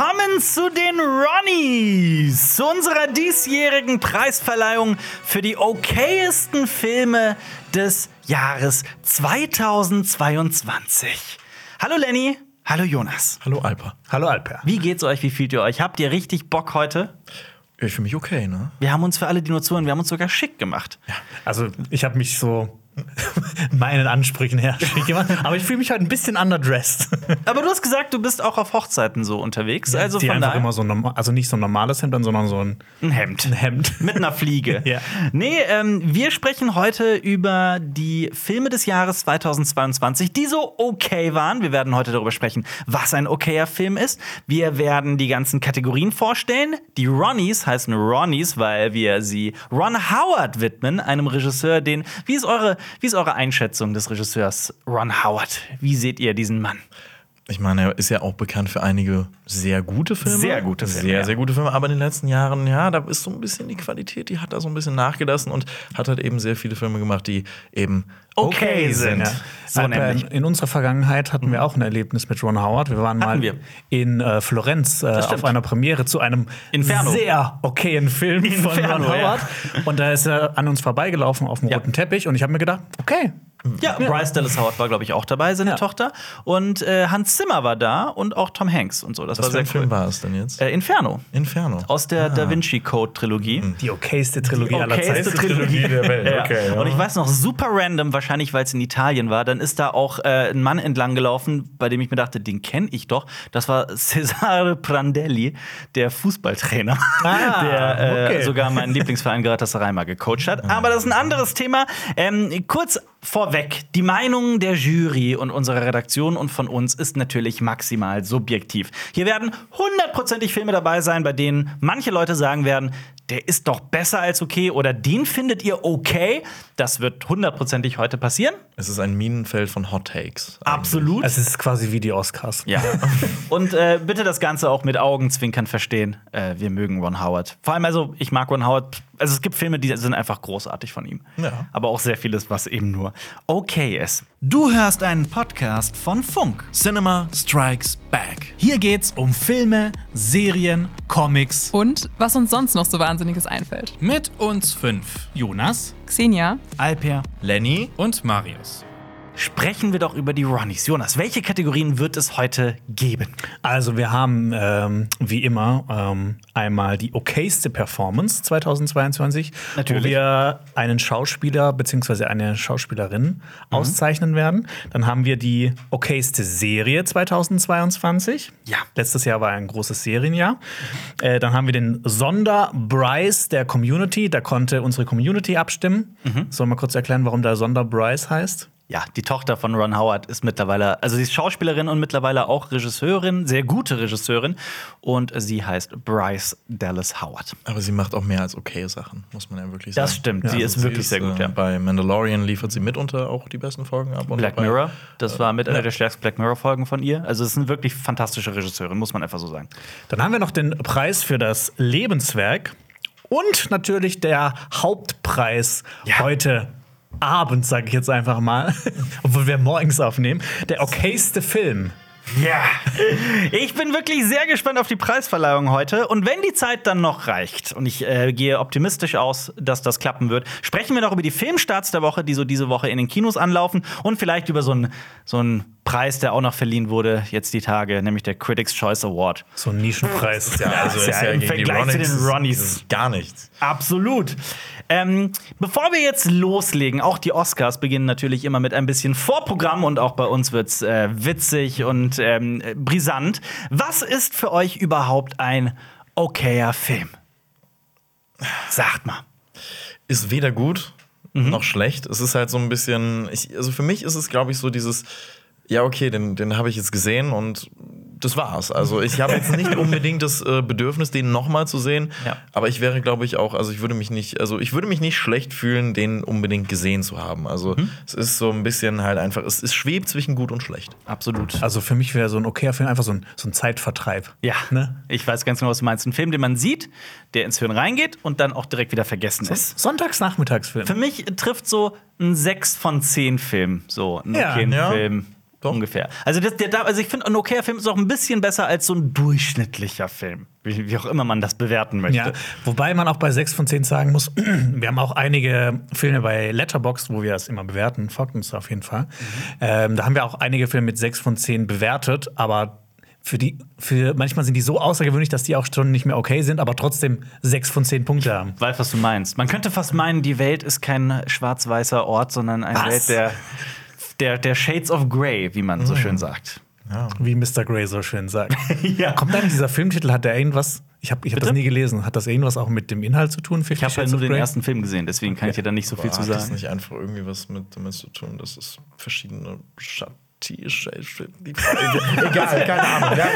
Willkommen zu den Ronnies, zu unserer diesjährigen Preisverleihung für die okayesten Filme des Jahres 2022. Hallo Lenny, hallo Jonas. Hallo Alper. Hallo Alper. Wie geht's euch? Wie fühlt ihr euch? Habt ihr richtig Bock heute? Ich fühle mich okay, ne? Wir haben uns für alle, die nur zuhören, wir haben uns sogar schick gemacht. Also, ich habe mich so meinen Ansprüchen her schick gemacht, aber ich fühle mich heute ein bisschen underdressed. Aber du hast gesagt, du bist auch auf Hochzeiten so unterwegs. also Die von einfach immer so normal, also nicht so ein normales Hemd, sondern so ein, ein Hemd. ein Hemd. Mit einer Fliege. Ja. Nee, ähm, wir sprechen heute über die Filme des Jahres 2022, die so okay waren. Wir werden heute darüber sprechen, was ein okayer Film ist. Wir werden die ganzen Kategorien vorstellen. Die Ronnies heißen Ronnies, weil wir sie Ron Howard widmen, einem Regisseur, den. Wie ist eure, wie ist eure Einschätzung des Regisseurs Ron Howard? Wie seht ihr diesen Mann? Ich meine, er ist ja auch bekannt für einige sehr gute Filme. Sehr gute Filme, Sehr, ja. sehr gute Filme. Aber in den letzten Jahren, ja, da ist so ein bisschen die Qualität, die hat da so ein bisschen nachgelassen und hat halt eben sehr viele Filme gemacht, die eben okay, sind. Ja. So nämlich. in, unserer Vergangenheit hatten wir auch ein Erlebnis mit Ron Howard. Wir waren mal wir. in äh, Florenz äh, auf einer Premiere zu einem Inferno. sehr okayen Film von Inferno, Ron ja. Howard. Und da ist er an uns vorbeigelaufen auf dem Ja. roten Teppich und ich habe mir gedacht, okay. Ja, Bryce Dallas Howard war, glaube ich, auch dabei, seine Ja. Tochter. Und äh, Hans Zimmer war da und auch Tom Hanks und so. Das Was war für sehr ein cool. Film war es denn jetzt? Äh, Inferno. Inferno. Aus der Da Vinci Code Trilogie. Die okayste Trilogie aller okayste Zeiten. Trilogie der Welt, Ja. okay, ja. Und ich weiß noch, super random, wahrscheinlich weil es in Italien war, dann ist da auch äh, ein Mann entlang gelaufen, bei dem ich mir dachte, den kenne ich doch. Das war Cesare Prandelli, der Fußballtrainer, Ah, der äh, okay. sogar meinen Lieblingsverein Galatasaray mal gecoacht hat. Aber das ist ein anderes Thema. Ähm, kurz vorweg, die Meinung der Jury und unserer Redaktion und von uns ist natürlich maximal subjektiv. Hier werden hundertprozentig Filme dabei sein, bei denen manche Leute sagen werden, der ist doch besser als okay oder den findet ihr okay. Das wird hundertprozentig heute passieren. Es ist ein Minenfeld von Hot Takes. Absolut. Es ist quasi wie die Oscars. Ja. Und äh, bitte das Ganze auch mit Augenzwinkern verstehen. Äh, wir mögen Ron Howard. Vor allem, also, ich mag Ron Howard. Also, es gibt Filme, die sind einfach großartig von ihm. Ja. Aber auch sehr vieles, was eben nur okay ist. Du hörst einen Podcast von Funk. Cinema Strikes Back. Hier geht's um Filme, Serien, Comics. Und was uns sonst noch so Wahnsinniges einfällt. Mit uns fünf. Jonas, Xenia, Alper, Lenny? Und Marius. Sprechen wir doch über die Ronnies. Jonas, welche Kategorien wird es heute geben? Also wir haben ähm, wie immer ähm, einmal die okayste Performance 2022, Natürlich. wo wir einen Schauspieler bzw. eine Schauspielerin auszeichnen werden. Dann haben wir die okayste Serie 2022. Ja. Letztes Jahr war ein großes Serienjahr. Äh, dann haben wir den Sonderpreis der Community. Da konnte unsere Community abstimmen. Sollen wir kurz erklären, warum der Sonderpreis heißt? Ja, die Tochter von Ron Howard ist mittlerweile, also sie ist Schauspielerin und mittlerweile auch Regisseurin, sehr gute Regisseurin. Und sie heißt Bryce Dallas Howard. Aber sie macht auch mehr als okay Sachen, muss man ja wirklich sagen. Das stimmt, sie Also ist wirklich sehr gut, äh, ja. Bei Mandalorian liefert sie mitunter auch die besten Folgen ab. und Black bei- Mirror, das war mit einer der stärksten Black Mirror-Folgen von ihr. Also, es ist eine wirklich fantastische Regisseurin, muss man einfach so sagen. Dann haben wir noch den Preis für das Lebenswerk und natürlich der Hauptpreis Ja. heute Abend, sage ich jetzt einfach mal, obwohl wir morgens aufnehmen, der okayste Film. Ja, ich bin wirklich sehr gespannt auf die Preisverleihung heute. Und wenn die Zeit dann noch reicht, und ich äh, gehe optimistisch aus, dass das klappen wird, sprechen wir noch über die Filmstarts der Woche, die so diese Woche in den Kinos anlaufen und vielleicht über so einen so einen Preis, der auch noch verliehen wurde, jetzt die Tage, nämlich der Critics' Choice Award. So ein Nischenpreis. Ja, also ist ist ja im Vergleich zu den Ronnies. Gar nichts. Absolut. Ähm, bevor wir jetzt loslegen, auch die Oscars beginnen natürlich immer mit ein bisschen Vorprogramm und auch bei uns wird's äh, witzig und ähm, äh, brisant. Was ist für euch überhaupt ein okayer Film? Sagt mal. Ist weder gut Mhm. noch schlecht. Es ist halt so ein bisschen. Ich, also für mich ist es, glaube ich, so dieses. Ja, okay, den, den habe ich jetzt gesehen und das war's. Also ich habe jetzt nicht unbedingt das äh, Bedürfnis, den nochmal zu sehen. Ja. Aber ich wäre, glaube ich, auch, also ich würde mich nicht, also ich würde mich nicht schlecht fühlen, den unbedingt gesehen zu haben. Also Mhm. es ist so ein bisschen halt einfach, es, es schwebt zwischen gut und schlecht. Absolut. Also für mich wäre so ein okayer Film einfach so ein, so ein Zeitvertreib. Ja, Ne? ich weiß ganz genau, was du meinst. Ein Film, den man sieht, der ins Hirn reingeht und dann auch direkt wieder vergessen ist. Sonntagsnachmittagsfilm. Für mich trifft so ein 6 von 10 Film, so ein Ja, okayen ja. Doch. ungefähr. Also, das, der, also ich finde, ein okayer Film ist auch ein bisschen besser als so ein durchschnittlicher Film. Wie, wie auch immer man das bewerten möchte. Ja, wobei man auch bei 6 von 10 sagen muss, wir haben auch einige Filme bei Letterboxd, wo wir das immer bewerten, folgt uns auf jeden Fall. Ähm, da haben wir auch einige Filme mit 6 von 10 bewertet, aber für die, für manchmal sind die so außergewöhnlich, dass die auch schon nicht mehr okay sind, aber trotzdem 6 von 10 Punkte haben. Weiß, was du meinst. Man könnte fast meinen, die Welt ist kein schwarz-weißer Ort, sondern eine Was? Welt der, der, der Shades of Grey, wie man so schön sagt. Wie Mr. Grey so schön sagt. Ja. Kommt eigentlich dieser Filmtitel, hat der irgendwas, ich habe ich hab das nie gelesen, hat das irgendwas auch mit dem Inhalt zu tun? Ich habe ja nur den ersten Film gesehen, deswegen kann ich dir da nicht so viel Aber zu hat das sagen. nicht einfach irgendwie was mit damit zu tun, dass es verschiedene Schatten. Egal, keine Ahnung. Ja,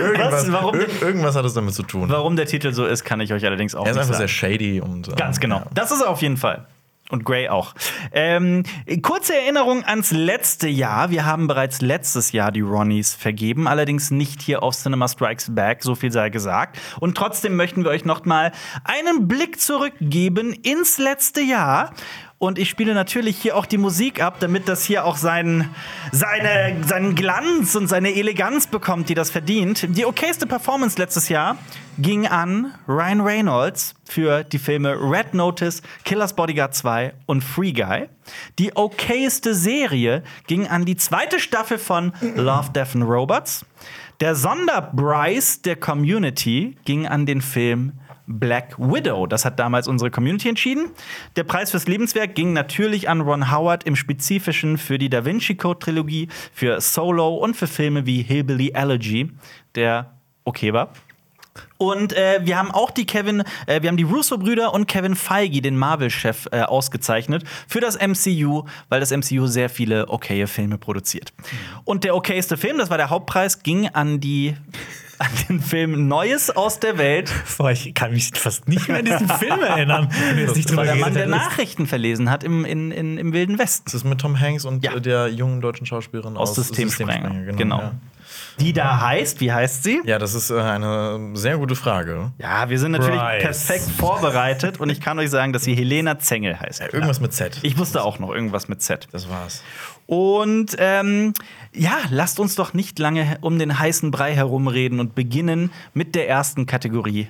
irgendwas, Was? Warum? ir irgendwas hat es damit zu tun. Warum der Titel so ist, kann ich euch allerdings auch Er ist nicht einfach sagen. sehr shady und. ähm, Ganz genau. ja. Das ist er auf jeden Fall. Und Grey auch. Ähm, kurze Erinnerung ans letzte Jahr. Wir haben bereits letztes Jahr die Ronnies vergeben, allerdings nicht hier auf Cinema Strikes Back, so viel sei gesagt. Und trotzdem möchten wir euch noch mal einen Blick zurückgeben ins letzte Jahr. Und ich spiele natürlich hier auch die Musik ab, damit das hier auch seinen, seine, seinen Glanz und seine Eleganz bekommt, die das verdient. Die okayste Performance letztes Jahr ging an Ryan Reynolds für die Filme Red Notice, Killers Bodyguard 2 und Free Guy. Die okayste Serie ging an die zweite Staffel von Love, Death and Robots. Der Sonderpreis der Community ging an den Film Black Widow. Das hat damals unsere Community entschieden. Der Preis fürs Lebenswerk ging natürlich an Ron Howard im Spezifischen für die Da Vinci Code Trilogie, für Solo und für Filme wie Hillbilly Elegy, der okay war. Und äh, wir haben auch die Kevin, äh, wir haben die Russo-Brüder und Kevin Feige, den Marvel-Chef, äh, ausgezeichnet für das MCU, weil das MCU sehr viele okaye Filme produziert. Und der okayste Film, das war der Hauptpreis, ging an die den Film Neues aus der Welt, Boah, ich kann mich fast nicht mehr an diesen Film erinnern. nicht drüber weil der Mann, der. Nachrichten verlesen hat im, in, in, im Wilden Westen. Das ist mit Tom Hanks und Ja. der jungen deutschen Schauspielerin Aus aus, Systemsprenger, Systemsprenger, genau. Ja. Die da heißt, wie heißt sie? ja, das ist äh, eine sehr gute Frage. Ja, wir sind natürlich Price. perfekt vorbereitet und ich kann euch sagen, dass sie Helena Zengel heißt. Ja, irgendwas mit Z. Ich wusste auch noch irgendwas mit Z. das war's. Und ähm, ja, lasst uns doch nicht lange um den heißen Brei herumreden und beginnen mit der ersten Kategorie.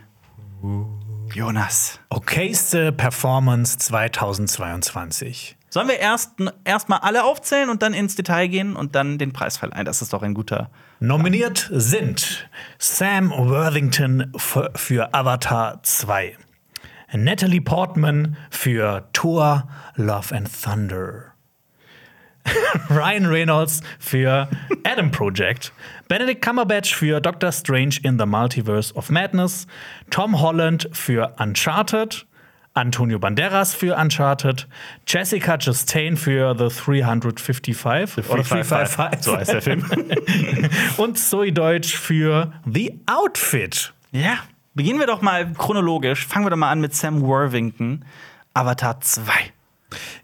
Jonas. Okayste Performance 2022. Sollen wir erst, erst alle aufzählen und dann ins Detail gehen und dann den Preis verleihen? Das ist doch ein guter. Nominiert sind Sam Worthington für Avatar 2, Natalie Portman für Thor Love and Thunder, Ryan Reynolds für Adam Project, Benedict Cumberbatch für Doctor Strange in the Multiverse of Madness, Tom Holland für Uncharted, Antonio Banderas für Uncharted, Jessica Chastain für The 355 oder 355. So heißt der Film. und Zoe Deutsch für The Outfit. ja, beginnen wir doch mal chronologisch. Fangen wir doch mal an mit Sam Worthington, Avatar 2.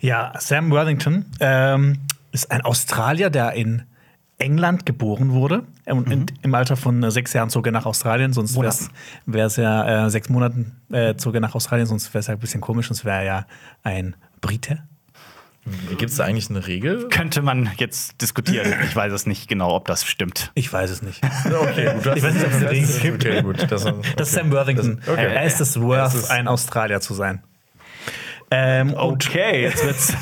Ja, Sam Worthington ähm, ist ein Australier, der in England geboren wurde. Und Mhm. in, im Alter von äh, sechs Jahren zog er nach Australien, sonst wäre es ja äh, sechs Monaten äh, zog er nach Australien, sonst wäre es ja ein bisschen komisch, sonst wäre er ja ein Brite. Gibt es da eigentlich eine Regel? Könnte man jetzt diskutieren. Ich weiß es nicht genau, ob das stimmt. Ich weiß es nicht. Okay, gut. Ich weiß nicht, ob es eine Regel gibt. Okay, gut. Das, Das ist Sam Worthington. Das- okay. Er ist es Es worth, ist- ein Australier zu sein. Ähm, Okay, jetzt wird's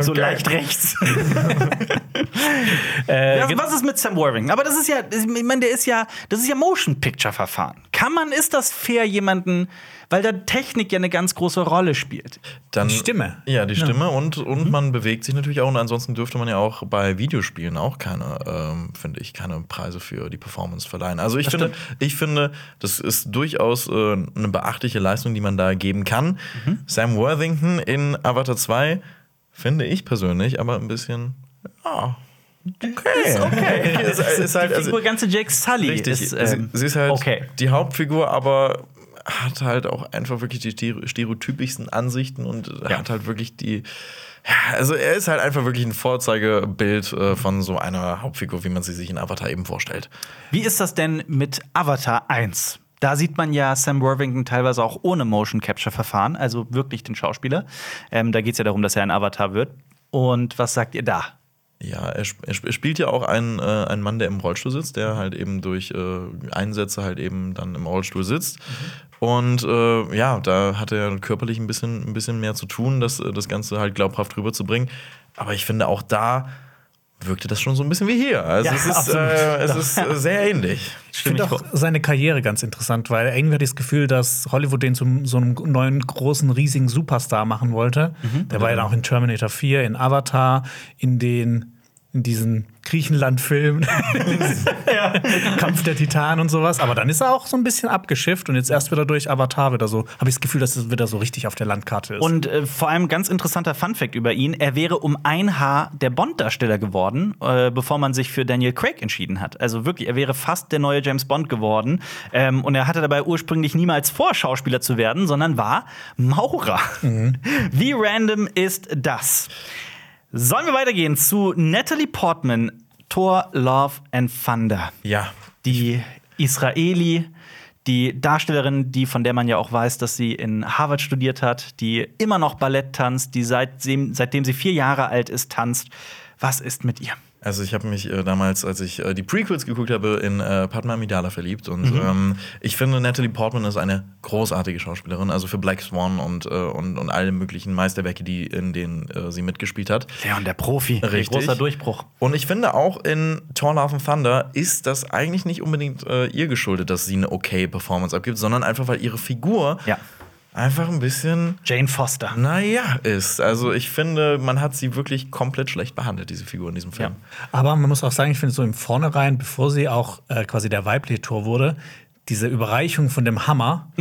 so Okay. leicht rechts. äh, Ja, was ist mit Sam Worthington? Aber das ist ja, ich meine, der ist ja, das ist ja Motion Picture Verfahren. Kann man, ist das fair, jemanden, weil da Technik ja eine ganz große Rolle spielt? Dann, Die Stimme. Ja, die Stimme und, und man bewegt sich natürlich auch. Und ansonsten dürfte man ja auch bei Videospielen auch keine, ähm, finde ich, keine Preise für die Performance verleihen. Also ich finde, ich finde, das ist durchaus äh, eine beachtliche Leistung, die man da geben kann. Sam Worthington in Avatar 2 finde ich persönlich aber ein bisschen. Ja. Okay. Ist okay. ist, ist halt, Die also, Figur ganze Jake Sully Richtig, ist, sie, ähm, sie ist halt okay. die Hauptfigur, aber hat halt auch einfach wirklich die stere- stereotypischsten Ansichten und hat halt wirklich die. Ja, also er ist halt einfach wirklich ein Vorzeigebild äh, von so einer Hauptfigur, wie man sie sich in Avatar eben vorstellt. Wie ist das denn mit Avatar 1? Da sieht man ja Sam Worthington teilweise auch ohne Motion Capture Verfahren, also wirklich den Schauspieler. Ähm, da geht es ja darum, dass er ein Avatar wird. Und was sagt ihr da? Ja, er, sp- er sp- spielt ja auch einen, äh, einen Mann, der im Rollstuhl sitzt, der halt eben durch äh, Einsätze halt eben dann im Rollstuhl sitzt. Und äh, ja, da hat er körperlich ein bisschen, ein bisschen mehr zu tun, das, äh, das Ganze halt glaubhaft rüberzubringen. Aber ich finde auch da wirkte das schon so ein bisschen wie hier. Also Ja, es ist, äh, es ist äh, sehr ähnlich. Ich finde auch seine Karriere ganz interessant, weil irgendwie hatte ich das Gefühl, dass Hollywood den zu so einem neuen, großen, riesigen Superstar machen wollte. Der war ja dann auch in Terminator 4, in Avatar, in den in diesen Griechenland-Film, Kampf der Titanen und sowas. Aber dann ist er auch so ein bisschen abgeschifft und jetzt erst wieder durch Avatar wieder so, habe ich das Gefühl, dass es wieder so richtig auf der Landkarte ist. Und äh, vor allem ganz interessanter Funfact über ihn: Er wäre um ein Haar der Bond-Darsteller geworden, äh, bevor man sich für Daniel Craig entschieden hat. Also wirklich, er wäre fast der neue James Bond geworden. Ähm, und er hatte dabei ursprünglich niemals vor, Schauspieler zu werden, sondern war Maurer. Wie random ist das? Sollen wir weitergehen zu Natalie Portman, Thor, Love and Thunder? Ja. die Israeli, die Darstellerin, die von der man ja auch weiß, dass sie in Harvard studiert hat, die immer noch Ballett tanzt, die seitdem, seitdem sie vier Jahre alt ist, tanzt. Was ist mit ihr? Also ich habe mich äh, damals, als ich äh, die Prequels geguckt habe, in äh, Padma Amidala verliebt und ähm, ich finde Natalie Portman ist eine großartige Schauspielerin, also für Black Swan und, äh, und, und alle möglichen Meisterwerke, die in denen äh, sie mitgespielt hat. Leon, der Profi. Richtig. Großer Durchbruch. Und ich finde auch in Thor Love and Thunder ist das eigentlich nicht unbedingt äh, ihr geschuldet, dass sie eine okay Performance abgibt, sondern einfach weil ihre Figur Ja. Einfach ein bisschen Jane Foster. naja ist. Also ich finde, man hat sie wirklich komplett schlecht behandelt, diese Figur in diesem Film. Aber man muss auch sagen, ich finde so im Vornherein, bevor sie auch äh, quasi der weibliche Tor wurde, diese Überreichung von dem Hammer,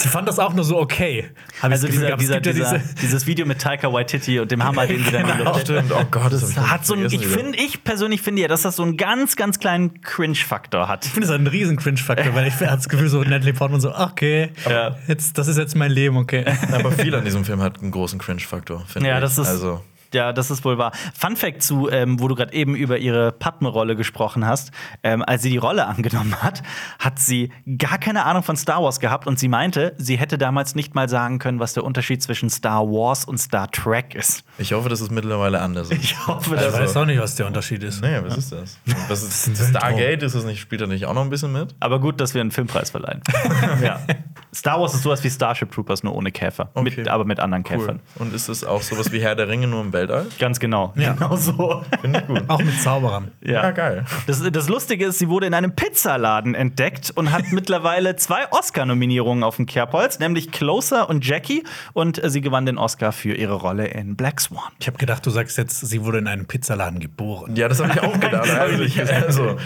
sie fand das auch nur so okay. Hab Also das dieser, gehabt. Dieser, dieser, diese- dieses Video mit Taika Waititi und dem Hammer, den sie dann Genau. Stimmt, oh Gott, das, ich hat so ein, ich finde, ich persönlich finde ja, dass das so einen ganz, ganz kleinen Cringe-Faktor hat. Ich finde es einen riesen Cringe-Faktor, weil ich hatte das Gefühl, so Natalie Portman so, okay, Ja. jetzt, das ist jetzt mein Leben, okay. Aber viel an diesem Film hat einen großen Cringe-Faktor, finde Ja, ich. das ist. Also, Ja, das ist wohl wahr. Fun Fact zu, ähm, wo du gerade eben über ihre Padme-Rolle gesprochen hast. Ähm, als sie die Rolle angenommen hat, hat sie gar keine Ahnung von Star Wars gehabt und sie meinte, sie hätte damals nicht mal sagen können, was der Unterschied zwischen Star Wars und Star Trek ist. ich hoffe, dass es mittlerweile anders ist. Ich hoffe, Ich dass weiß auch nicht, was der Unterschied ist. Nee, was ist das? Was ist Weltraum. Stargate? Ist das nicht, spielt er nicht auch noch ein bisschen mit? Aber gut, dass wir einen Filmpreis verleihen. ja. Star Wars ist sowas wie Starship Troopers, nur ohne Käfer. Okay. Mit, aber mit anderen Käfern. Und ist es auch sowas wie Herr der Ringe nur im Weltall? Ganz genau. Ja. Genau so. Finde ich gut. Auch mit Zauberern. Ja, ja. geil. Das, das Lustige ist, sie wurde in einem Pizzaladen entdeckt und hat mittlerweile zwei Oscar-Nominierungen auf dem Kerbholz, nämlich Closer und Jackie. Und äh, sie gewann den Oscar für ihre Rolle in Black Swan. Ich habe gedacht, du sagst jetzt, sie wurde in einem Pizzaladen geboren. Ja, das habe ich auch gedacht. Also, ich, also,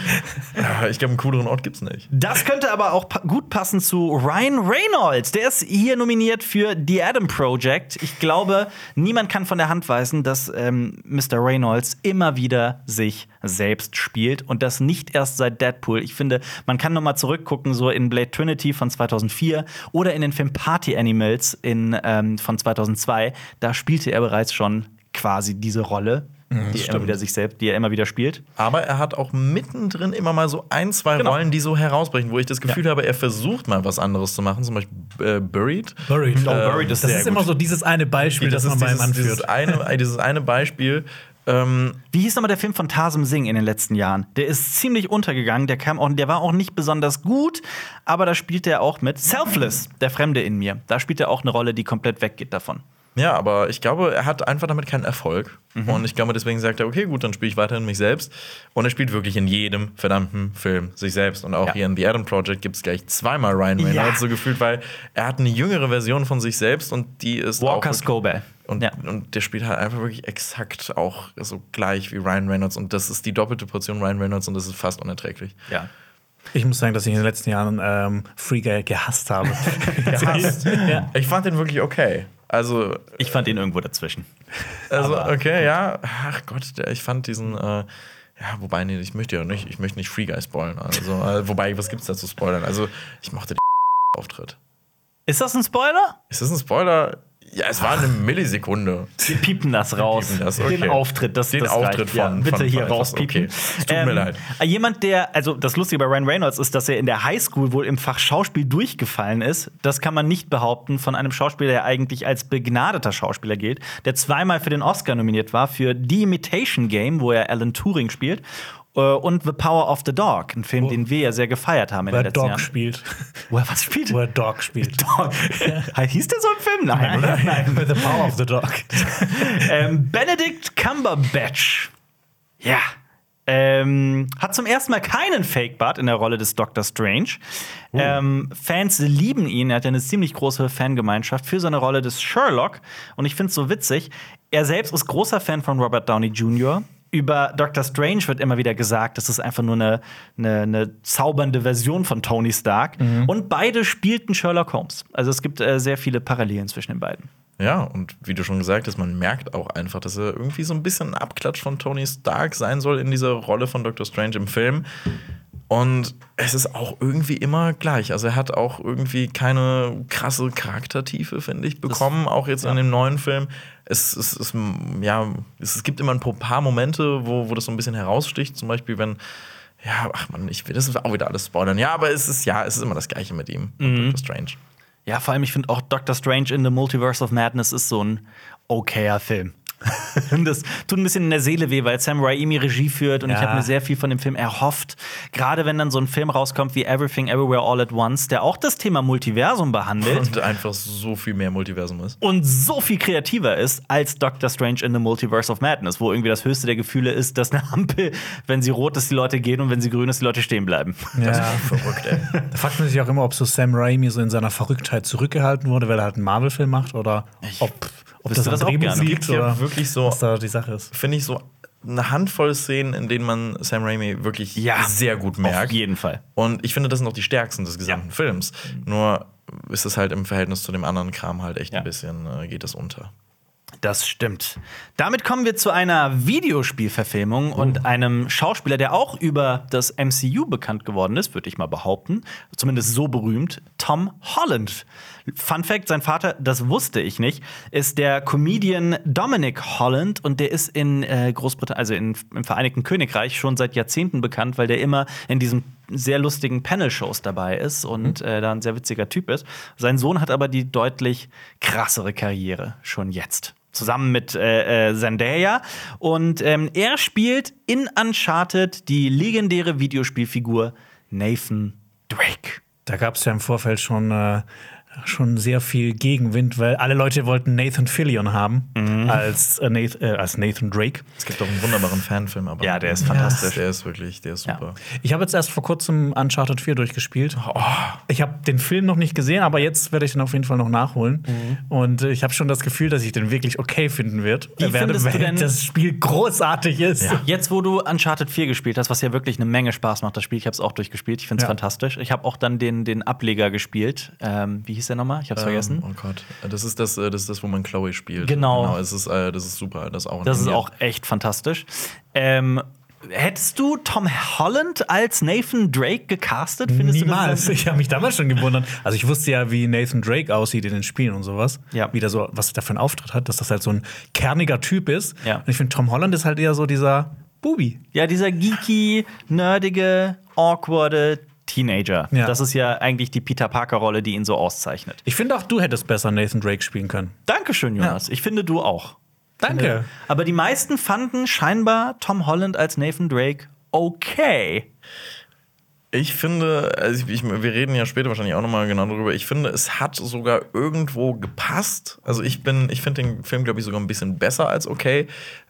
ja, ich glaube, einen cooleren Ort gibt's nicht. Das könnte aber auch pa gut passen zu Ryan Reynolds. Der ist hier nominiert für The Adam Project. Ich glaube, niemand kann von der Hand weisen, dass ähm, Mr. Reynolds immer wieder sich selbst spielt und das nicht erst seit Deadpool. Ich finde, man kann noch mal zurückgucken, so in Blade Trinity von 2004 oder in den Film Party Animals in, ähm, von 2002. Da spielte er bereits schon quasi diese Rolle, die, er immer wieder sich selbst, die er immer wieder spielt. Aber er hat auch mittendrin immer mal so ein, zwei Genau. Rollen, die so herausbrechen, wo ich das Gefühl habe, er versucht mal was anderes zu machen. Zum Beispiel äh, Buried. Buried. Oh, Buried ist das sehr ist immer gut. so dieses eine Beispiel, das, man bei ihm dieses, anführt. dieses, eine, dieses eine Beispiel. Ähm, Wie hieß nochmal der Film von Tarsem Singh in den letzten Jahren? Der ist ziemlich untergegangen. Der, kam auch, der war auch nicht besonders gut, aber da spielt er auch mit Selfless, der Fremde in mir. Da spielt er auch eine Rolle, die komplett weggeht davon. Ja, aber ich glaube, er hat einfach damit keinen Erfolg. Mhm. Und ich glaube, deswegen sagt er, okay, gut, dann spiele ich weiterhin mich selbst. Und er spielt wirklich in jedem verdammten Film sich selbst. Und auch Ja. hier in The Adam Project gibt es gleich zweimal Ryan Reynolds Ja. so gefühlt, weil er hat eine jüngere Version von sich selbst und die ist Walker Scobell. und, Ja. und der spielt halt einfach wirklich exakt auch so gleich wie Ryan Reynolds. Und das ist die doppelte Portion Ryan Reynolds und das ist fast unerträglich. Ja. Ich muss sagen, dass ich in den letzten Jahren ähm, Free Guy gehasst habe. Gehasst. ja. Ich fand den wirklich okay. Also, Ich fand ihn irgendwo dazwischen. also Aber- okay, ja. Ach Gott, der, ich fand diesen. Äh, ja, wobei, nee, ich möchte ja nicht, ich möchte nicht Free Guy spoilern. Also, äh, wobei, was gibt's da zu spoilern? Also, ich mochte den Auftritt. Ist das ein Spoiler? Ist das ein Spoiler? Ja, es war eine Millisekunde. Wir piepen das raus. piepen das, okay. Den Auftritt, das Den das Auftritt reicht. ja, von- bitte von- hier von rauspiepen. okay. Tut mir leid. Jemand, der, also das Lustige bei Ryan Reynolds ist, dass er in der Highschool wohl im Fach Schauspiel durchgefallen ist. Das kann man nicht behaupten von einem Schauspieler, der eigentlich als begnadeter Schauspieler gilt, der zweimal für den Oscar nominiert war für The Imitation Game, wo er Alan Turing spielt. Äh, Und The Power of the Dog, ein Film, den wir ja sehr gefeiert haben in Wo den er letzten Dog Jahren. spielt. Wo er was spielt? Wo er Dog spielt. Dog. Hieß der so ein Film? Nein, oder? Nein, The Power of the Dog. ähm, Benedict Cumberbatch. Ja. Ähm, hat zum ersten Mal keinen Fake-Bart in der Rolle des Doctor Strange. Ähm, Fans lieben ihn. Er hat ja eine ziemlich große Fangemeinschaft für seine Rolle des Sherlock. Und ich finde es so witzig. Er selbst ist großer Fan von Robert Downey Jr. Über Doctor Strange wird immer wieder gesagt, das ist einfach nur eine, eine, eine zaubernde Version von Tony Stark. Und beide spielten Sherlock Holmes. Also es gibt äh, sehr viele Parallelen zwischen den beiden. Ja, und wie du schon gesagt hast, man merkt auch einfach, dass er irgendwie so ein bisschen ein Abklatsch von Tony Stark sein soll in dieser Rolle von Doctor Strange im Film. Und es ist auch irgendwie immer gleich. Also er hat auch irgendwie keine krasse Charaktertiefe, finde ich, bekommen, auch jetzt in dem neuen Film. Es, es, es, ja, es, es gibt immer ein paar Momente, wo, wo das so ein bisschen heraussticht. Zum Beispiel, wenn ja, ach man, ich will das ist auch wieder alles spoilern. Ja, aber es ist ja, es ist immer das Gleiche mit ihm, mit Doctor Strange. Ja, vor allem, ich finde auch Doctor Strange in the Multiverse of Madness ist so ein okayer Film. das tut ein bisschen in der Seele weh, weil Sam Raimi Regie führt und ich Ja. habe mir sehr viel von dem Film erhofft. Gerade wenn dann so ein Film rauskommt wie Everything Everywhere All at Once, der auch das Thema Multiversum behandelt Und einfach so viel mehr Multiversum ist. und so viel kreativer ist als Doctor Strange in the Multiverse of Madness, wo irgendwie das höchste der Gefühle ist, dass eine Ampel, wenn sie rot ist, die Leute gehen und wenn sie grün ist, die Leute stehen bleiben. Ja. Verrückt, ey. Da fragt man sich auch immer, ob so Sam Raimi so in seiner Verrücktheit zurückgehalten wurde, weil er halt einen Marvel-Film macht oder ob, ob wüsste das auch Drehbuch gerne. liegt oder wirklich so- was da die Sache ist. finde ich, so eine Handvoll Szenen, in denen man Sam Raimi wirklich Ja, sehr gut Auf merkt. jeden Fall. Und ich finde, das sind auch die stärksten des gesamten Ja. Films. Nur ist es halt im Verhältnis zu dem anderen Kram halt echt Ja. ein bisschen, äh, geht das unter. Das stimmt. Damit kommen wir zu einer Videospielverfilmung und einem Schauspieler, der auch über das MCU bekannt geworden ist, würde ich mal behaupten. Zumindest so berühmt. Tom Holland. Fun Fact: Sein Vater, das wusste ich nicht, ist der Comedian Dominic Holland und der ist in äh, Großbritannien, also in, im Vereinigten Königreich, schon seit Jahrzehnten bekannt, weil der immer in diesen sehr lustigen Panel-Shows dabei ist und äh, da ein sehr witziger Typ ist. Sein Sohn hat aber die deutlich krassere Karriere schon jetzt. Zusammen mit äh, äh, Zendaya. Und ähm, er spielt in Uncharted die legendäre Videospielfigur Nathan Drake. Da gab es ja im Vorfeld schon, äh, schon sehr viel Gegenwind, weil alle Leute wollten Nathan Fillion haben als, äh, Nathan, äh, als Nathan Drake. Es gibt auch einen wunderbaren Fanfilm, aber Ja, der ist fantastisch. Der ist wirklich, der ist Ja. super. Ich habe jetzt erst vor kurzem Uncharted 4 durchgespielt. Oh. Ich habe den Film noch nicht gesehen, aber jetzt werde ich den auf jeden Fall noch nachholen. Mhm. Und äh, ich habe schon das Gefühl, dass ich den wirklich okay finden wird. Wie äh, werde, weil denn- das Spiel großartig ist. Jetzt, wo du Uncharted 4 gespielt hast, was ja wirklich eine Menge Spaß macht, das Spiel, ich habe es auch durchgespielt, ich finde es Ja. fantastisch. Ich habe auch dann den, den Ableger gespielt. Ähm, wie hieß der nochmal? Ich habe es vergessen. Ähm, oh Gott. Das ist das, äh, das ist das, wo man Chloe spielt. Genau. es ist, äh, das ist super. Das ist auch Das ist auch echt fantastisch. Ähm, hättest du Tom Holland als Nathan Drake gecastet? Findest Niemals. Du das Ich habe mich damals schon gewundert. Also ich wusste ja, wie Nathan Drake aussieht in den Spielen und sowas. Ja. Wie der so, was der für einen Auftritt hat, dass das halt so ein kerniger Typ ist. Ja. Und ich finde, Tom Holland ist halt eher so dieser Bubi. ja, dieser geeky, nerdige, awkwarde Teenager. Ja. Das ist ja eigentlich die Peter Parker-Rolle, die ihn so auszeichnet. Ich finde auch, du hättest besser Nathan Drake spielen können. Dankeschön, Jonas. Ich finde, du auch. Danke. Aber die meisten fanden scheinbar Tom Holland als Nathan Drake okay. Ich finde, also ich, ich, wir reden ja später wahrscheinlich auch nochmal genau darüber. Ich finde, es hat sogar irgendwo gepasst. Also ich bin, ich finde den Film, glaube ich, sogar ein bisschen besser als okay,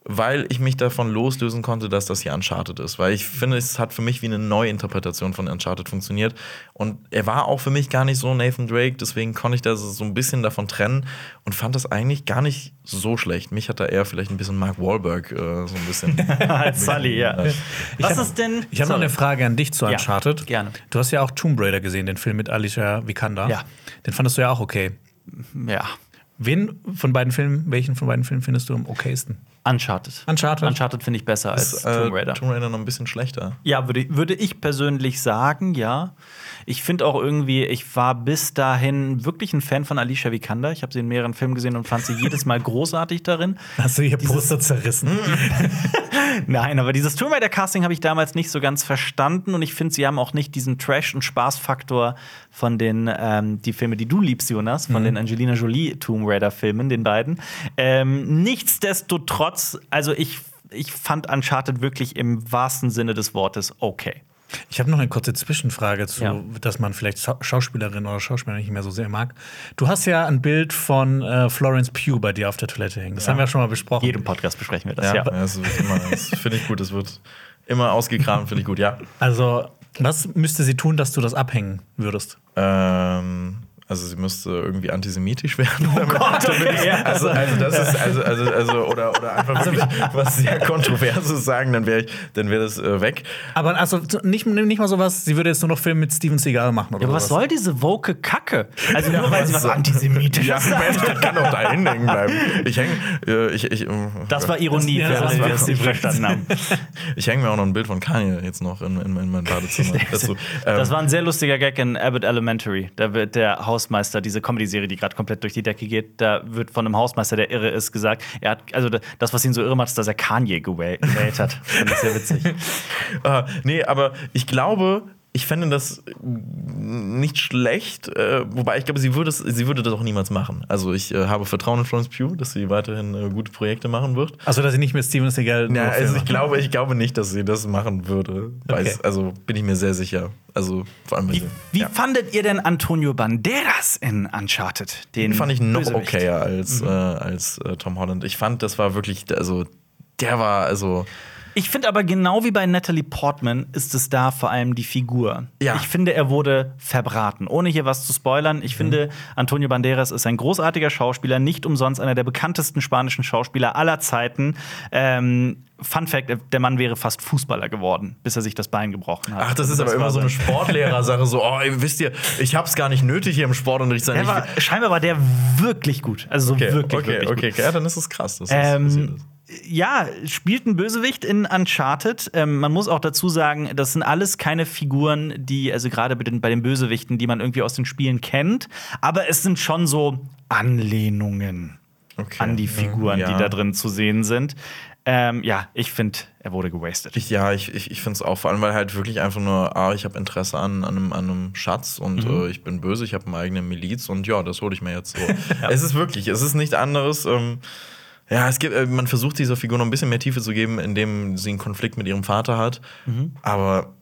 weil ich mich davon loslösen konnte, dass das hier Uncharted ist. Weil ich finde, es hat für mich wie eine Neuinterpretation von Uncharted funktioniert. Und er war auch für mich gar nicht so Nathan Drake, deswegen konnte ich das so ein bisschen davon trennen und fand das eigentlich gar nicht so schlecht. Mich hat da eher vielleicht ein bisschen Mark Wahlberg äh, so ein bisschen. Als Sully, ja. Was hab- ist denn. Ich habe noch eine Frage an dich zu Ja, Uncharted. gerne. Du hast ja auch Tomb Raider gesehen, den Film mit Alicia Vikander. Ja. Den fandest du ja auch okay. Ja. Wen von beiden Filmen, welchen von beiden Filmen findest du am okaysten? Uncharted. Uncharted? Uncharted finde ich besser als Ist, äh, Tomb Raider. Tomb Raider noch ein bisschen schlechter. Ja, würde, würde ich persönlich sagen, ja. Ich finde auch irgendwie, ich war bis dahin wirklich ein Fan von Alicia Vikander. Ich habe sie in mehreren Filmen gesehen und fand sie jedes Mal großartig darin. Hast du hier Poster zerrissen? Nein, aber dieses Tomb Raider Casting habe ich damals nicht so ganz verstanden und ich finde, sie haben auch nicht diesen Trash- und Spaßfaktor von den ähm, die Filme, die du liebst, Jonas, von den Angelina Jolie Tomb Raider Filmen, den beiden. Ähm, nichtsdestotrotz, also ich ich fand Uncharted wirklich im wahrsten Sinne des Wortes okay. Ich habe noch eine kurze Zwischenfrage zu, Ja. dass man vielleicht Schau- Schauspielerin oder Schauspieler nicht mehr so sehr mag. Du hast ja ein Bild von äh, Florence Pugh bei dir auf der Toilette hängen. Das haben wir ja schon mal besprochen. Jedem Podcast besprechen wir das, Ja, ja. das das finde ich gut. Das wird immer ausgegraben, finde ich gut, ja. Also, was müsste sie tun, dass du das abhängen würdest? Ähm, also sie müsste irgendwie antisemitisch werden. Oh Gott, okay. Also, also das ist also also also oder oder einfach wirklich was sehr kontroverses sagen, dann wäre ich dann wäre das äh, weg. Aber also nicht, nicht mal sowas, sie würde jetzt nur noch Film mit Steven Seagal machen oder Ja, aber was soll diese woke Kacke? Also nur weil sie was so- antisemitisch Ja, Mensch, das kann doch da hängen bleiben. Ich hänge äh, ich, ich, ähm, Das war Ironie, Ja, für das alle, die war- das nicht verstanden haben. ich hänge mir auch noch ein Bild von Kanye jetzt noch in, in, in mein Badezimmer. dazu. Ähm, Das war ein sehr lustiger Gag in Abbott Elementary. Da wird der Hausmeister, diese Comedy-Serie, die gerade komplett durch die Decke geht, da wird von einem Hausmeister, der irre ist, gesagt, er hat, also das, was ihn so irre macht, ist, dass er Kanye gewäh- gewählt hat. Fand ich sehr witzig. Äh, nee, aber ich glaube, ich fände das nicht schlecht, äh, wobei ich glaube, sie würde, es, sie würde das auch niemals machen. Also ich äh, habe Vertrauen in Florence Pugh, dass sie weiterhin äh, gute Projekte machen wird. Also, dass sie nicht mit Steven Seagal Ja, also ich glaube, ich glaube nicht, dass sie das machen würde. Weiß, Okay. Also bin ich mir sehr sicher. Also vor allem, Wie, sie, wie ja. fandet ihr denn Antonio Banderas in Uncharted? Den Den fand ich noch Bösewicht? okayer als, äh, als äh, Tom Holland. Ich fand, das war wirklich, also der war, also Ich finde aber genau wie bei Natalie Portman ist es da vor allem die Figur. Ja. Ich finde, er wurde verbraten. Ohne hier was zu spoilern, ich finde, Antonio Banderas ist ein großartiger Schauspieler, nicht umsonst einer der bekanntesten spanischen Schauspieler aller Zeiten. Ähm, Fun Fact: Der Mann wäre fast Fußballer geworden, bis er sich das Bein gebrochen hat. Ach, das ist aber war immer so eine Sportlehrersache, so, oh, wisst ihr, ich hab's gar nicht nötig hier im Sportunterricht sein. War, scheinbar war der wirklich gut. Also so okay, wirklich, okay, wirklich okay, gut. ja, dann ist es krass. Dass das passiert Ähm, ist. Ja, spielt ein Bösewicht in Uncharted. Ähm, man muss auch dazu sagen, das sind alles keine Figuren, die, also gerade bei den, bei den Bösewichten, die man irgendwie aus den Spielen kennt. Aber es sind schon so Anlehnungen Okay. an die Figuren, Ja. die da drin zu sehen sind. Ähm, ja, ich finde, er wurde gewastet. Ich, ja, ich, ich, ich finde es auch, vor allem, weil halt wirklich einfach nur, ah, ich habe Interesse an, an, einem, an einem Schatz und äh, ich bin böse, ich habe eine eigene Miliz und ja, das hole ich mir jetzt so. Es ist wirklich, es ist nicht anderes. Ähm, ja, es gibt, äh, man versucht dieser Figur noch ein bisschen mehr Tiefe zu geben, indem sie einen Konflikt mit ihrem Vater hat. Aber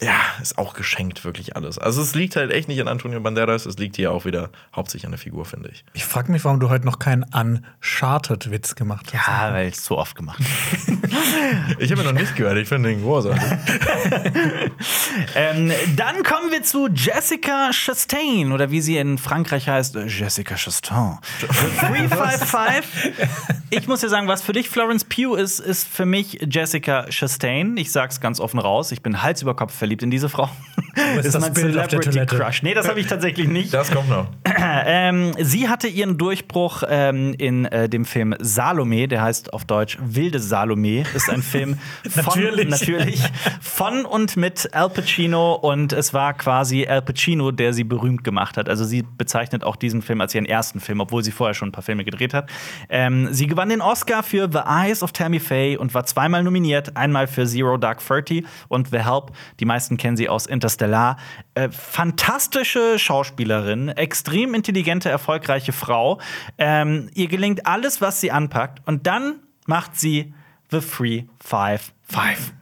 ja, ist auch geschenkt, wirklich alles. Also es liegt halt echt nicht an Antonio Banderas, es liegt hier auch wieder hauptsächlich an der Figur, finde ich. Ich frage mich, warum du heute noch keinen Uncharted-Witz gemacht hast. Ja, weil es so oft gemacht. Ich habe ihn noch nicht gehört, ich finde den großartig. ähm, dann kommen wir zu Jessica Chastain oder wie sie in Frankreich heißt, Jessica Chastain. 355. Ich muss dir sagen, was für dich Florence Pugh ist, ist für mich Jessica Chastain. Ich sag's ganz offen raus, ich bin Hals über Kopf verliebt in diese Frau. ist das Bild auf der Toilette? Crush. Nee, das habe ich tatsächlich nicht. Das kommt noch. Ähm, sie hatte ihren Durchbruch ähm, in äh, dem Film Salome, der heißt auf Deutsch Wilde Salome. Ist ein Film von, Natürlich. natürlich von und mit Al Pacino und es war quasi Al Pacino, der sie berühmt gemacht hat. Also sie bezeichnet auch diesen Film als ihren ersten Film, obwohl sie vorher schon ein paar Filme gedreht hat. Ähm, sie gewann den Oscar für The Eyes of Tammy Faye und war zweimal nominiert, einmal für Zero Dark Thirty und The Help. Die meisten kennen sie aus Interstellar. Äh, fantastische Schauspielerin, extrem intelligente, erfolgreiche Frau. Ähm, ihr gelingt alles, was sie anpackt und dann macht sie The Free Five Five.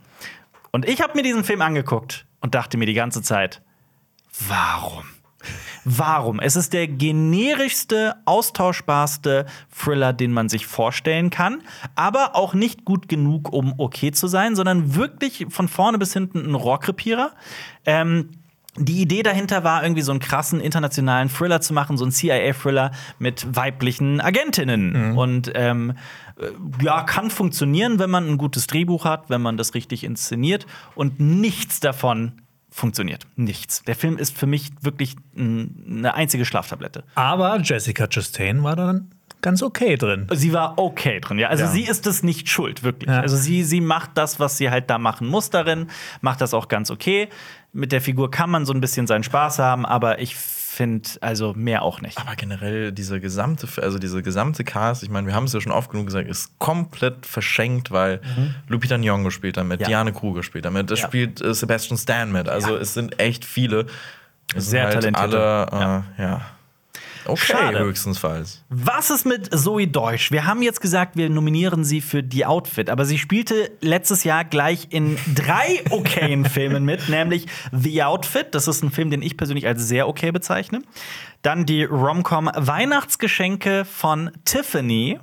Und ich habe mir diesen Film angeguckt und dachte mir die ganze Zeit, warum? Warum? Es ist der generischste, austauschbarste Thriller, den man sich vorstellen kann, aber auch nicht gut genug, um okay zu sein, sondern wirklich von vorne bis hinten ein Rohrkrepierer. Ähm, die Idee dahinter war, irgendwie so einen krassen internationalen Thriller zu machen, so einen CIA-Thriller mit weiblichen Agentinnen. Und ähm, äh, ja, kann funktionieren, wenn man ein gutes Drehbuch hat, wenn man das richtig inszeniert. Und nichts davon funktioniert. Nichts. Der Film ist für mich wirklich eine einzige Schlaftablette. Aber Jessica Chastain war dann ganz okay drin. Sie war okay drin, ja. Also Ja. sie ist es nicht schuld, wirklich. Ja. Also sie, sie macht das, was sie halt da machen muss darin, macht das auch ganz okay. Mit der Figur kann man so ein bisschen seinen Spaß haben, aber ich finde, also mehr auch nicht. Aber generell diese gesamte, also diese gesamte Cast, ich meine, wir haben es ja schon oft genug gesagt, ist komplett verschenkt, weil Lupita Nyong'o spielt damit, Mhm. Ja. Diane Kruger spielt damit, es Ja. spielt äh, Sebastian Stan mit. Also es sind echt viele. Es Sehr halt talentierte. Alle, äh, ja. Okay, Schade. höchstensfalls. Was ist mit Zoe Deutsch? Wir haben jetzt gesagt, wir nominieren sie für die Outfit, aber sie spielte letztes Jahr gleich in drei okayen Filmen mit, nämlich The Outfit. Das ist ein Film, den ich persönlich als sehr okay bezeichne. Dann die Romcom Weihnachtsgeschenke von Tiffany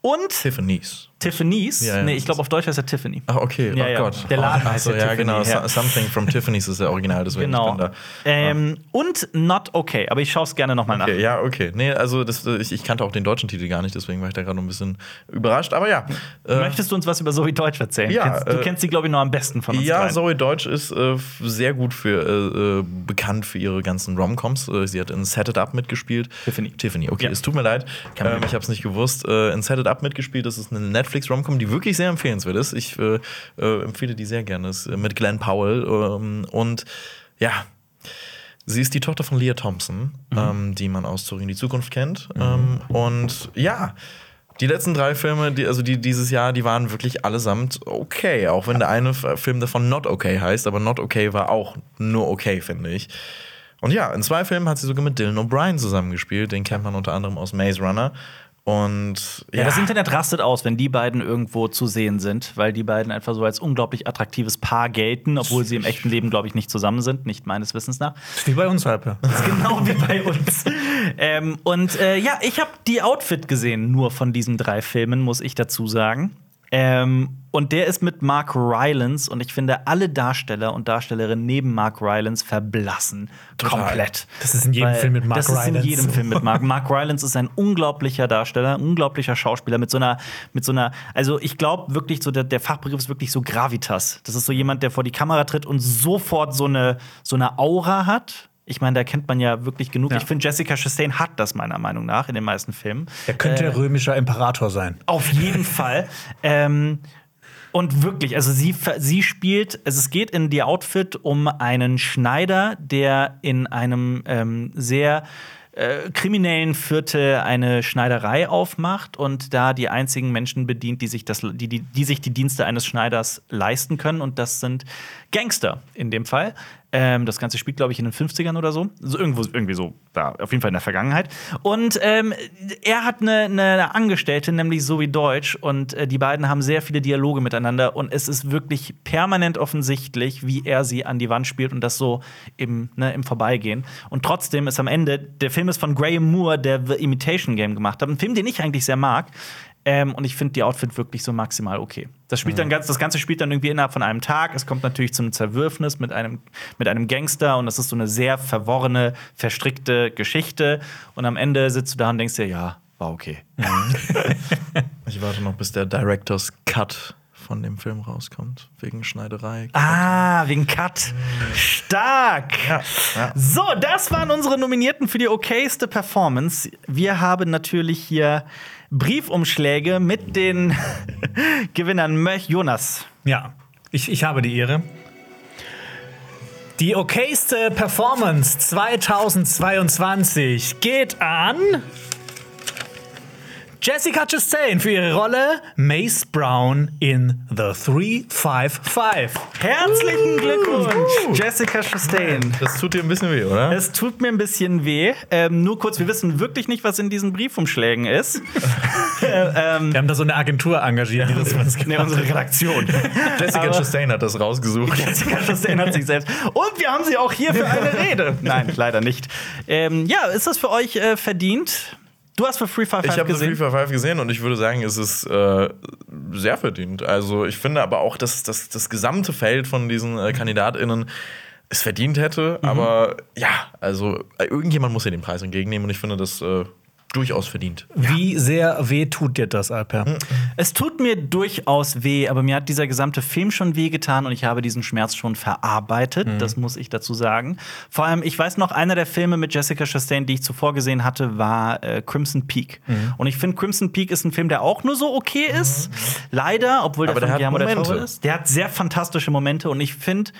und Tiffany's. Tiffany's. Ja, ja. nee, ich glaube, auf Deutsch heißt er Tiffany. Ach, okay, Ja, oh. Gott. Der Laden heißt so, ja ja, Tiffany, genau. ja. So- Something from Tiffany's ist der Original, deswegen Genau. ich bin da. Ähm, Und Not Okay, aber ich schaue es gerne nochmal nach. Okay, ja, okay. Nee, also das, ich, ich kannte auch den deutschen Titel gar nicht, deswegen war ich da gerade ein bisschen überrascht. Aber ja. Äh, Möchtest du uns was über Zoe Deutsch erzählen? Ja, kennst, du äh, kennst sie, glaube ich, noch am besten von uns Ja, dreien. Zoe Deutsch ist äh, sehr gut für äh, äh, bekannt für ihre ganzen Romcoms. Äh, sie hat in Set It Up mitgespielt. Tiffany. Tiffany, okay, es tut mir leid. Ähm, ich habe es nicht gewusst. In Set It Up mitgespielt. Das ist eine Netflix Romcom, die wirklich sehr empfehlenswert ist. Ich äh, äh, empfehle die sehr gerne. Es Ist, äh, mit Glenn Powell ähm, und ja. Sie ist die Tochter von Leah Thompson, Mhm. ähm, die man aus Zurück in die Zukunft kennt. Ähm, und ja, die letzten drei Filme, die, also die dieses Jahr, die waren wirklich allesamt okay. Auch wenn der eine Film davon Not Okay heißt, aber Not Okay war auch nur okay, finde ich. Und ja, in zwei Filmen hat sie sogar mit Dylan O'Brien zusammengespielt. Den kennt man unter anderem aus Maze Runner. Und Ja, das Internet rastet aus, wenn die beiden irgendwo zu sehen sind, weil die beiden einfach so als unglaublich attraktives Paar gelten, obwohl sie im echten Leben, glaube ich, nicht zusammen sind, nicht meines Wissens nach. Ist wie bei uns halt. ja. genau wie bei uns. ähm, und äh, ja, ich habe die Outfit gesehen, nur von diesen drei Filmen, muss ich dazu sagen. Ähm, und der ist mit Mark Rylance und ich finde, alle Darsteller und Darstellerinnen neben Mark Rylance verblassen Total. komplett. Das ist in jedem Weil Film mit Mark Das ist in Rylance. jedem Film mit Mark. Mark Rylance ist ein unglaublicher Darsteller, ein unglaublicher Schauspieler mit so einer, mit so einer, also ich glaube wirklich so, der, der Fachbegriff ist wirklich so Gravitas. Das ist so jemand, der vor die Kamera tritt und sofort so eine, so eine Aura hat. Ich meine, da kennt man ja wirklich genug. Ja. Ich finde, Jessica Chastain hat das meiner Meinung nach in den meisten Filmen. Er könnte römischer Imperator sein. Auf jeden Fall. Ähm, und wirklich, also sie, sie spielt, also es geht in die Outfit um einen Schneider, der in einem ähm, sehr äh, kriminellen Viertel eine Schneiderei aufmacht und da die einzigen Menschen bedient, die sich, das, die, die, die sich die Dienste eines Schneiders leisten können. Und das sind Gangster in dem Fall. Ähm, das Ganze spielt, glaube ich, in den 50ern oder so. so irgendwo, irgendwie so, da, auf jeden Fall in der Vergangenheit. Und ähm, er hat eine, eine Angestellte, nämlich Zoe Deutsch. Und äh, die beiden haben sehr viele Dialoge miteinander. Und es ist wirklich permanent offensichtlich, wie er sie an die Wand spielt und das so im, ne, im Vorbeigehen. Und trotzdem ist am Ende, der Film ist von Graham Moore, der The Imitation Game gemacht hat. Ein Film, den ich eigentlich sehr mag. Ähm, und ich finde die Outfit wirklich so maximal okay. Das, spielt dann ganz, das Ganze spielt dann irgendwie innerhalb von einem Tag. Es kommt natürlich zum Zerwürfnis mit einem, mit einem Gangster und das ist so eine sehr verworrene, verstrickte Geschichte. Und am Ende sitzt du da und denkst dir, ja, war okay. Ich warte noch, bis der Director's Cut von dem Film rauskommt. Wegen Schneiderei. Ah, wegen Cut. Stark. Ja, ja. So, das waren unsere Nominierten für die okayste Performance. Wir haben natürlich hier Briefumschläge mit den Gewinnern. Möch Jonas. Ja, ich, ich habe die Ehre. Die okayste Performance 2022 geht an Jessica Chastain für ihre Rolle Mace Brown in The 355. Herzlichen Glückwunsch, Jessica Chastain. Das tut dir ein bisschen weh, oder? Es tut mir ein bisschen weh. Ähm, nur kurz, wir wissen wirklich nicht, was in diesen Briefumschlägen ist. Wir haben da so eine Agentur engagiert, die das uns nee, unsere Redaktion. Jessica Aber- Chastain hat das rausgesucht. Jessica Chastain hat sich selbst. Und wir haben sie auch hier für eine Rede. Nein, leider nicht. Ähm, ja, ist das für euch äh, verdient? Du hast für Free Fire Ich 5 habe The gesehen. 355 gesehen und ich würde sagen, es ist äh, sehr verdient. Also ich finde aber auch, dass, dass das gesamte Feld von diesen äh, KandidatInnen es verdient hätte. Mhm. Aber ja, also äh, irgendjemand muss ja den Preis entgegennehmen und ich finde, das äh, durchaus verdient. Wie sehr weh tut dir das, Alper? Es tut mir durchaus weh, aber mir hat dieser gesamte Film schon wehgetan und ich habe diesen Schmerz schon verarbeitet. Das muss ich dazu sagen. Vor allem, ich weiß noch, einer der Filme mit Jessica Chastain, die ich zuvor gesehen hatte, war äh, Crimson Peak. Und ich finde, Crimson Peak ist ein Film, der auch nur so okay ist. Leider, obwohl der Aber der von hat Guillermo del ist. Der hat sehr fantastische Momente und ich finde,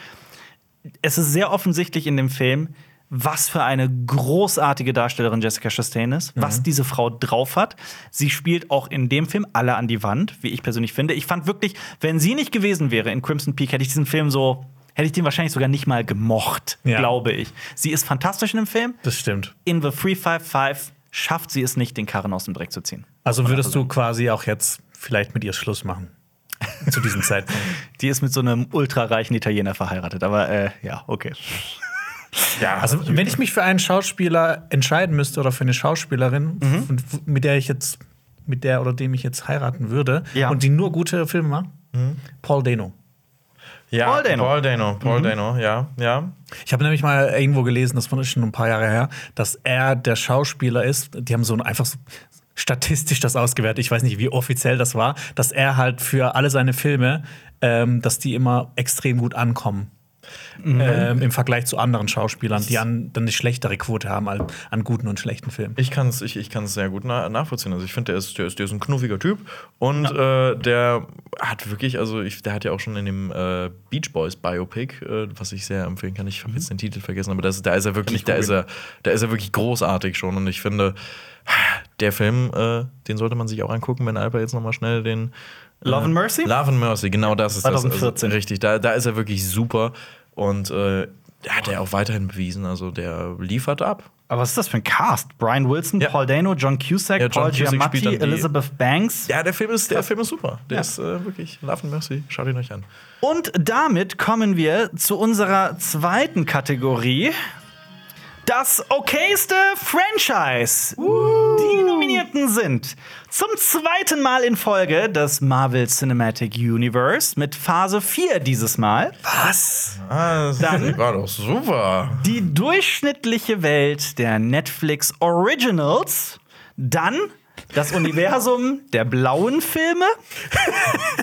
es ist sehr offensichtlich in dem Film, was für eine großartige Darstellerin Jessica Chastain ist, was diese Frau drauf hat. Sie spielt auch in dem Film alle an die Wand, wie ich persönlich finde. Ich fand wirklich, wenn sie nicht gewesen wäre in Crimson Peak, hätte ich diesen Film so, hätte ich den wahrscheinlich sogar nicht mal gemocht, Ja. glaube ich. Sie ist fantastisch in dem Film. Das stimmt. In The 355 schafft sie es nicht, den Karren aus dem Dreck zu ziehen. Also würdest du quasi auch jetzt vielleicht mit ihr Schluss machen? Zu diesem Zeitpunkt. Die ist mit so einem ultrareichen Italiener verheiratet, aber äh, ja, okay. Ja, Also, wenn ich mich für einen Schauspieler entscheiden müsste oder für eine Schauspielerin, und mit der ich jetzt, mit der oder dem ich jetzt heiraten würde, Ja. und die nur gute Filme macht, Paul Dano. ja, Paul Dano. Paul Dano, Paul Dano, ja, ja. Ich habe nämlich mal irgendwo gelesen, das war schon ein paar Jahre her, dass er der Schauspieler ist. Die haben so ein- einfach so statistisch das ausgewertet. Ich weiß nicht, wie offiziell das war, dass er halt für alle seine Filme, ähm, dass die immer extrem gut ankommen. Ähm, Im Vergleich zu anderen Schauspielern, die an, dann eine schlechtere Quote haben an, an guten und schlechten Filmen. Ich kann es ich, ich kann's sehr gut na nachvollziehen. Also ich finde, der ist, der, ist, der ist ein knuffiger Typ und äh, der hat wirklich, also ich, der hat ja auch schon in dem äh, Beach Boys Biopic, äh, was ich sehr empfehlen kann. Ich habe jetzt den Titel vergessen, aber das, da ist er wirklich, da ist er, da ist er wirklich großartig schon. Und ich finde, der Film, äh, den sollte man sich auch angucken, wenn Alper jetzt noch mal schnell den Love and Mercy? Love and Mercy, genau das ist 2014. das. Also, richtig, da, da ist er wirklich super und äh, hat er auch weiterhin bewiesen. Also der liefert ab. Aber was ist das für ein Cast? Brian Wilson, Ja. Paul Dano, John Cusack, Ja, John Paul Cusack Giamatti, Elizabeth Banks. Ja, der Film ist, der Film ist super. Der Ja. ist äh, wirklich Love and Mercy. Schaut ihn euch an. Und damit kommen wir zu unserer zweiten Kategorie. Das okayste Franchise. Die Nominierten sind zum zweiten Mal in Folge das Marvel Cinematic Universe mit Phase 4 dieses Mal. Was? Ah, das Dann- war doch super. Die durchschnittliche Welt der Netflix Originals. Dann das Universum der blauen Filme.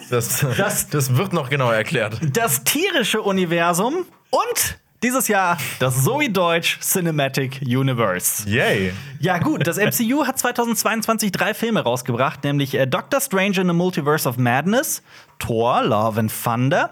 Das, das, das wird noch genauer erklärt. das tierische Universum und dieses Jahr das Zoe Deutsch Cinematic Universe. Yay. Ja, gut, das MCU hat 2022 drei Filme rausgebracht, nämlich äh, Doctor Strange in the Multiverse of Madness, Thor, Love and Thunder,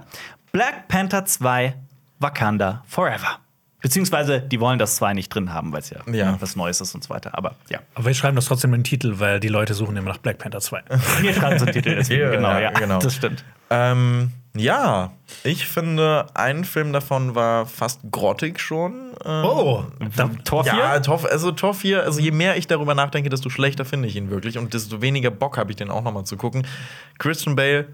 Black Panther 2, Wakanda Forever. Beziehungsweise, die wollen das 2 nicht drin haben, weil es ja, Ja. was Neues ist und so weiter. Aber ja. Aber wir schreiben das trotzdem in den Titel, weil die Leute suchen immer nach Black Panther 2. Wir schreiben so einen Titel deswegen. Ja, genau, ja, ja, genau. Das stimmt. Ähm, ja, ich finde, ein Film davon war fast grottig schon. Ähm, Oh, da, Tor 4? Ja, Tor, also Tor 4, also je mehr ich darüber nachdenke, desto schlechter finde ich ihn wirklich. Und desto weniger Bock habe ich den auch noch mal zu gucken. Christian Bale,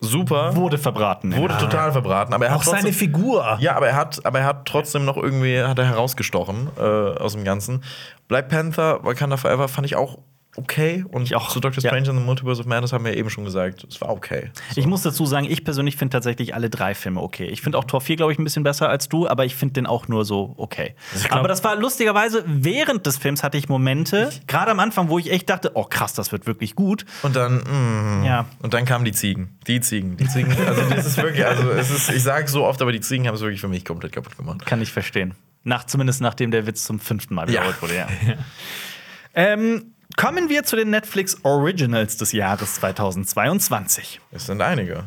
super. wurde verbraten. Wurde ja. total verbraten. Aber er auch hat trotzdem, seine Figur. Ja, aber er hat, aber er hat trotzdem noch irgendwie hat er herausgestochen äh, aus dem Ganzen. Black Panther, Wakanda Forever fand ich auch okay. Und Ich auch, zu Doctor ja. Strange in the Multiverse of Madness haben wir eben schon gesagt, es war okay. Ich muss dazu sagen, ich persönlich finde tatsächlich alle drei Filme okay. Ich finde auch Tor 4, glaube ich, ein bisschen besser als du, aber ich finde den auch nur so okay. aber das war lustigerweise, während des Films hatte ich Momente, gerade am Anfang, wo ich echt dachte, oh krass, das wird wirklich gut. Und dann, mm, Ja. und dann kamen die Ziegen. Die Ziegen. Die Ziegen. Also, das ist wirklich, also, es ist, ich sage so oft, aber die Ziegen haben es wirklich für mich komplett kaputt gemacht. Kann ich verstehen. Nach, zumindest nachdem der Witz zum fünften Mal Ja. wiederholt wurde, ja. ähm, kommen wir zu den Netflix Originals des Jahres 2022. Es sind einige.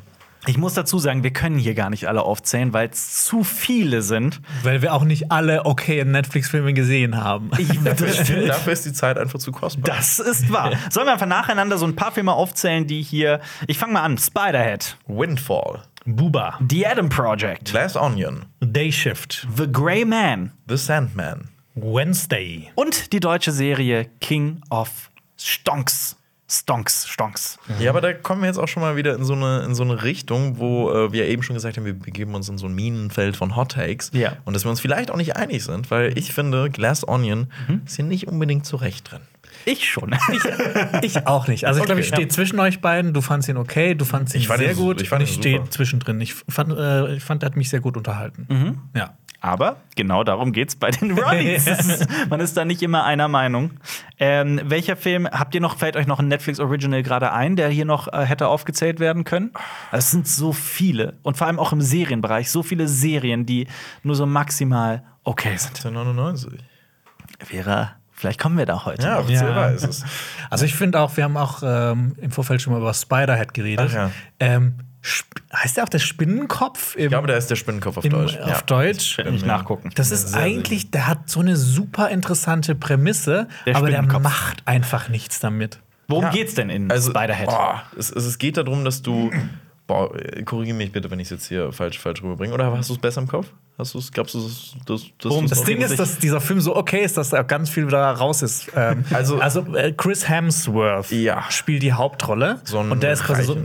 Ich muss dazu sagen, wir können hier gar nicht alle aufzählen, weil es zu viele sind. Weil wir auch nicht alle okayen Netflix-Filme gesehen haben. Ich, das, Dafür ist die Zeit einfach zu kostbar. das ist wahr. Sollen wir einfach nacheinander so ein paar Filme aufzählen, die hier. Ich fange mal an: Spiderhead, Windfall, Buba, The Adam Project, Glass Onion, Day Shift, The Grey Man The Sandman. Wednesday, und die deutsche Serie King of Stonks. Stonks, Stonks. Ja, aber da kommen wir jetzt auch schon mal wieder in so eine, in so eine Richtung, wo äh, wir eben schon gesagt haben, wir begeben uns in so ein Minenfeld von Hot Takes. Ja. Und dass wir uns vielleicht auch nicht einig sind, weil ich finde, Glass Onion ist hier nicht unbedingt zurecht drin. Ich schon. Ich auch nicht. Also ich glaube, ich stehe zwischen euch beiden. Du fandst ihn okay, du fandst ihn Ich fand sehr ihn- gut. ich fand ich stehe zwischendrin. Ich fand, äh, ich fand, er hat mich sehr gut unterhalten. Ja. Aber genau darum geht's bei den Ronnies. Es ist- Man ist da nicht immer einer Meinung. Ähm, welcher Film, habt ihr noch, fällt euch noch ein Netflix Original gerade ein, der hier noch äh, hätte aufgezählt werden können? Es sind so viele. Und vor allem auch im Serienbereich, so viele Serien, die nur so maximal okay sind. 1999. Vera, vielleicht kommen wir da heute. Ja, noch. Ja. weiß es. Also ich finde auch, wir haben auch ähm, im Vorfeld schon mal über Spiderhead geredet. Ach ja. ähm, Sp- heißt der auch der Spinnenkopf? Im, Ich glaube, der ist der Spinnenkopf auf im, Deutsch. Auf Ja. Deutsch. Werde nicht nachgucken. Das ist Sehr, sehr eigentlich, der hat so eine super interessante Prämisse, Der aber der macht einfach nichts damit. Worum Ja. geht's denn in Also, Spiderhead? boah, es, es, geht darum, dass du. Boah, korrigiere mich bitte, wenn ich es jetzt hier falsch, falsch rüberbringe. Oder hast du es besser im Kopf? Hast du es, glaubst du, Worum du's Das noch- Ding ist, dass dieser Film so okay ist, dass da ganz viel wieder raus ist. Ähm, Also- also äh, Chris Hemsworth Ja. spielt die Hauptrolle. so ein und der ist quasi so,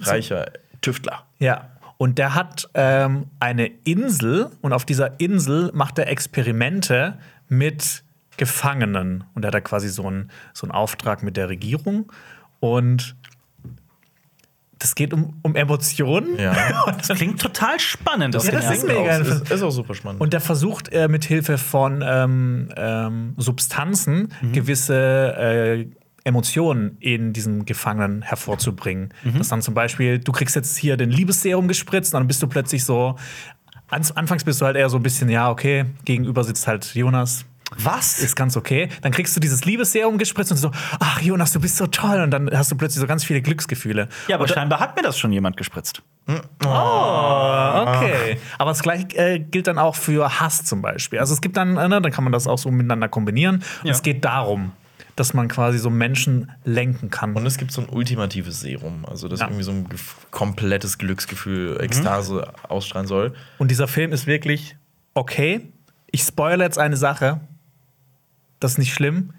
reicher Tüftler. Ja. Und der hat ähm, eine Insel und auf dieser Insel macht er Experimente mit Gefangenen. Und er hat da quasi so einen, so einen Auftrag mit der Regierung. Und das geht um, um Emotionen. Ja. Das klingt total spannend. auf Ja, das ist mega. Ist, ist auch super spannend. Und der versucht äh, mit Hilfe von ähm, ähm, Substanzen gewisse äh, Emotionen in diesen Gefangenen hervorzubringen. Das dann zum Beispiel, du kriegst jetzt hier den Liebesserum gespritzt, und dann bist du plötzlich so. Anfangs bist du halt eher so ein bisschen, ja, okay, gegenüber sitzt halt Jonas. Was? Ist ganz okay. Dann kriegst du dieses Liebesserum gespritzt und so, ach Jonas, du bist so toll. Und dann hast du plötzlich so ganz viele Glücksgefühle. Ja, aber scheinbar hat mir das schon jemand gespritzt. Okay. Aber das gleiche äh, gilt dann auch für Hass zum Beispiel. Also es gibt dann, äh, dann kann man das auch so miteinander kombinieren. Und Ja. es geht darum, dass man quasi so Menschen lenken kann. Und es gibt so ein ultimatives Serum, also das Ja. irgendwie so ein komplettes Glücksgefühl, Ekstase ausstrahlen soll. Und dieser Film ist wirklich okay. Ich spoilere jetzt eine Sache. Das ist nicht schlimm.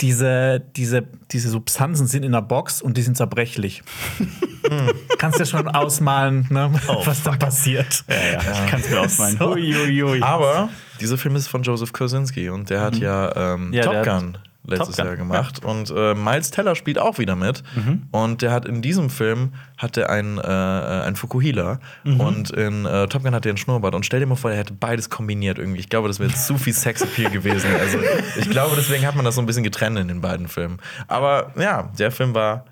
Diese, diese, diese Substanzen sind in der Box und die sind zerbrechlich. Kannst dir schon ausmalen, ne, was da passiert. Ja, ja, ich kann es mir ausmalen. So. Ui, ui, ui. Aber dieser Film ist von Joseph Kosinski und der hat ja, ähm, Mhm. Ja, Top der hat Gun letztes Jahr gemacht. Und äh, Miles Teller spielt auch wieder mit. Und der hat in diesem Film hat er einen, äh, einen Fukuhila und in äh, Top Gun hat er einen Schnurrbart. Und stell dir mal vor, er hätte beides kombiniert irgendwie. Ich glaube, das wäre zu viel Sexappeal gewesen. Also ich glaube, deswegen hat man das so ein bisschen getrennt in den beiden Filmen. Aber ja, der Film war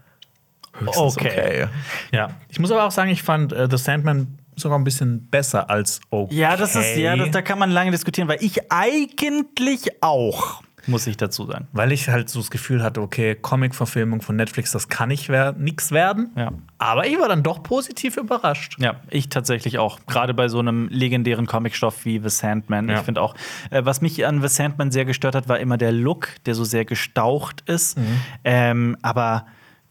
höchstens Okay. okay. Ja. Ich muss aber auch sagen, ich fand äh, The Sandman sogar ein bisschen besser als okay. Ja, das ist, ja, das, da kann man lange diskutieren, weil ich eigentlich auch, muss ich dazu sagen. Weil ich halt so das Gefühl hatte, okay, Comic-Verfilmung von Netflix, das kann nicht wer nix werden. Ja. Aber ich war dann doch positiv überrascht. Ja, ich tatsächlich auch. Gerade bei so einem legendären Comicstoff wie The Sandman. Ja. Ich finde auch, äh, was mich an The Sandman sehr gestört hat, war immer der Look, der so sehr gestaucht ist. Ähm, aber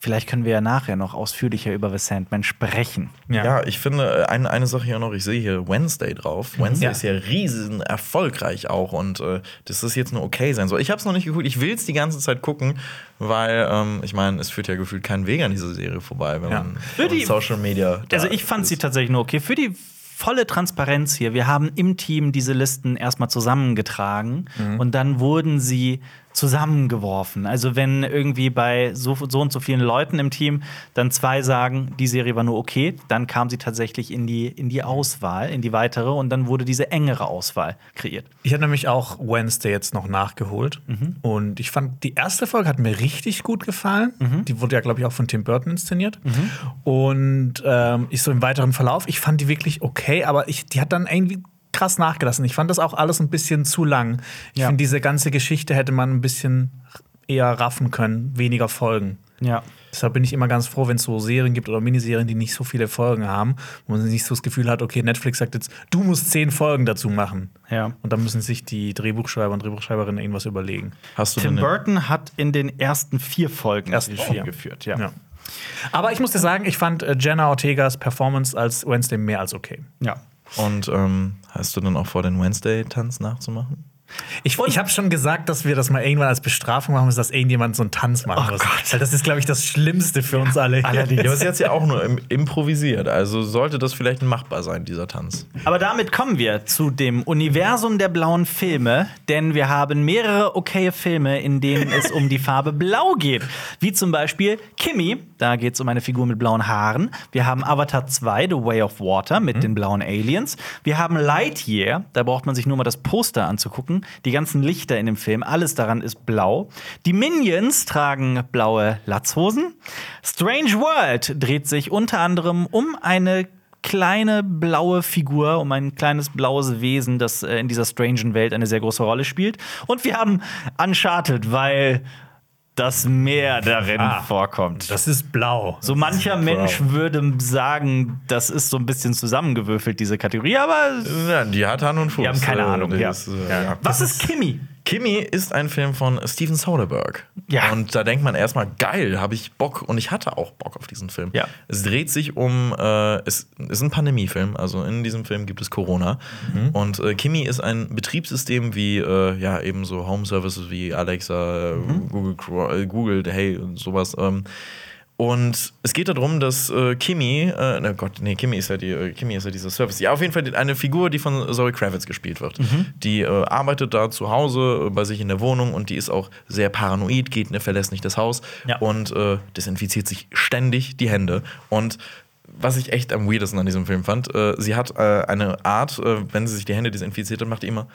vielleicht können wir ja nachher noch ausführlicher über The Sandman sprechen. Ja, ich finde, äh, eine, eine Sache hier noch, ich sehe hier Wednesday drauf. Wednesday Ja. ist ja riesen erfolgreich auch und äh, das ist jetzt nur okay sein soll. Ich habe es noch nicht geguckt, ich will es die ganze Zeit gucken, weil ähm, ich meine, es führt ja gefühlt kein Weg an dieser Serie vorbei, wenn Ja. man Für die- Social Media. da Also ich fand ist. sie tatsächlich nur okay. Für die volle Transparenz hier. Wir haben im Team diese Listen erstmal zusammengetragen und dann wurden sie zusammengeworfen. Also wenn irgendwie bei so, so und so vielen Leuten im Team dann zwei sagen, die Serie war nur okay, dann kam sie tatsächlich in die, in die Auswahl, in die weitere und dann wurde diese engere Auswahl kreiert. Ich habe nämlich auch Wednesday jetzt noch nachgeholt. Und ich fand, die erste Folge hat mir richtig gut gefallen. Die wurde ja, glaube ich, auch von Tim Burton inszeniert. Und ähm, ich so im weiteren Verlauf, ich fand die wirklich okay, aber ich, die hat dann irgendwie krass nachgelassen. Ich fand das auch alles ein bisschen zu lang. Ich Ja. finde, diese ganze Geschichte hätte man ein bisschen eher raffen können, weniger Folgen. Ja. Deshalb bin ich immer ganz froh, wenn es so Serien gibt oder Miniserien, die nicht so viele Folgen haben, wo man nicht so das Gefühl hat, okay, Netflix sagt jetzt, du musst zehn Folgen dazu machen. Ja. Und dann müssen sich die Drehbuchschreiber und Drehbuchschreiberinnen irgendwas überlegen. Hast du Tim Burton hat in den ersten vier Folgen Ersten vier. geführt. Ja. Ja. Aber ich muss dir sagen, ich fand äh, Jenna Ortegas Performance als Wednesday mehr als okay. ja. Und ähm, hast du dann auch vor, den Wednesday-Tanz nachzumachen? Ich, ich habe schon gesagt, dass wir das mal irgendwann als Bestrafung machen müssen, dass irgendjemand so einen Tanz machen muss. Weil das ist, glaube ich, das Schlimmste für uns alle. Ja, aber sie hat ja auch nur im, improvisiert. Also sollte das vielleicht machbar sein, dieser Tanz. Aber damit kommen wir zu dem Universum der blauen Filme, denn wir haben mehrere okaye Filme, in denen es um die Farbe Blau geht. Wie zum Beispiel Kimmy, da geht es um eine Figur mit blauen Haaren. Wir haben Avatar 2, The Way of Water mit den blauen Aliens. Wir haben Lightyear, da braucht man sich nur mal das Poster anzugucken. Die ganzen Lichter in dem Film, alles daran ist blau. Die Minions tragen blaue Latzhosen. Strange World dreht sich unter anderem um eine kleine blaue Figur, um ein kleines blaues Wesen, das äh, in dieser strangen Welt eine sehr große Rolle spielt. Und wir haben Uncharted, weil das Meer darin Ah. vorkommt. Das ist blau. So mancher Mensch würde sagen, das ist so ein bisschen zusammengewürfelt, diese Kategorie, aber Ja, die hat Hand und Fuß. Wir haben keine Äh, Ahnung, die ja. ist, äh, ja. was ist Kimmy? Kimmy ist ein Film von Steven Soderbergh. Ja. Und da denkt man erstmal, geil, habe ich Bock. Und ich hatte auch Bock auf diesen Film. Ja. Es dreht sich um, äh, es ist ein Pandemiefilm, also in diesem Film gibt es Corona. Mhm. Und äh, Kimmy ist ein Betriebssystem wie, äh, ja, eben so Home Services wie Alexa, Mhm. Google, äh, Google, Hey und sowas. Ähm, und es geht darum, dass äh, Kimmy, äh, na Gott, nee, Kimmy ist ja die, äh, Kimmy ist ja dieser Service. Ja, auf jeden Fall eine Figur, die von Zoe Kravitz gespielt wird. Mhm. Die äh, arbeitet da zu Hause äh, bei sich in der Wohnung und die ist auch sehr paranoid, geht, ne, verlässt nicht das Haus Ja. und äh, desinfiziert sich ständig die Hände. Und was ich echt am weirdesten an diesem Film fand, äh, sie hat eine Art, wenn sie sich die Hände desinfiziert, dann macht die immer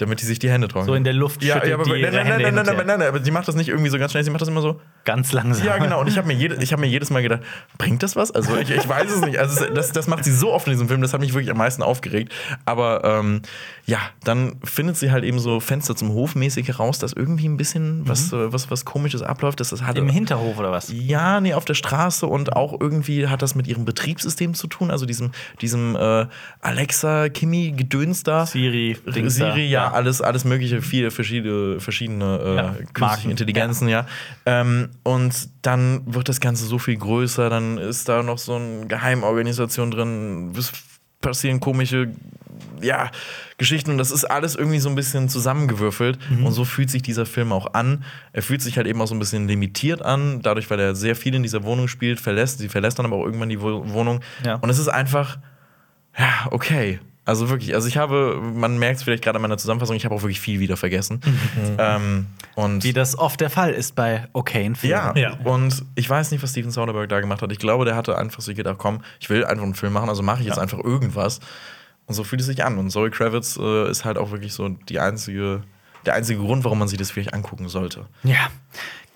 damit die sich die Hände trocknen. So in der Luft ja, ja, aber die nein, nein, Hände nein, nein, nein, nein, nein, aber sie macht das nicht irgendwie so ganz schnell, sie macht das immer so. Ganz langsam. Ja, genau. Und ich habe mir, jede, ich hab mir jedes Mal gedacht, bringt das was? Also ich, ich weiß es nicht. Also das, das macht sie so oft in diesem Film, das hat mich wirklich am meisten aufgeregt. Aber ähm, ja, dann findet sie halt eben so Fenster zum Hof mäßig heraus, dass irgendwie ein bisschen was, äh, was, was komisches abläuft. Dass das halt Im Hinterhof oder was? ja, nee, auf der Straße und auch irgendwie hat das mit ihrem Betriebssystem zu tun, also diesem, diesem äh, Alexa, Kimi, Gedöns da. Siri, Dings. Siri, ja, Ja. alles, alles mögliche, viele verschiedene, verschiedene äh, Ja, künstliche. Intelligenzen, ja. Ähm, und dann wird das Ganze so viel größer, dann ist da noch so eine Geheimorganisation drin, es passieren komische ja, Geschichten und das ist alles irgendwie so ein bisschen zusammengewürfelt Mhm. und so fühlt sich dieser Film auch an. Er fühlt sich halt eben auch so ein bisschen limitiert an, dadurch, weil er sehr viel in dieser Wohnung spielt, verlässt, sie verlässt dann aber auch irgendwann die Wo Wohnung Ja. und es ist einfach, ja, okay. Also wirklich, also ich habe, man merkt es vielleicht gerade an meiner Zusammenfassung, ich habe auch wirklich viel wieder vergessen. ähm, und Wie das oft der Fall ist bei okayen Filmen. ja, Ja. und ich weiß nicht, was Steven Soderbergh da gemacht hat. Ich glaube, der hatte einfach so gedacht, komm, ich will einfach einen Film machen, also mache ich jetzt einfach irgendwas. Und so fühlt es sich an. Und Zoe Kravitz äh, ist halt auch wirklich so die einzige, der einzige Grund, warum man sich das vielleicht angucken sollte. Ja.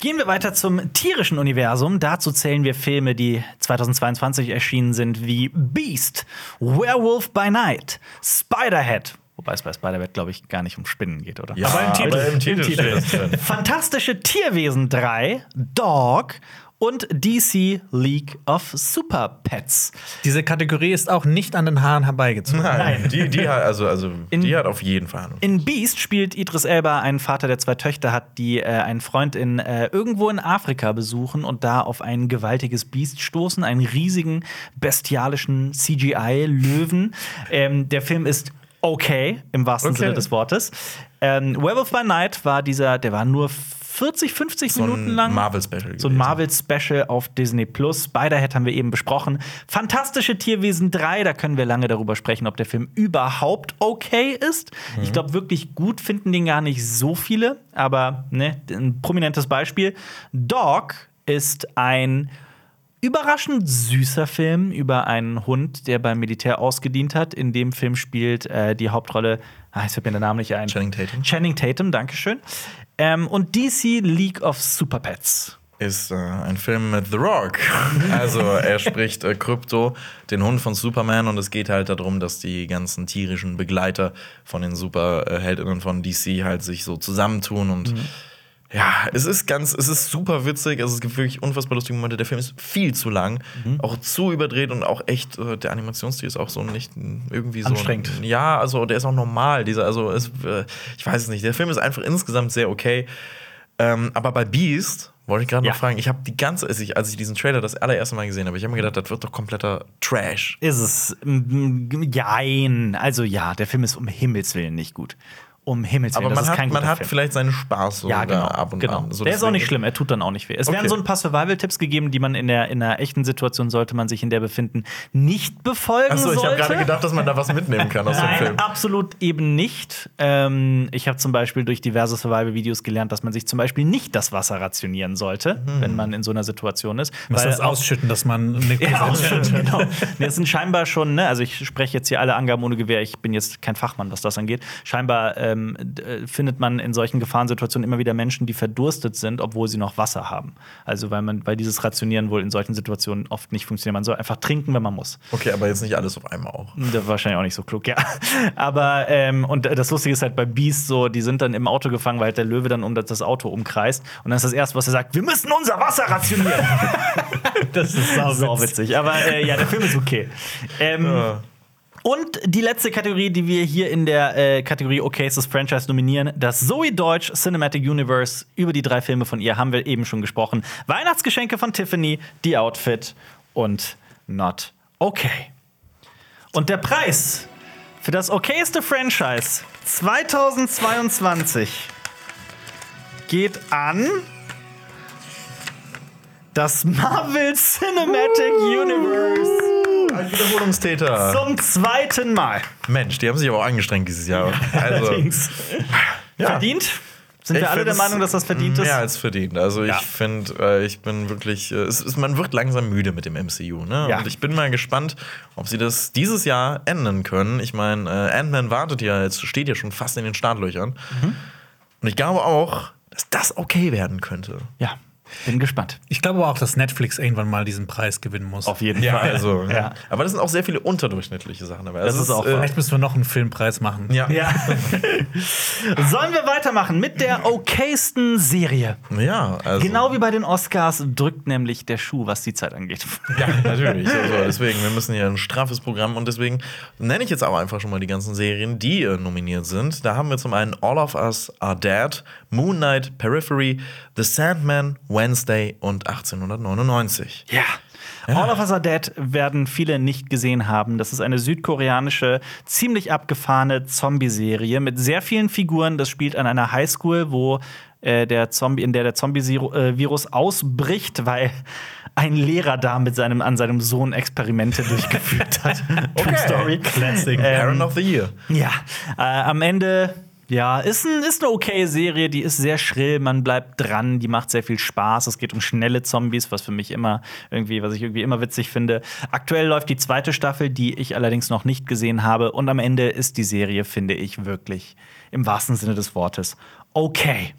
Gehen wir weiter zum tierischen Universum. Dazu zählen wir Filme, die 2022 erschienen sind, wie Beast, Werewolf by Night, Spiderhead. Wobei es bei Spiderhead, glaube ich, gar nicht um Spinnen geht, oder? Aber im Titel, im Titel. Fantastische Tierwesen 3, Dog und DC League of Super Pets. Diese Kategorie ist auch nicht an den Haaren herbeigezogen. Nein, die, die hat, also, also, In- die hat auf jeden Fall. Ahnung. In Beast spielt Idris Elba einen Vater, der zwei Töchter hat, die äh, einen Freund in äh, irgendwo in Afrika besuchen und da auf ein gewaltiges Biest stoßen, einen riesigen bestialischen CGI-Löwen. Ähm, der Film ist okay im wahrsten Okay. Sinne des Wortes. Ähm, Werewolf by Night war dieser, der war nur 40, 50 So Minuten ein lang. Marvel-Special. So ein gewesen. Marvel-Special auf Disney Plus. Spiderhead haben wir eben besprochen. Fantastische Tierwesen 3, da können wir lange darüber sprechen, ob der Film überhaupt okay ist. Ich glaube, wirklich gut finden den gar nicht so viele, aber ne, ein prominentes Beispiel. Dog ist ein überraschend süßer Film über einen Hund, der beim Militär ausgedient hat. In dem Film spielt äh, die Hauptrolle, ah, jetzt fällt mir der Name nicht ein. Channing Tatum. Channing Tatum, Dankeschön. Ähm, und DC League of Super Pets. ist äh, ein Film mit The Rock. Also er spricht äh, Krypto, den Hund von Superman, und es geht halt darum, dass die ganzen tierischen Begleiter von den Superheldinnen von DC halt sich so zusammentun und ja, es ist ganz, es ist super witzig, also es gibt wirklich unfassbar lustige Momente. Der Film ist viel zu lang, auch zu überdreht und auch echt, äh, der Animationsstil ist auch so nicht irgendwie so. Anstrengend. Ja, also der ist auch normal, dieser, also es, äh, ich weiß es nicht. Der Film ist einfach insgesamt sehr okay. Ähm, aber bei Beast wollte ich gerade Ja. noch fragen, ich habe die ganze, als ich, als ich diesen Trailer das allererste Mal gesehen habe, ich habe mir gedacht, das wird doch kompletter Trash. Ist es. Jein. Also ja, der Film ist um Himmels Willen nicht gut. Um Himmels Willen. Aber das man ist kein hat, man hat vielleicht seinen Spaß so Ja, da genau. ab und genau. an. So der ist auch nicht schlimm, er tut dann auch nicht weh. Es Okay. werden so ein paar Survival-Tipps gegeben, die man in der, in einer echten Situation, sollte man sich in der befinden, nicht befolgen Achso, ich habe gerade gedacht, dass man da was mitnehmen kann aus dem Nein, Film. absolut eben nicht. Ähm, ich habe zum Beispiel durch diverse Survival-Videos gelernt, dass man sich zum Beispiel nicht das Wasser rationieren sollte, Mhm. wenn man in so einer Situation ist. Was Weil das ausschütten, dass man eine ja, ausschütten, genau. Nee, Das sind scheinbar schon, ne, also ich spreche jetzt hier alle Angaben ohne Gewehr, ich bin jetzt kein Fachmann, was das angeht. Scheinbar ähm, äh, findet man in solchen Gefahrensituationen immer wieder Menschen, die verdurstet sind, obwohl sie noch Wasser haben. Also weil man, weil dieses Rationieren wohl in solchen Situationen oft nicht funktioniert. Man soll einfach trinken, wenn man muss. Okay, aber jetzt nicht alles auf einmal auch. Das war wahrscheinlich auch nicht so klug, ja. Aber, ähm, und das Lustige ist halt bei Beast so, die sind dann im Auto gefangen, weil halt der Löwe dann um das Auto umkreist. Und dann ist das erste, was er sagt: Wir müssen unser Wasser rationieren. Das ist ist auch witzig. Aber äh, ja, der Film ist okay. Ähm, Und die letzte Kategorie, die wir hier in der äh, Kategorie Okay, ist das Franchise nominieren, das Zoe Deutsch Cinematic Universe. Über die drei Filme von ihr haben wir eben schon gesprochen. Weihnachtsgeschenke von Tiffany, The Outfit und Not Okay. Und der Preis für das okayste Franchise 2022 geht an das Marvel Cinematic Universe Ein Wiederholungstäter. zum zweiten Mal. Mensch, die haben sich aber auch angestrengt dieses Jahr. Also, Allerdings. ja. Verdient? Sind Ich wir alle der Meinung, dass das verdient ist? Mehr als verdient. Also Ja. ich finde, äh, ich bin wirklich, äh, es ist, man wird langsam müde mit dem MCU. Ne? Ja. Und ich bin mal gespannt, ob sie das dieses Jahr ändern können. Ich meine, äh, Ant-Man wartet ja, jetzt steht ja schon fast in den Startlöchern. Mhm. Und ich glaube auch, dass das okay werden könnte. Ja, bin gespannt. Ich glaube auch, dass Netflix irgendwann mal diesen Preis gewinnen muss. Auf jeden Ja, Fall. also. ja. Aber das sind auch sehr viele unterdurchschnittliche Sachen dabei. Das Also ist auch äh, Vielleicht müssen wir noch einen Filmpreis machen. ja. Ja. Sollen wir weitermachen mit der okaysten Serie? Ja, also. Genau wie bei den Oscars drückt nämlich der Schuh, was die Zeit angeht. Ja, natürlich. Also deswegen, wir müssen hier ein straffes Programm und deswegen nenne ich jetzt aber einfach schon mal die ganzen Serien, die äh, nominiert sind. Da haben wir zum einen All of Us Are Dead, Moon Knight, Periphery, The Sandman, Wednesday und 1899. Ja. All of Us Are Dead werden viele nicht gesehen haben. Das ist eine südkoreanische, ziemlich abgefahrene Zombie-Serie mit sehr vielen Figuren. Das spielt an einer Highschool, wo äh, der Zombie, in der der Zombie-Virus ausbricht, weil ein Lehrer da mit seinem, an seinem Sohn Experimente durchgeführt hat. True Story. Classic. Parent of the Year. Ja, äh, am Ende. Ja, ist, ein, ist eine okay Serie, die ist sehr schrill, man bleibt dran, die macht sehr viel Spaß. Es geht um schnelle Zombies, was für mich immer irgendwie, was ich irgendwie immer witzig finde. Aktuell läuft die zweite Staffel, die ich allerdings noch nicht gesehen habe. Und am Ende ist die Serie, finde ich, wirklich im wahrsten Sinne des Wortes okay.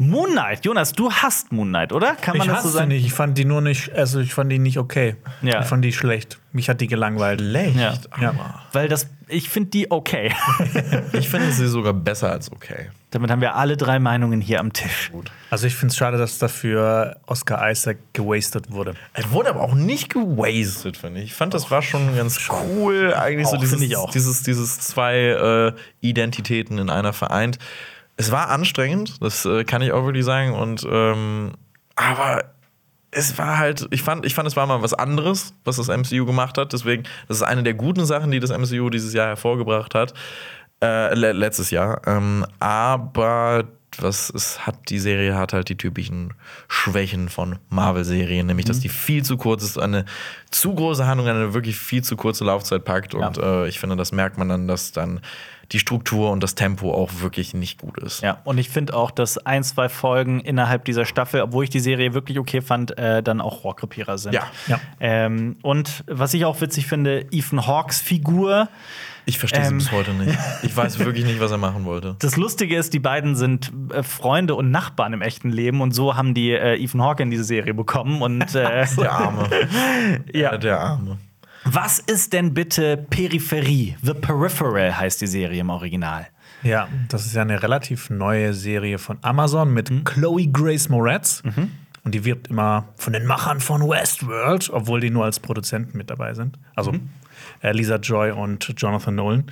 Moon Knight, Jonas, du hast Moon Knight, oder? Kann man Ich das so hasse sagen? nicht. Ich fand die nur nicht, also ich fand die nicht okay. Ja. Ich fand die schlecht. Mich hat die gelangweilt. Schlecht. Ja. Ja. Aber Weil das, ich finde die okay. ich finde sie sogar besser als okay. Damit haben wir alle drei Meinungen hier am Tisch. Also ich finde es schade, dass dafür Oscar Isaac gewastet wurde. Er wurde aber auch nicht gewastet, finde ich. Ich fand, das war schon ganz cool. Eigentlich so Auch, dieses, finde ich auch. dieses, dieses zwei äh, Identitäten in einer vereint. Es war anstrengend, das äh, kann ich auch wirklich sagen. Und ähm, aber es war halt, ich fand, ich fand, es war mal was anderes, was das MCU gemacht hat. Deswegen, das ist eine der guten Sachen, die das MCU dieses Jahr hervorgebracht hat. Äh, le letztes Jahr. Ähm, aber was es hat, die Serie hat halt die typischen Schwächen von Marvel-Serien, nämlich dass die viel zu kurz ist, eine zu große Handlung, eine wirklich viel zu kurze Laufzeit packt. Und äh, ich finde, das merkt man dann, dass dann die Struktur und das Tempo auch wirklich nicht gut ist. Ja, und ich finde auch, dass ein, zwei Folgen innerhalb dieser Staffel, obwohl ich die Serie wirklich okay fand, äh, dann auch Rohrkrepierer sind. Ja. Ja. Ähm, und was ich auch witzig finde, Ethan Hawks Figur. Ich verstehe sie Ähm. bis heute nicht. Ich weiß wirklich nicht, was er machen wollte. Das Lustige ist, die beiden sind äh, Freunde und Nachbarn im echten Leben und so haben die äh, Ethan Hawke in diese Serie bekommen. Und äh, Der Arme. ja. Ja, der Arme. was ist denn bitte Peripherie? The Peripheral heißt die Serie im Original. Ja, das ist ja eine relativ neue Serie von Amazon mit Mhm. Chloe Grace Moretz. Und die wird immer von den Machern von Westworld, obwohl die nur als Produzenten mit dabei sind. Also Mhm. Äh, Lisa Joy und Jonathan Nolan.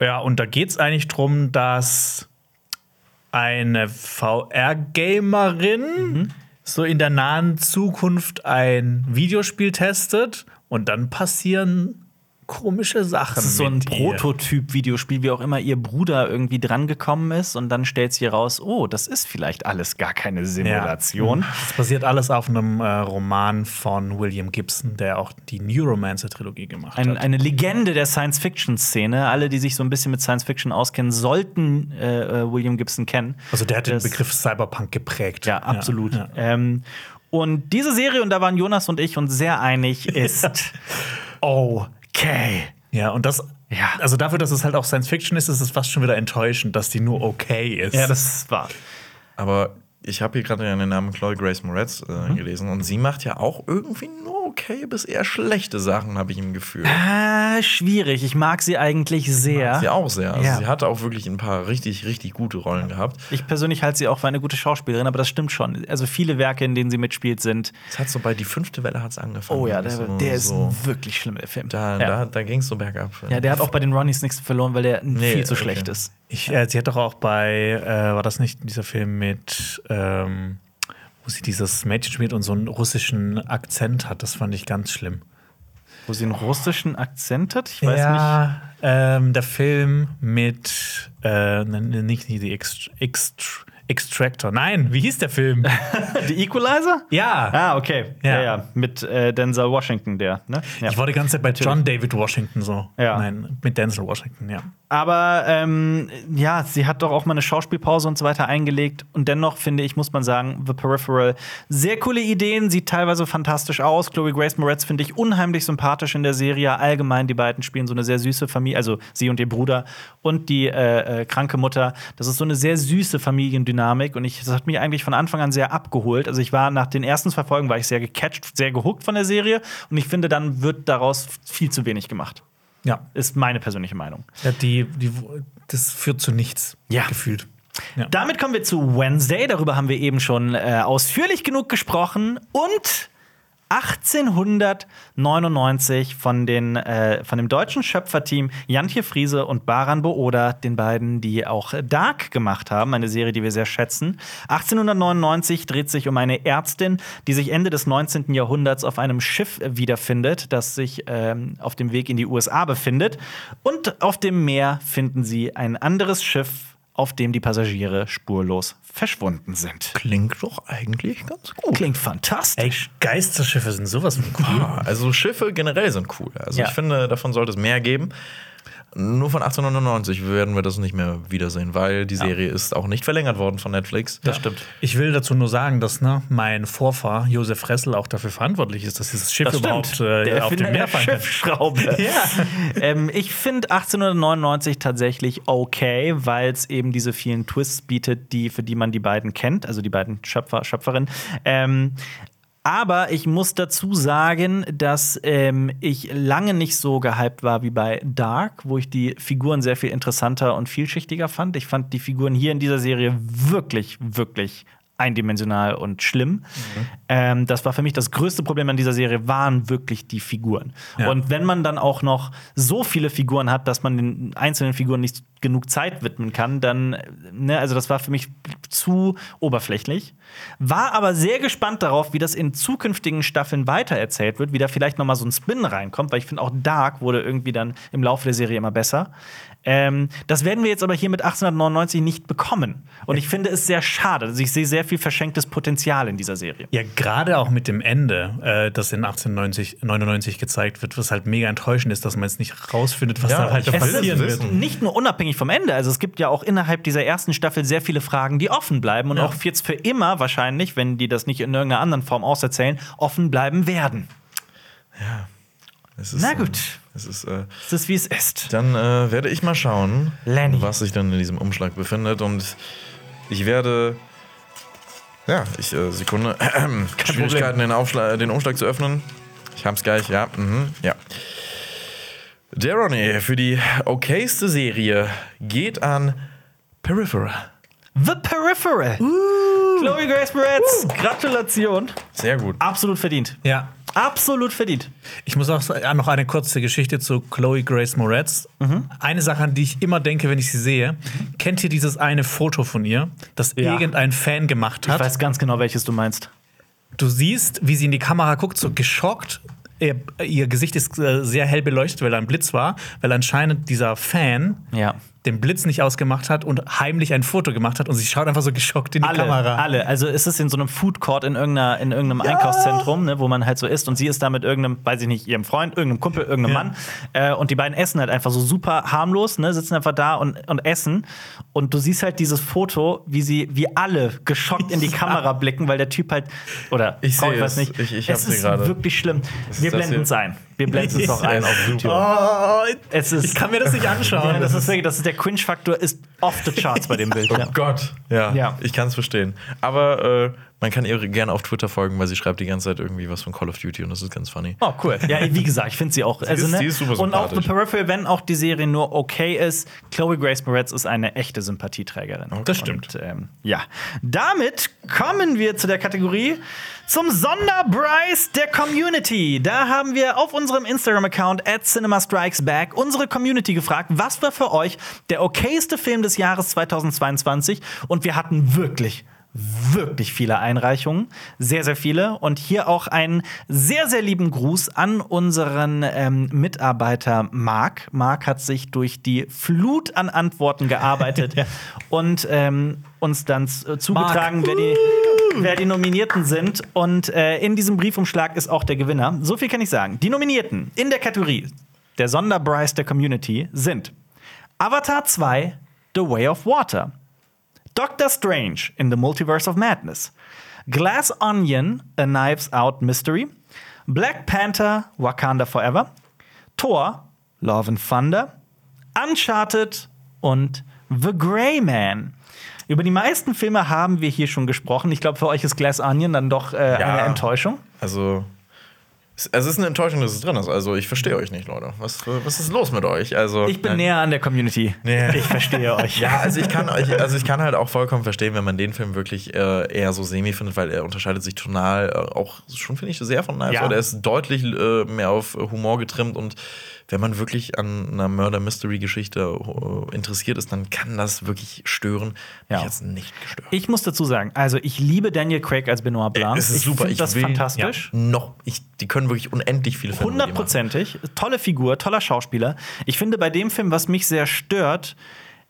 Ja, und da geht es eigentlich darum, dass eine VR-Gamerin Mhm. so in der nahen Zukunft ein Videospiel testet und dann passieren komische Sachen. Das ist so ein. Prototyp-Videospiel, wie auch immer ihr Bruder irgendwie drangekommen ist. Und dann stellt sie raus, oh, das ist vielleicht alles gar keine Simulation. Das basiert alles auf einem äh, Roman von William Gibson, der auch die Neuromancer-Trilogie gemacht Ein, hat. eine Legende der Science-Fiction-Szene. Alle, die sich so ein bisschen mit Science-Fiction auskennen, sollten äh, äh, William Gibson kennen. Also der hat den Das- Begriff Cyberpunk geprägt. Ja, absolut. Ja, ja. Ähm, und diese Serie, und da waren Jonas und ich uns sehr einig, ist okay. Ja, und das, Ja. also dafür, dass es halt auch Science Fiction ist, ist es fast schon wieder enttäuschend, dass die nur okay ist. Ja, das war. Aber ich habe hier gerade den Namen Chloe Grace Moretz äh, Mhm. gelesen und sie macht ja auch irgendwie nur okay bis eher schlechte Sachen, habe ich im Gefühl. Äh, schwierig. Ich mag sie eigentlich sehr. Sie auch sehr. Also Ja. Sie hatte auch wirklich ein paar richtig, richtig gute Rollen gehabt. Ich persönlich halte sie auch für eine gute Schauspielerin, aber das stimmt schon. Also viele Werke, in denen sie mitspielt, sind. Es hat so bei die fünfte Welle hat's angefangen. Oh ja, der, so, der ist so, wirklich schlimm, der Film. da, ja. da, da ging es so bergab. ja, der hat auch bei den Ronnies nichts verloren, weil der Nee, viel zu okay. schlecht ist. Ich, äh, sie hat doch auch bei, äh, war das nicht dieser Film mit, ähm, wo sie dieses Mädchen spielt und so einen russischen Akzent hat? Das fand ich ganz schlimm. Wo sie einen russischen Akzent hat? Ich weiß ja, ähm, der Film mit, äh, ne- nicht die Ext Ext Extractor. Nein, wie hieß der Film? Die Equalizer? ja. Ah, okay. Ja, Ja. ja. Mit äh, Denzel Washington, der. Ne? Ja. Ich war die ganze Zeit bei John David Washington so. Ja. Nein, mit Denzel Washington, ja. Aber ähm, ja, sie hat doch auch mal eine Schauspielpause und so weiter eingelegt. Und dennoch finde ich, muss man sagen, The Peripheral sehr coole Ideen, sieht teilweise fantastisch aus. Chloe Grace Moretz finde ich unheimlich sympathisch in der Serie. Allgemein, die beiden spielen so eine sehr süße Familie, also sie und ihr Bruder und die äh, äh, kranke Mutter. Das ist so eine sehr süße Familiendynamik und ich, das hat mich eigentlich von Anfang an sehr abgeholt. Also ich war nach den ersten zwei Folgen war ich sehr gecatcht, sehr gehuckt von der Serie und ich finde, dann wird daraus viel zu wenig gemacht. Ja. Ist meine persönliche Meinung. ja die, die, das führt zu nichts, Ja. gefühlt. Ja. Damit kommen wir zu Wednesday. Darüber haben wir eben schon äh, ausführlich genug gesprochen. Und 1899 von, den, äh, von dem deutschen Schöpferteam Jantje Friese und Baran Booda, den beiden, die auch Dark gemacht haben, eine Serie, die wir sehr schätzen. 1899 dreht sich um eine Ärztin, die sich Ende des 19. Jahrhunderts auf einem Schiff wiederfindet, das sich ähm, auf dem Weg in die USA befindet. Und auf dem Meer finden sie ein anderes Schiff, auf dem die Passagiere spurlos verschwunden sind. Klingt doch eigentlich ganz gut. Klingt Ey, fantastisch. Geisterschiffe sind sowas von cool. Ja, also Schiffe generell sind cool. Also Ja. ich finde, davon sollte es mehr geben. Nur von 1899 werden wir das nicht mehr wiedersehen, weil die Serie ist auch nicht verlängert worden von Netflix. Das stimmt. Ich will dazu nur sagen, dass ne, mein Vorfahr Josef Ressel auch dafür verantwortlich ist, dass dieses Schiff Das überhaupt äh, der auf dem Meer kann. Schiffsschraube. ähm, ich finde 1899 tatsächlich okay, weil es eben diese vielen Twists bietet, die, für die man die beiden kennt, also die beiden Schöpfer, Schöpferinnen. Ähm, aber ich muss dazu sagen, dass ähm, ich lange nicht so gehypt war wie bei Dark, wo ich die Figuren sehr viel interessanter und vielschichtiger fand. Ich fand die Figuren hier in dieser Serie wirklich, wirklich eindimensional und schlimm. Ähm, das war für mich das größte Problem an dieser Serie, waren wirklich die Figuren. Ja. Und wenn man dann auch noch so viele Figuren hat, dass man den einzelnen Figuren nicht genug Zeit widmen kann, dann, ne, also das war für mich zu oberflächlich. War aber sehr gespannt darauf, wie das in zukünftigen Staffeln weitererzählt wird, wie da vielleicht noch mal so ein Spin reinkommt, weil ich finde auch Dark wurde irgendwie dann im Laufe der Serie immer besser. Ähm, das werden wir jetzt aber hier mit 1899 nicht bekommen. Und ich finde es sehr schade. Also ich sehe sehr viel verschenktes Potenzial in dieser Serie. Ja, gerade auch mit dem Ende, äh, das in 1899 gezeigt wird, was halt mega enttäuschend ist, dass man jetzt nicht rausfindet, was Ja, da halt passieren wird. Nicht nur unabhängig vom Ende. Also es gibt ja auch innerhalb dieser ersten Staffel sehr viele Fragen, die offen bleiben und auch jetzt für immer wahrscheinlich, wenn die das nicht in irgendeiner anderen Form auserzählen, offen bleiben werden. Es ist, Na gut. Es ist, äh, Es ist wie es ist. dann äh, werde ich mal schauen, Lenny. was sich dann in diesem Umschlag befindet. Und ich werde. Ja, ich, äh, Sekunde. Schwierigkeiten, den, Aufschlag, den Umschlag zu öffnen. Ich hab's gleich, ja. Mhm, ja. Der Ronny für die okayste Serie geht an Peripheral. The Peripheral. Chloe Grace Moretz. Gratulation. Sehr gut. Absolut verdient. Ja. Absolut verdient. Ich muss auch noch eine kurze Geschichte zu Chloe Grace Moretz. Eine Sache, an die ich immer denke, wenn ich sie sehe. Kennt ihr dieses eine Foto von ihr, das Ja. irgendein Fan gemacht Ich hat? weiß ganz genau, welches du meinst. Du siehst, wie sie in die Kamera guckt, so geschockt, ihr, ihr Gesicht ist äh, sehr hell beleuchtet, weil da ein Blitz war, weil anscheinend dieser Fan Ja. Den Blitz nicht ausgemacht hat und heimlich ein Foto gemacht hat und sie schaut einfach so geschockt in die Alle, Kamera. alle. Also ist es in so einem Food Court in, irgendeiner, in irgendeinem Einkaufszentrum, ne, wo man halt so isst und sie ist da mit irgendeinem, weiß ich nicht, ihrem Freund, irgendeinem Kumpel, irgendeinem Ja. Mann äh, und die beiden essen halt einfach so super harmlos, ne, sitzen einfach da und, und essen und du siehst halt dieses Foto, wie sie, wie alle geschockt in die Kamera blicken, weil der Typ halt, oder Ich Frau, sehe weiß es. nicht, Ich- ich es ist gerade. wirklich schlimm. Wir das blenden es ein. Wir blenden es auch ein auf YouTube. Oh, Es ist, ich kann mir das nicht anschauen. ja, das ist wirklich, das ist der Cringe-Faktor ist off the charts bei dem Bild. Oh Ja. Gott. Ja, Ja. ich kann es verstehen. Aber äh, man kann ihr gerne auf Twitter folgen, weil sie schreibt die ganze Zeit irgendwie was von Call of Duty und das ist ganz funny. Oh, cool. Ja, wie gesagt, ich finde sie auch. also, ist- ne? die ist super Und auch The. Peripheral, wenn auch die Serie nur okay ist, Chloe Grace Moretz ist eine echte Sympathieträgerin. Das stimmt. Und, ähm, ja. Damit kommen wir zu der Kategorie zum Sonderpreis der Community. Da haben wir auf unserem Instagram-Account at CinemaStrikesBack unsere Community gefragt, was war für euch der okayste Film des Jahres 2022? Und wir hatten wirklich wirklich viele Einreichungen, sehr, sehr viele. Und hier auch einen sehr, sehr lieben Gruß an unseren ähm, Mitarbeiter Marc. Marc hat sich durch die Flut an Antworten gearbeitet und ähm, uns dann äh, zugetragen, wer die, wer die Nominierten sind. Und äh, in diesem Briefumschlag ist auch der Gewinner. So viel kann ich sagen. Die Nominierten in der Kategorie der Sonderpreis der Community sind Avatar 2, The Way of Water. Doctor Strange in the Multiverse of Madness, Glass Onion, A Knives Out Mystery, Black Panther, Wakanda Forever, Thor, Love and Thunder, Uncharted und The Gray Man. Über die meisten Filme haben wir hier schon gesprochen. Ich glaube, für euch ist Glass Onion dann doch äh, eine Enttäuschung. Also, es ist eine Enttäuschung, dass es drin ist. Also, ich verstehe euch nicht, Leute. Was, was ist los mit euch? Also, Ich bin nein. näher an der Community. Nee. Ich verstehe euch. Ja, also ich kann euch, also ich kann halt auch vollkommen verstehen, wenn man den Film wirklich äh, eher so semi findet, weil er unterscheidet sich tonal äh, auch schon, finde ich, sehr von Knives Ja. Out. Er ist deutlich äh, mehr auf Humor getrimmt und wenn man wirklich an einer Murder-Mystery-Geschichte äh, interessiert ist, dann kann das wirklich stören. Ja. Mich jetzt nicht gestört. Ich muss dazu sagen, also ich liebe Daniel Craig als Benoit Blanc. es ist ich super. finde Ich das will- fantastisch. Ja, noch, ich, die können wirklich unendlich viele Filme. Hundertprozentig. Tolle Figur, toller Schauspieler. Ich finde bei dem Film, was mich sehr stört,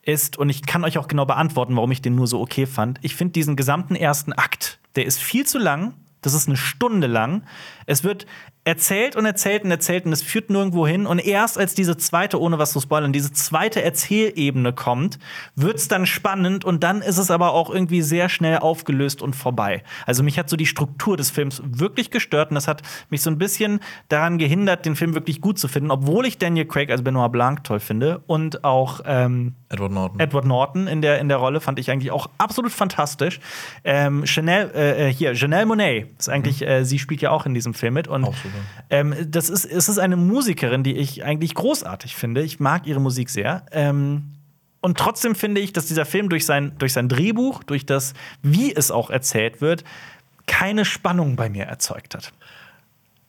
ist, und ich kann euch auch genau beantworten, warum ich den nur so okay fand. Ich finde diesen gesamten ersten Akt, der ist viel zu lang. Das ist eine Stunde lang. Es wird erzählt und erzählt und erzählt und es führt nirgendwo hin. Und erst als diese zweite, ohne was zu spoilern, diese zweite Erzählebene kommt, wird es dann spannend und dann ist es aber auch irgendwie sehr schnell aufgelöst und vorbei. Also mich hat so die Struktur des Films wirklich gestört und das hat mich so ein bisschen daran gehindert, den Film wirklich gut zu finden, obwohl ich Daniel Craig als Benoit Blanc toll finde und auch ähm, Edward Norton. Edward Norton in der, in der Rolle fand ich eigentlich auch absolut fantastisch. Ähm, Chanel, äh, hier, Janelle Monet ist eigentlich, äh, sie spielt ja auch in diesem Film mit. Und Auch super. Ähm, das ist, es ist eine Musikerin, die ich eigentlich großartig finde. Ich mag ihre Musik sehr. Ähm, und trotzdem finde ich, dass dieser Film durch sein, durch sein Drehbuch, durch das, wie es auch erzählt wird, keine Spannung bei mir erzeugt hat.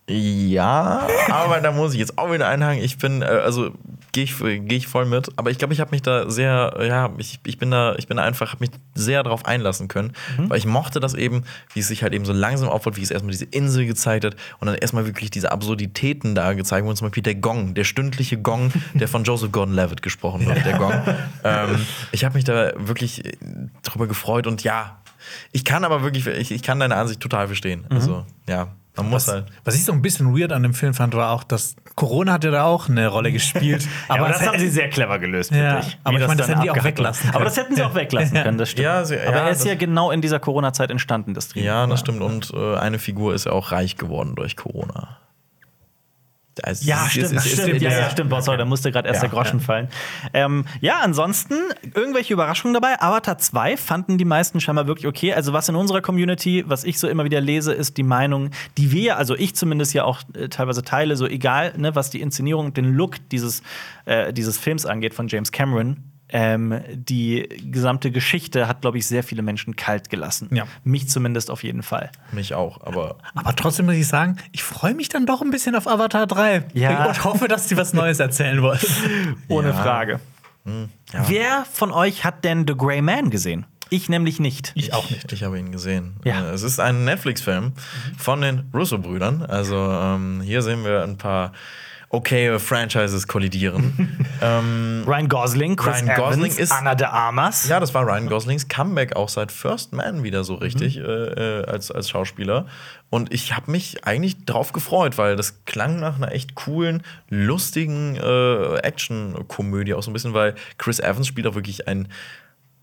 Ja, aber da muss ich jetzt auch wieder einhaken. Ich bin, äh, also gehe ich, geh ich voll mit, aber ich glaube, ich habe mich da sehr, ja, ich, ich bin da, ich bin da einfach, habe mich sehr darauf einlassen können, weil ich mochte das eben, wie es sich halt eben so langsam aufbaut, wie es erstmal diese Insel gezeigt hat und dann erstmal wirklich diese Absurditäten da gezeigt wurden, zum Beispiel der Gong, der stündliche Gong, der von Joseph Gordon-Levitt gesprochen wird, der Gong. ähm, ich habe mich da wirklich drüber gefreut und ja, ich kann aber wirklich, ich, ich kann deine Ansicht total verstehen. Also, ja, man muss Was, halt. was ich so ein bisschen weird an dem Film fand, war auch, dass Corona hatte da auch eine Rolle gespielt. Aber, es das haben hätte- sie sehr clever gelöst, Ja, finde ich. aber ich meine, das hätten die auch weglassen wird. Aber können. das hätten sie auch weglassen können, das stimmt. Ja, sie- aber ja, er ist das- ja genau in dieser Corona-Zeit entstanden, das Drehbuch. Ja, das stimmt. Und äh, eine Figur ist ja auch reich geworden durch Corona. Also, Ja, es- stimmt, es- es- stimmt, ja, ja, stimmt. Boah, sorry, da musste gerade erst Ja, der Groschen fallen. Ähm, ja, ansonsten irgendwelche Überraschungen dabei. Avatar 2 fanden die meisten scheinbar wirklich okay. Also, was in unserer Community, was ich so immer wieder lese, ist die Meinung, die wir, also ich zumindest ja auch äh, teilweise teile, so egal, ne, was die Inszenierung und den Look dieses, äh, dieses Films angeht von James Cameron. Ähm, die gesamte Geschichte hat, glaube ich, sehr viele Menschen kalt gelassen. Ja. Mich zumindest auf jeden Fall. Mich auch, aber Aber trotzdem muss ich sagen, ich freue mich dann doch ein bisschen auf Avatar 3. Ja. Und hoffe, dass die was Neues erzählen wollen. Ohne Ja. Frage. ja. Wer von euch hat denn The Grey Man gesehen? Ich nämlich nicht. Ich auch nicht. Ich habe ihn gesehen. Ja. Äh, Es ist ein Netflix-Film von den Russo-Brüdern. Also ähm, hier sehen wir ein paar okay Franchises kollidieren. ähm, Ryan Gosling, Chris Ryan Gosling Evans, ist- Anna de Armas. ja, das war Ryan Goslings Comeback auch seit First Man wieder so richtig äh, äh, als, als Schauspieler. Und ich habe mich eigentlich drauf gefreut, weil das klang nach einer echt coolen, lustigen äh, Action-Komödie auch so ein bisschen, weil Chris Evans spielt auch wirklich einen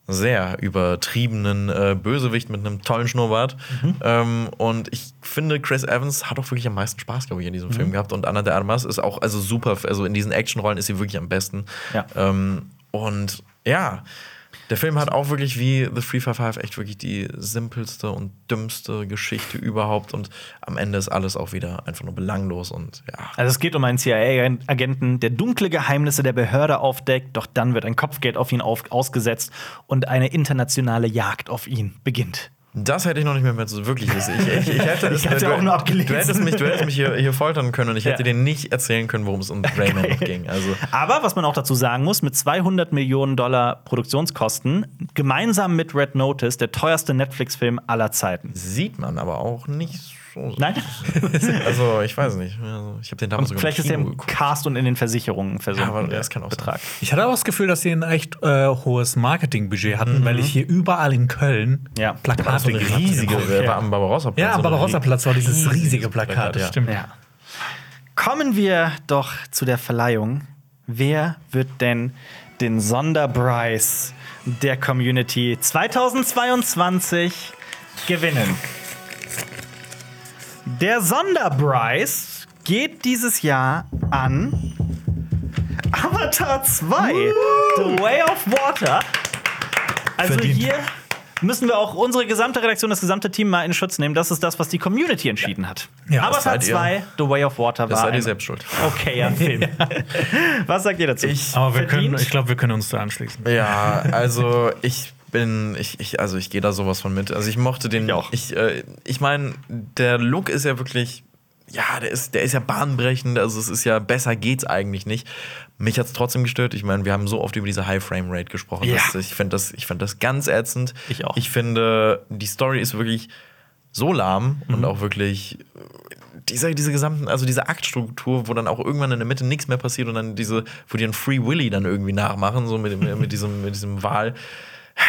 sehr übertriebenen äh, Bösewicht mit einem tollen Schnurrbart. Ähm, und ich finde, Chris Evans hat auch wirklich am meisten Spaß, glaube ich, in diesem Film gehabt. Und Anna de Armas ist auch also super. Also in diesen Actionrollen ist sie wirklich am besten. Ja. Ähm, und ja, der Film hat auch wirklich wie The 355 echt wirklich die simpelste und dümmste Geschichte überhaupt. Und am Ende ist alles auch wieder einfach nur belanglos und ja. Also es geht um einen CIA-Agenten, der dunkle Geheimnisse der Behörde aufdeckt, doch dann wird ein Kopfgeld auf ihn auf ausgesetzt und eine internationale Jagd auf ihn beginnt. Das hätte ich noch nicht mehr, mehr so wirklich. Ich, ich, ich hätte Ich du- auch nur abgelesen. Du hättest mich, du hättest mich hier, hier foltern können und ich hätte Ja. dir nicht erzählen können, worum es um Rayman noch ging. Also Aber was man auch dazu sagen muss, mit 200 Millionen Dollar Produktionskosten, gemeinsam mit Red Notice, der teuerste Netflix-Film aller Zeiten. sieht man aber auch nicht so. Nein? Also ich weiß nicht. Also, ich habe den damals sogar Vielleicht ist er Kino im geguckt. Cast und in den Versicherungen Ja, versunken. aber der das kann auch Betrag. Ich hatte auch das Gefühl, dass sie ein echt äh, hohes Marketingbudget hatten, weil ich hier überall in Köln Ja. Plakate So riesige Ja. war am Barbarossa-Platz. Ja, am Barbarossa-Platz war dieses riesige Plakat. ja. Stimmt. Ja. Kommen wir doch zu der Verleihung. Wer wird denn den Sonderpreis der Community 2022 gewinnen? Der Sonderpreis geht dieses Jahr an Avatar 2, The Way of Water. Also Verdient. hier müssen wir auch unsere gesamte Redaktion, das gesamte Team mal in Schutz nehmen. Das ist das, was die Community entschieden hat. Ja, das Avatar seid ihr. 2, The Way of Water Das war seid ihr selbst schuld. okayer Film. Was sagt ihr dazu? Ich- Aber wir können, Verdient? ich glaube, wir können uns da anschließen. Ja, also ich bin, ich, ich also ich gehe da sowas von mit. Also ich mochte den. Ich auch. Ich, äh, ich meine, der Look ist ja wirklich, ja, der ist, der ist ja bahnbrechend. Also es ist ja besser geht's eigentlich nicht. Mich hat's trotzdem gestört. Ich meine, wir haben so oft über diese High Frame Rate gesprochen. Ja. dass ich finde das, ich finde das ganz ätzend. Ich auch. Ich finde, die Story ist wirklich so lahm Mhm. und auch wirklich äh, diese, diese gesamten, also diese Aktstruktur, wo dann auch irgendwann in der Mitte nichts mehr passiert und dann diese, wo die einen Free Willy dann irgendwie nachmachen, so mit, dem- mit diesem, mit diesem Wahl.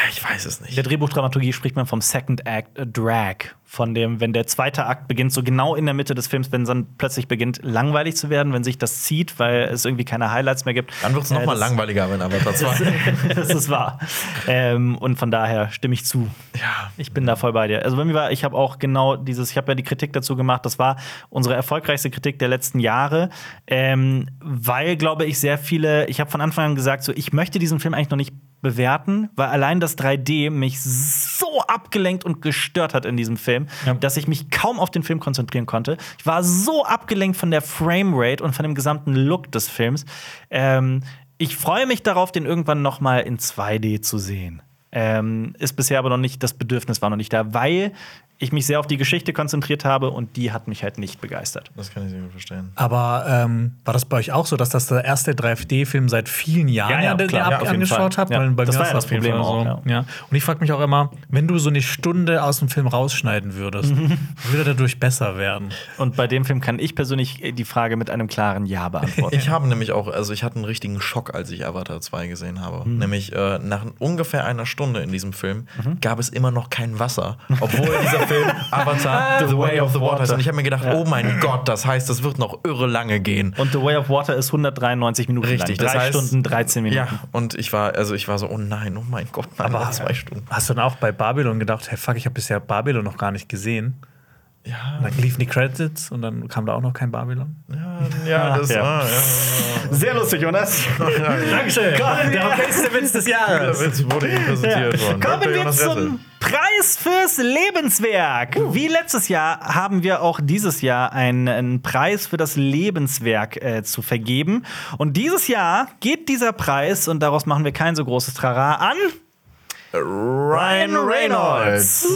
Ich weiß es In nicht. der Drehbuchdramaturgie spricht man vom Second Act a Drag. Von dem, wenn der zweite Akt beginnt, so genau in der Mitte des Films, wenn es dann plötzlich beginnt, langweilig zu werden, wenn sich das zieht, weil es irgendwie keine Highlights mehr gibt. Dann wird es Äh, nochmal langweiliger, wenn Avatar 2. das ist wahr. Ähm, und von daher stimme ich zu. ja. Ich bin da voll bei dir. Also bei mir war, ich habe auch genau dieses, ich habe ja die Kritik dazu gemacht, das war unsere erfolgreichste Kritik der letzten Jahre, ähm, weil, glaube ich, sehr viele, ich habe von Anfang an gesagt, so, ich möchte diesen Film eigentlich noch nicht bewerten, weil allein das 3D mich so abgelenkt und gestört hat in diesem Film, Ja. dass ich mich kaum auf den Film konzentrieren konnte. Ich war so abgelenkt von der Framerate und von dem gesamten Look des Films. Ähm, ich freue mich darauf, den irgendwann noch mal in 2D zu sehen. Ähm, ist bisher aber noch nicht, das Bedürfnis war noch nicht da, weil ich mich sehr auf die Geschichte konzentriert habe und die hat mich halt nicht begeistert. Das kann ich sehr gut verstehen. Aber ähm, war das bei euch auch so, dass das der erste 3D-Film seit vielen Jahren Ja, ja, den ihr ja, angeschaut habt? Ja, das mir war ja das Problem auch, so. Ja. Und ich frage mich auch immer, wenn du so eine Stunde aus dem Film rausschneiden würdest, würde dadurch besser werden? Und bei dem Film kann ich persönlich die Frage mit einem klaren Ja beantworten. Ich habe nämlich auch, also ich hatte einen richtigen Schock, als ich Avatar 2 gesehen habe. Mhm. Nämlich äh, nach ungefähr einer Stunde in diesem Film gab es immer noch kein Wasser. Obwohl dieser Film Avatar The Way of the Water ist. Und ich habe mir gedacht, oh mein Gott, das heißt, das wird noch irre lange gehen. Und The Way of Water ist 193 Minuten Richtig, lang. das Drei heißt- Stunden, 13 Minuten. Ja, und ich war, also ich war so, oh nein, oh mein Gott, nein, Aber zwei Stunden. Hast du dann auch bei Babylon gedacht, hey fuck, ich habe bisher Babylon noch gar nicht gesehen? Ja, Und dann liefen die Credits und dann kam da auch noch kein Babylon. ja, ja, das Ja. war, ja, Sehr lustig, Jonas. Dankeschön. Der okayste Witz des ja. Der Witz wurde ihm präsentiert worden. Kommen wir Jonas Rette. zum Preis fürs Lebenswerk. Wie letztes Jahr haben wir auch dieses Jahr einen, einen Preis für das Lebenswerk äh, zu vergeben. Und dieses Jahr geht dieser Preis, und daraus machen wir kein so großes Trara, an Ryan Reynolds.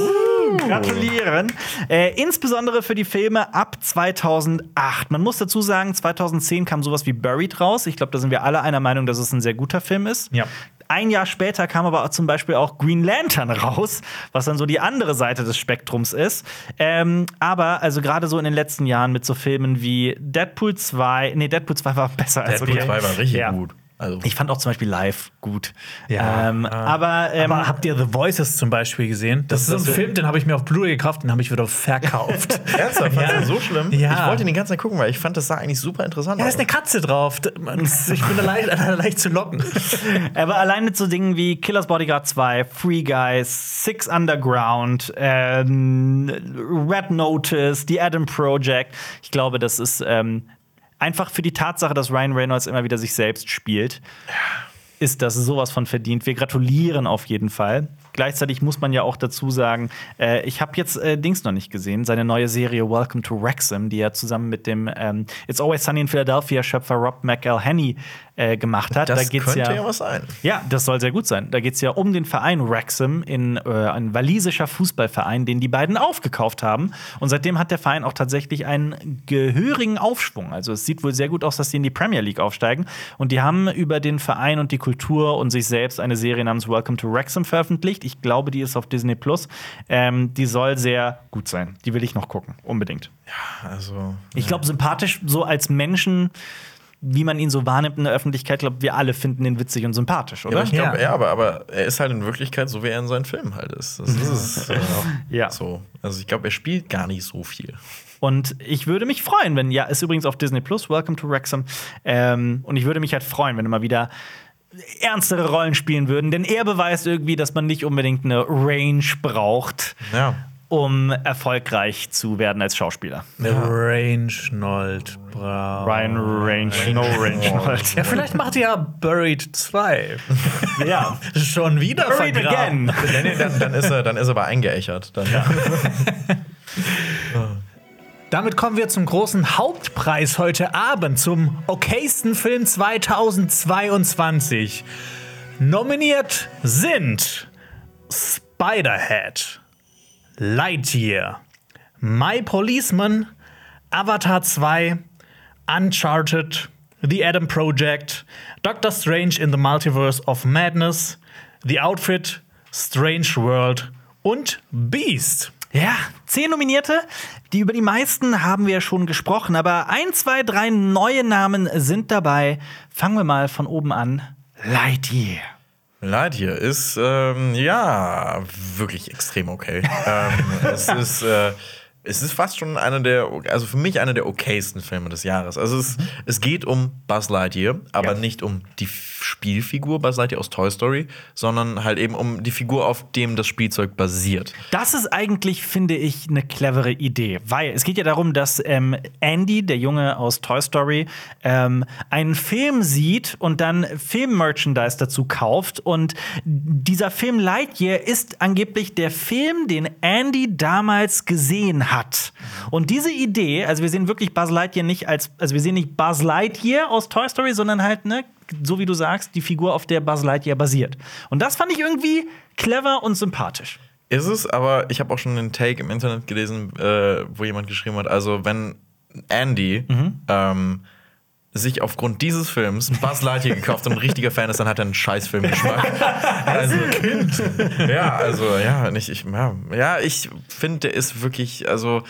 Gratulieren. Äh, insbesondere für die Filme ab 2008. Man muss dazu sagen, 2010 kam sowas wie Buried raus. Ich glaube, da sind wir alle einer Meinung, dass es ein sehr guter Film ist. Ja. Ein Jahr später kam aber zum Beispiel auch Green Lantern raus, was dann so die andere Seite des Spektrums ist. Ähm, aber also gerade so in den letzten Jahren mit so Filmen wie Deadpool 2, nee, Deadpool 2 war besser als Deadpool okay. 2 war richtig Ja. gut. Also, Ich fand auch zum Beispiel live gut. Ja. ähm, aber, ähm, Aber habt ihr The Voices zum Beispiel gesehen? Das, ist so ein das- Film, den habe ich mir auf Blu-ray gekauft, den habe ich wieder verkauft. Ernsthaft, du so schlimm? Ja. Ich wollte ihn die ganze Zeit gucken, weil ich fand, das sah eigentlich super interessant Da aus. ist eine Katze drauf. Ich bin da leicht, leicht zu locken. Aber allein mit so Dingen wie Killers Bodyguard 2, Free Guys, Six Underground, ähm, Red Notice, The Adam Project, ich glaube, das ist ähm, einfach für die Tatsache, dass Ryan Reynolds immer wieder sich selbst spielt, ist das sowas von verdient. Wir gratulieren auf jeden Fall. Gleichzeitig muss man ja auch dazu sagen, äh, ich habe jetzt äh, Dings noch nicht gesehen, seine neue Serie Welcome to Wrexham, die er zusammen mit dem ähm, It's Always Sunny in Philadelphia Schöpfer Rob McElhenney äh, gemacht hat. das da geht's könnte ja, ja, was sein. ja, das soll sehr gut sein. Da geht es ja um den Verein Wrexham, in, äh, ein walisischer Fußballverein, den die beiden aufgekauft haben. Und seitdem hat der Verein auch tatsächlich einen gehörigen Aufschwung. Also es sieht wohl sehr gut aus, dass die in die Premier League aufsteigen. Und die haben über den Verein und die Kultur und sich selbst eine Serie namens Welcome to Wrexham veröffentlicht. Ich glaube, die ist auf Disney Plus. Ähm, die soll sehr gut sein. Die will ich noch gucken, unbedingt. Also, Ich glaube, sympathisch so als Menschen. Wie man ihn so wahrnimmt in der Öffentlichkeit, glaube wir alle finden ihn witzig und sympathisch, ja, oder? aber ich glaube, Ja. ja, aber, aber er ist halt in Wirklichkeit so, wie er in seinen Filmen halt ist. Das ist es. äh, Ja. So. Also ich glaube, er spielt gar nicht so viel. Und ich würde mich freuen, wenn, ja, ist übrigens auf Disney Plus, Welcome to Wrexham. Ähm, und ich würde mich halt freuen, wenn immer wieder ernstere Rollen spielen würden, denn er beweist irgendwie, dass man nicht unbedingt eine Range braucht, Ja. um erfolgreich zu werden als Schauspieler. Range Nold Braun. Ryan Range, no Range. Ja, vielleicht macht ihr ja Buried 2. ja. Schon wieder Buried vergraben. again. Nee, nee, dann, dann, ist er, dann ist er aber eingeächert. Dann, Damit kommen wir zum großen Hauptpreis heute Abend, zum okaysten Film 2022. Nominiert sind Spiderhead, Lightyear, My Policeman, Avatar 2, Uncharted, The Adam Project, Doctor Strange in the Multiverse of Madness, The Outfit, Strange World und Beast. Ja, zehn Nominierte. Die über die meisten haben wir schon gesprochen, aber ein, zwei, drei neue Namen sind dabei. Fangen wir mal von oben an. Lightyear. Lightyear ist, ähm, ja, wirklich extrem okay. ähm, es, ist, äh, es ist fast schon einer der, also für mich einer der okaysten Filme des Jahres. Also es, es geht um Buzz Lightyear, aber Ja. nicht um die Spielfigur Buzz Lightyear aus Toy Story, sondern halt eben um die Figur, auf dem das Spielzeug basiert. Das ist eigentlich, finde ich, eine clevere Idee, weil es geht ja darum, dass ähm, Andy, der Junge aus Toy Story, ähm, einen Film sieht und dann Film-Merchandise dazu kauft. Und dieser Film Lightyear ist angeblich der Film, den Andy damals gesehen hat. Und diese Idee, also wir sehen wirklich Buzz Lightyear nicht als, also wir sehen nicht Buzz Lightyear aus Toy Story, sondern halt, ne, so wie du sagst, die Figur, auf der Buzz Lightyear basiert. Und das fand ich irgendwie clever und sympathisch. Ist es, aber ich habe auch schon einen Take im Internet gelesen, äh, wo jemand geschrieben hat, also wenn Andy ähm, sich aufgrund dieses Films Buzz Lightyear gekauft und ein richtiger Fan ist, dann hat er einen Scheißfilmgeschmack. also Kind. Ja, also ja, nicht ich ja, ja ich finde, der ist wirklich also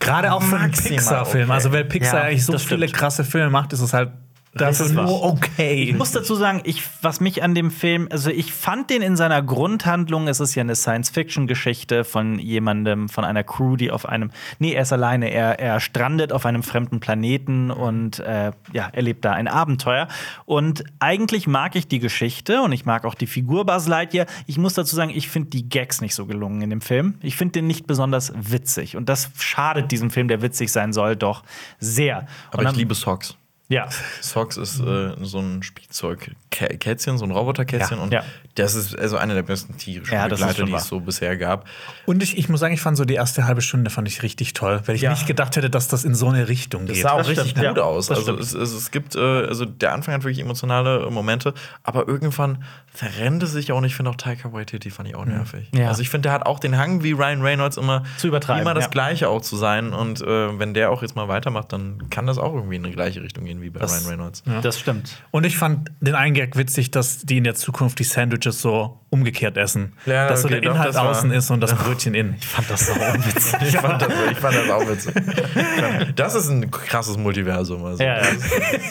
Gerade auch für einen Maximal Pixar-Film. okay. Also, weil Pixar Ja, eigentlich so viele stimmt. krasse Filme macht, ist es halt dafür ist nur okay. Ich muss dazu sagen, ich, was mich an dem Film, also ich fand den in seiner Grundhandlung, es ist ja eine Science-Fiction-Geschichte von jemandem, von einer Crew, die auf einem, nee, er ist alleine, er, er strandet auf einem fremden Planeten und äh, ja, erlebt da ein Abenteuer. Und eigentlich mag ich die Geschichte und ich mag auch die Figur Buzz Lightyear. Ich muss dazu sagen, ich finde die Gags nicht so gelungen in dem Film. Ich finde den nicht besonders witzig und das schadet diesem Film, der witzig sein soll, doch sehr. aber und ich dann- liebe Socks. Ja. Socks ist äh, so ein Spielzeugkätzchen, so ein Roboterkätzchen Ja, und ja. Das ist also einer der besten tierischen Ja, das Begleiter, die wahr. es so bisher gab. Und ich, ich muss sagen, ich fand so die erste halbe Stunde fand ich richtig toll, weil ich Ja. nicht gedacht hätte, dass das in so eine Richtung Das geht. sah auch Das richtig stimmt, gut ja. aus. Das Also es, es, es gibt, äh, also der Anfang hat wirklich emotionale Momente, aber irgendwann verrennt es sich auch und ich finde auch Taika Waititi fand ich auch nervig. Ja. Also ich finde, der hat auch den Hang wie Ryan Reynolds immer Zu übertreiben, immer das ja. Gleiche auch zu sein und äh, wenn der auch jetzt mal weitermacht, dann kann das auch irgendwie in eine gleiche Richtung gehen. wie bei Das- Ryan Reynolds. Das stimmt. Und ich fand den einen Gag witzig, dass die in der Zukunft die Sandwiches so umgekehrt essen. Ja, dass so okay, der doch, Inhalt außen ist und das Brötchen innen. Ich fand das so unwitzig. Ich fand, das, ich fand das auch witzig. Das ist ein krasses Multiversum. Also. Ja. Das,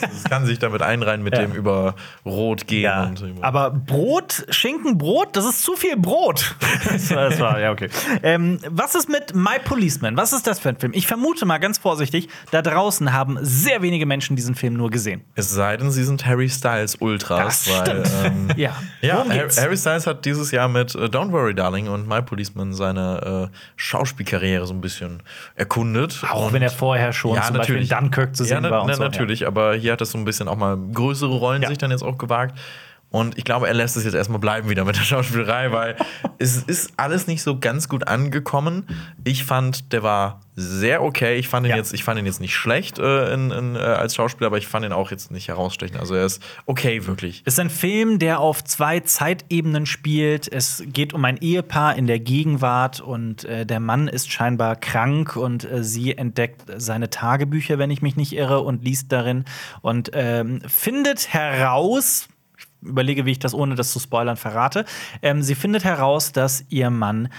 das kann sich damit einreihen mit Ja. dem über Rot gehen Ja, Aber Brot, Schinkenbrot, das ist zu viel Brot. das, war, ja, okay. Ähm, was ist mit My Policeman? Was ist das für ein Film? Ich vermute mal ganz vorsichtig, da draußen haben sehr wenige Menschen diesen Film nur gesehen. Es sei denn, sie sind Harry Styles Ultras. Das stimmt. ähm, Ja. Harry Styles hat dieses Jahr mit äh, Don't Worry Darling und My Policeman seine äh, Schauspielkarriere so ein bisschen erkundet. Auch und wenn er vorher schon zum Beispiel in Dunkirk zu sehen ja, war und na, so. natürlich, aber hier hat es so ein bisschen auch mal größere Rollen Ja. sich dann jetzt auch gewagt. Und ich glaube, er lässt es jetzt erstmal bleiben wieder mit der Schauspielerei, weil es ist alles nicht so ganz gut angekommen. Ich fand, der war sehr okay. Ich fand ihn, Ja. jetzt, ich fand ihn jetzt nicht schlecht äh, in, in, äh, als Schauspieler, aber ich fand ihn auch jetzt nicht herausstechend. Also er ist okay, wirklich. Es ist ein Film, der auf zwei Zeitebenen spielt. Es geht um ein Ehepaar in der Gegenwart und äh, der Mann ist scheinbar krank und äh, sie entdeckt seine Tagebücher, wenn ich mich nicht irre, und liest darin und ähm, findet heraus, überlege, wie ich das ohne das zu spoilern verrate, ähm, sie findet heraus, dass ihr Mann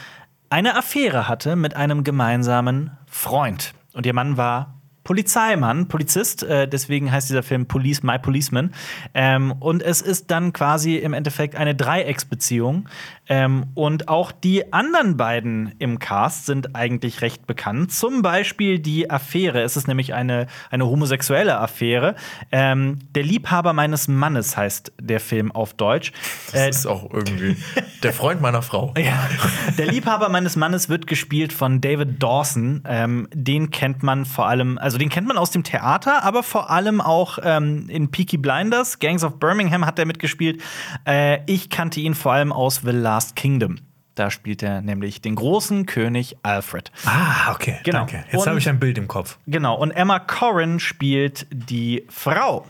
eine Affäre hatte mit einem gemeinsamen Freund. Und ihr Mann war Polizeimann, Polizist, äh, deswegen heißt dieser Film Police My Policeman. Ähm, und es ist dann quasi im Endeffekt eine Dreiecksbeziehung. Ähm, und auch die anderen beiden im Cast sind eigentlich recht bekannt. Zum Beispiel die Affäre. Es ist nämlich eine, eine homosexuelle Affäre. Ähm, der Liebhaber meines Mannes heißt der Film auf Deutsch. Äh, Das ist auch irgendwie der Freund meiner Frau. ja. Der Liebhaber meines Mannes wird gespielt von David Dawson. Ähm, den kennt man vor allem, also den kennt man aus dem Theater, aber vor allem auch ähm, in Peaky Blinders, Gangs of Birmingham hat er mitgespielt. Äh, ich kannte ihn vor allem aus The Last Kingdom. Da spielt er nämlich den großen König Alfred. Ah, okay. Genau. Danke. Jetzt habe ich ein Bild im Kopf. Genau, und Emma Corrin spielt die Frau.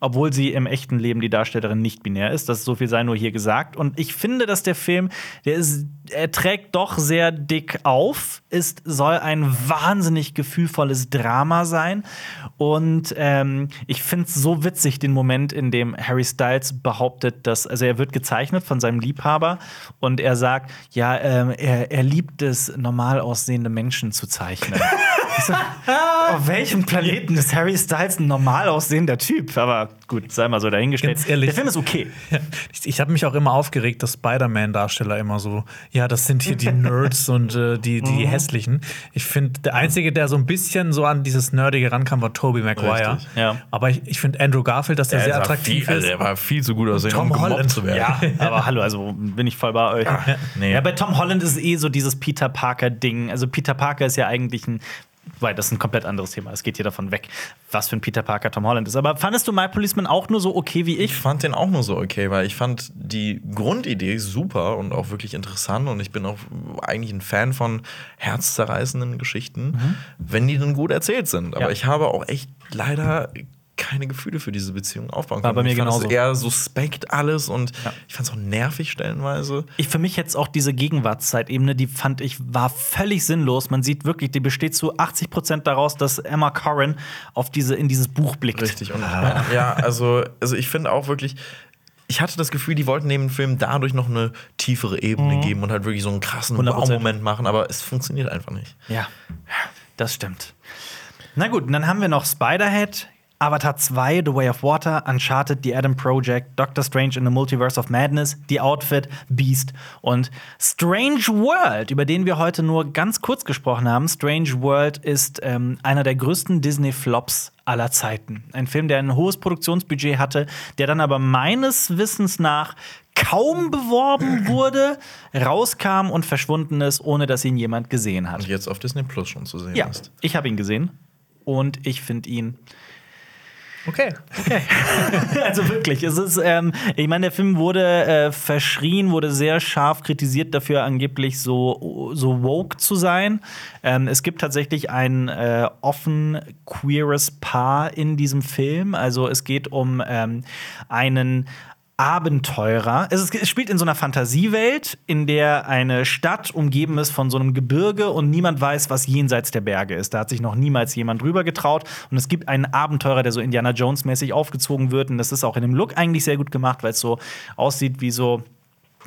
Obwohl sie im echten Leben die Darstellerin nicht binär ist. Das so viel sei nur hier gesagt. Und ich finde, dass der Film, der ist, er trägt doch sehr dick auf. Es soll ein wahnsinnig gefühlvolles Drama sein. Und ähm, ich finde es so witzig, den Moment, in dem Harry Styles behauptet, dass, also er wird gezeichnet von seinem Liebhaber und er sagt, ja, ähm, er, er liebt es, normal aussehende Menschen zu zeichnen. So, auf welchem Planeten ist Harry Styles ein normal aussehender Typ? Aber gut, sei mal so dahingestellt. Ganz ehrlich. Der Film ist okay. Ich, ich habe mich auch immer aufgeregt, dass Spider-Man-Darsteller immer so, ja, das sind hier die Nerds und äh, die, die hässlichen. Ich finde, der Einzige, der so ein bisschen so an dieses Nerdige rankam, war Tobey Maguire. Richtig, ja. Aber ich, ich finde Andrew Garfield, dass der sehr war attraktiv viel, ist. Also er war viel zu gut aussehen, Tom um gemobbt Holland. zu werden. Ja, aber hallo, also bin ich voll bei euch. nee. Ja, bei Tom Holland ist es eh so dieses Peter Parker-Ding. Also Peter Parker ist ja eigentlich ein weil das ist ein komplett anderes Thema. Es geht hier davon weg, was für ein Peter Parker Tom Holland ist. Aber fandest du My Policeman auch nur so okay wie Ich ich? fand den auch nur so okay, weil ich fand die Grundidee super und auch wirklich interessant und ich bin auch eigentlich ein Fan von herzzerreißenden Geschichten, wenn die dann gut erzählt sind. Aber Ja. ich habe auch echt leider keine Gefühle für diese Beziehung aufbauen War können. bei mir ich fand genauso. eher suspekt alles und Ja. ich fand es auch nervig stellenweise. Ich für mich jetzt auch diese Gegenwartszeitebene, die fand ich war völlig sinnlos. Man sieht wirklich, die besteht zu 80 Prozent daraus, dass Emma Corrin auf diese in dieses Buch blickt. Richtig. Und ja, also, also ich finde auch wirklich. Ich hatte das Gefühl, die wollten dem Film dadurch noch eine tiefere Ebene geben und halt wirklich so einen krassen 100%. Wow-Moment machen, aber es funktioniert einfach nicht. Ja, das stimmt. Na gut, und dann haben wir noch Spider-Head, Avatar 2, The Way of Water, Uncharted, The Adam Project, Doctor Strange in the Multiverse of Madness, The Outfit, Beast und Strange World, über den wir heute nur ganz kurz gesprochen haben. Strange World ist ähm, einer der größten Disney-Flops aller Zeiten. Ein Film, der ein hohes Produktionsbudget hatte, der dann aber meines Wissens nach kaum beworben wurde, rauskam und verschwunden ist, ohne dass ihn jemand gesehen hat. Und jetzt auf Disney Plus schon zu sehen Ja, ist. ich habe ihn gesehen und ich finde ihn. Okay. Also wirklich, es ist, ähm, ich meine, der Film wurde äh, verschrien, wurde sehr scharf kritisiert dafür, angeblich so, so woke zu sein. Ähm, es gibt tatsächlich ein äh, offen queeres Paar in diesem Film. Also es geht um ähm, einen Abenteurer. Es, ist, es spielt in so einer Fantasiewelt, in der eine Stadt umgeben ist von so einem Gebirge und niemand weiß, was jenseits der Berge ist. Da hat sich noch niemals jemand drüber getraut. Und es gibt einen Abenteurer, der so Indiana Jones-mäßig aufgezogen wird. Und das ist auch in dem Look eigentlich sehr gut gemacht, weil es so aussieht wie so,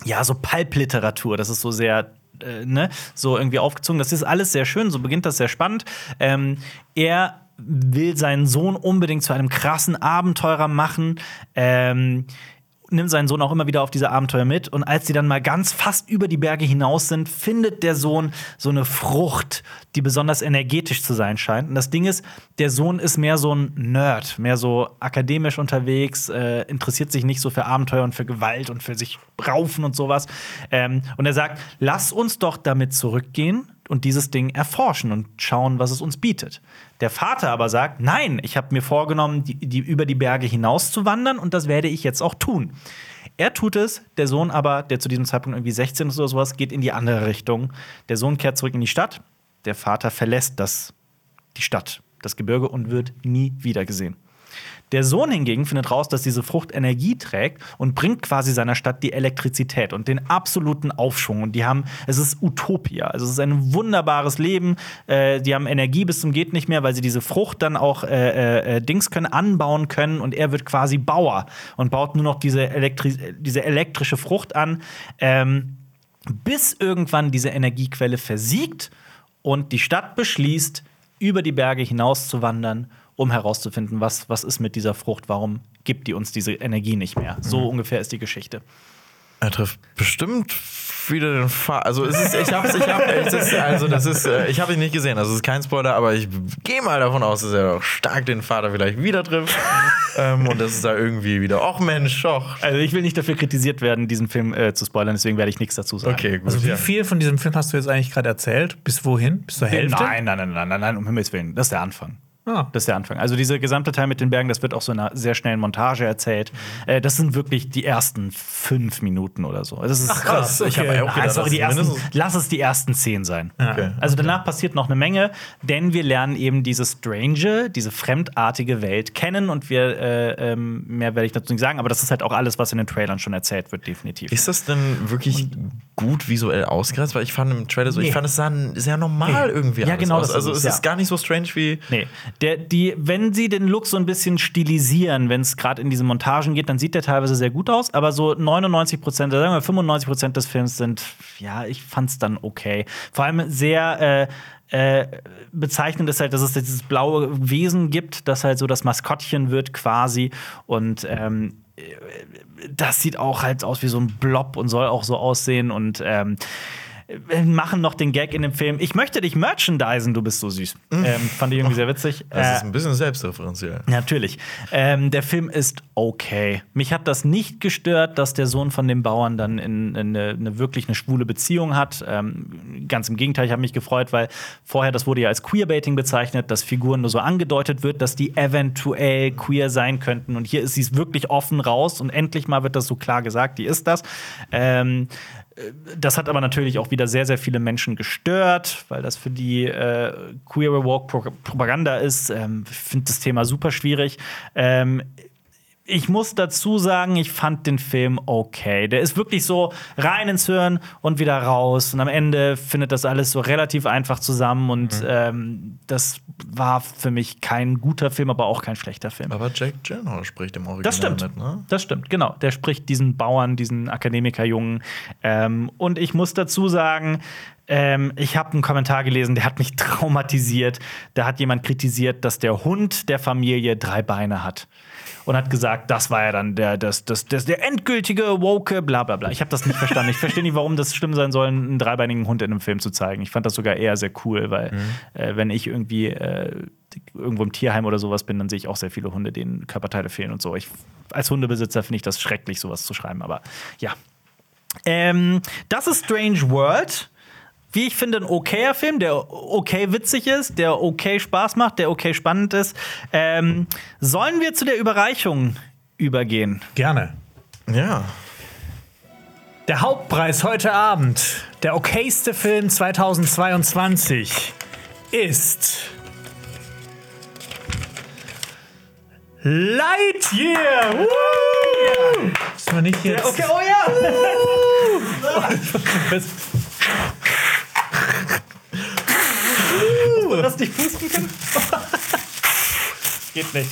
ja, so Pulp-Literatur. Das ist so sehr äh, ne, so irgendwie aufgezogen. Das ist alles sehr schön, so beginnt das sehr spannend. Ähm, er will seinen Sohn unbedingt zu einem krassen Abenteurer machen. Ähm, nimmt seinen Sohn auch immer wieder auf diese Abenteuer mit. Und als sie dann mal ganz fast über die Berge hinaus sind, findet der Sohn so eine Frucht, die besonders energetisch zu sein scheint. Und das Ding ist, der Sohn ist mehr so ein Nerd, mehr so akademisch unterwegs, äh, interessiert sich nicht so für Abenteuer und für Gewalt und für sich raufen und sowas. Ähm, und er sagt, lass uns doch damit zurückgehen und dieses Ding erforschen und schauen, was es uns bietet. Der Vater aber sagt, nein, ich habe mir vorgenommen, die, die, über die Berge hinaus zu wandern und das werde ich jetzt auch tun. Er tut es, der Sohn aber, der zu diesem Zeitpunkt irgendwie 16 ist oder sowas, geht in die andere Richtung. Der Sohn kehrt zurück in die Stadt, der Vater verlässt das, die Stadt, das Gebirge und wird nie wieder gesehen. Der Sohn hingegen findet raus, dass diese Frucht Energie trägt und bringt quasi seiner Stadt die Elektrizität und den absoluten Aufschwung. Und die haben, es ist Utopia. Also es ist ein wunderbares Leben. Äh, die haben Energie bis zum geht nicht mehr, weil sie diese Frucht dann auch äh, äh, Dings können anbauen können. Und er wird quasi Bauer und baut nur noch diese, Elektri diese elektrische Frucht an. Ähm, bis irgendwann diese Energiequelle versiegt und die Stadt beschließt, über die Berge hinaus zu wandern um herauszufinden, was, was ist mit dieser Frucht, warum gibt die uns diese Energie nicht mehr. So Mhm. ungefähr ist die Geschichte. Er trifft bestimmt wieder den Fall. Also es ist, ich hab's, ich hab, es ist, also das ist, äh, ich habe ihn nicht gesehen. Also es ist kein Spoiler, aber ich gehe mal davon aus, dass er auch stark den Vater vielleicht wieder trifft ähm, und dass es da irgendwie wieder, ach Mensch, doch. Also ich will nicht dafür kritisiert werden, diesen Film äh, zu spoilern, deswegen werde ich nichts dazu sagen. Okay, gut. Also wie ja. viel von diesem Film hast du jetzt eigentlich gerade erzählt? Bis wohin? Bis zur Hälfte? Nein, nein, nein, nein, nein, nein, um Himmels Willen. Das ist der Anfang. Ah. Das ist der Anfang. Also dieser gesamte Teil mit den Bergen, das wird auch so in einer sehr schnellen Montage erzählt. Äh, das sind wirklich die ersten fünf Minuten oder so. Also das ist Ach, krass, Ich habe okay. auch Ah, gedacht, sorry, dass die ersten, lass es die ersten zehn sein. Okay. Also danach passiert noch eine Menge, denn wir lernen eben diese strange, diese fremdartige Welt kennen und wir, äh, ähm, mehr werde ich dazu nicht sagen, aber das ist halt auch alles, was in den Trailern schon erzählt wird, definitiv. Ist das denn wirklich gut visuell ausgereizt? Weil ich fand im Trailer so, Nee. ich fand es sah sehr normal Nee. irgendwie. Ja, genau aus. das ist Also es, es ja. ist gar nicht so strange wie. Nee, der, die, wenn sie den Look so ein bisschen stilisieren, wenn es gerade in diese Montagen geht, dann sieht der teilweise sehr gut aus. Aber so 99 Prozent, sagen wir 95 Prozent des Films sind, ja, ich fand's dann okay. Vor allem sehr äh, äh, bezeichnend ist halt, dass es dieses blaue Wesen gibt, das halt so das Maskottchen wird quasi. Und ähm, das sieht auch halt aus wie so ein Blob und soll auch so aussehen. Und ähm, machen noch den Gag in dem Film. Ich möchte dich merchandisen, du bist so süß. Ähm, fand ich irgendwie sehr witzig. Das Äh, ist ein bisschen selbstreferenziell. Natürlich. Ähm, der Film ist okay. Mich hat das nicht gestört, dass der Sohn von dem Bauern dann in, in eine, eine wirklich eine schwule Beziehung hat. Ähm, ganz im Gegenteil, ich habe mich gefreut, weil vorher, das wurde ja als Queerbaiting bezeichnet, dass Figuren nur so angedeutet wird, dass die eventuell queer sein könnten. Und hier ist sie es wirklich offen raus und endlich mal wird das so klar gesagt, die ist das. Ähm, das hat aber natürlich auch wieder sehr, sehr viele Menschen gestört, weil das für die äh, queere Walk Propaganda ist. Ähm, ich finde das Thema super schwierig. Ähm, ich muss dazu sagen, ich fand den Film okay. Der ist wirklich so rein ins Hirn und wieder raus. Und am Ende findet das alles so relativ einfach zusammen. Und ähm, das war für mich kein guter Film, aber auch kein schlechter Film. Aber Jack Gyllenhaal spricht im Original Das stimmt. mit, ne? Das stimmt, genau. Der spricht diesen Bauern, diesen Akademikerjungen. Ähm, und ich muss dazu sagen, ähm, ich habe einen Kommentar gelesen, der hat mich traumatisiert. Da hat jemand kritisiert, dass der Hund der Familie drei Beine hat. Und hat gesagt, das war ja dann der, das, das, das, der endgültige woke, bla bla bla. Ich habe das nicht verstanden. Ich verstehe nicht, warum das schlimm sein soll, einen dreibeinigen Hund in einem Film zu zeigen. Ich fand das sogar eher sehr cool, weil äh, wenn ich irgendwie äh, irgendwo im Tierheim oder sowas bin, dann sehe ich auch sehr viele Hunde, denen Körperteile fehlen und so. Ich, als Hundebesitzer finde ich das schrecklich, sowas zu schreiben, aber ja. Ähm, das ist Strange World. Wie ich finde, ein okayer Film, der okay witzig ist, der okay Spaß macht, der okay spannend ist. Ähm, sollen wir zu der Überreichung übergehen? Gerne. Ja. Der Hauptpreis heute Abend, der okayste Film 2022, ist Lightyear. Woo! wir nicht jetzt. Okay, oh ja! Muss man das nicht pusten können? Geht nicht.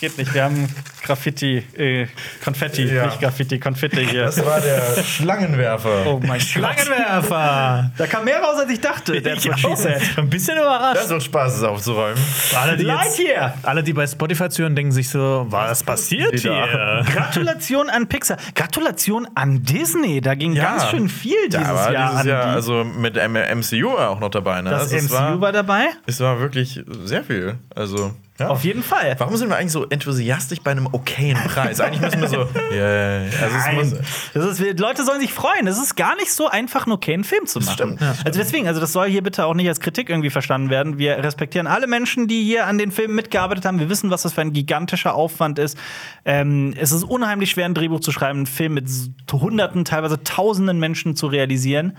Geht nicht. Wir haben Graffiti, äh, Konfetti, Ja. nicht Graffiti, Konfetti hier. Das war der Schlangenwerfer. oh mein Gott. Schlangenwerfer! Da kam mehr raus, als ich dachte. That's what she said. Ein bisschen überrascht. Das ist doch Spaß, es aufzuräumen. Alle die, jetzt, Lightyear! alle, die bei Spotify zuhören, denken sich so, was passiert hier? Gratulation an Pixar. Gratulation an Disney. Da ging Ja. ganz schön viel dieses war Jahr dieses an Jahr die. also mit MCU auch noch dabei. Ne? das Also MCU war, war, dabei. es war wirklich sehr viel. Also, ja. Auf jeden Fall. Warum sind wir eigentlich so enthusiastisch bei einem okayen Preis? Eigentlich müssen wir so. Ja. also es muss. Das ist, Leute sollen sich freuen. Es ist gar nicht so einfach, einen okayen Film zu machen. stimmt. Ja, also deswegen, also das soll hier bitte auch nicht als Kritik irgendwie verstanden werden. Wir respektieren alle Menschen, die hier an den Filmen mitgearbeitet haben. Wir wissen, was das für ein gigantischer Aufwand ist. Ähm, es ist unheimlich schwer, ein Drehbuch zu schreiben, einen Film mit Hunderten, teilweise Tausenden Menschen zu realisieren.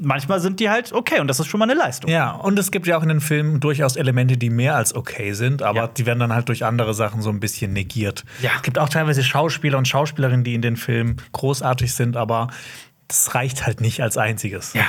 Manchmal sind die halt okay und das ist schon mal eine Leistung. Ja, und es gibt ja auch in den Filmen durchaus Elemente, die mehr als okay sind, aber Ja. die werden dann halt durch andere Sachen so ein bisschen negiert. Ja. Es gibt auch teilweise Schauspieler und Schauspielerinnen, die in den Filmen großartig sind, aber das reicht halt nicht als einziges. Ja.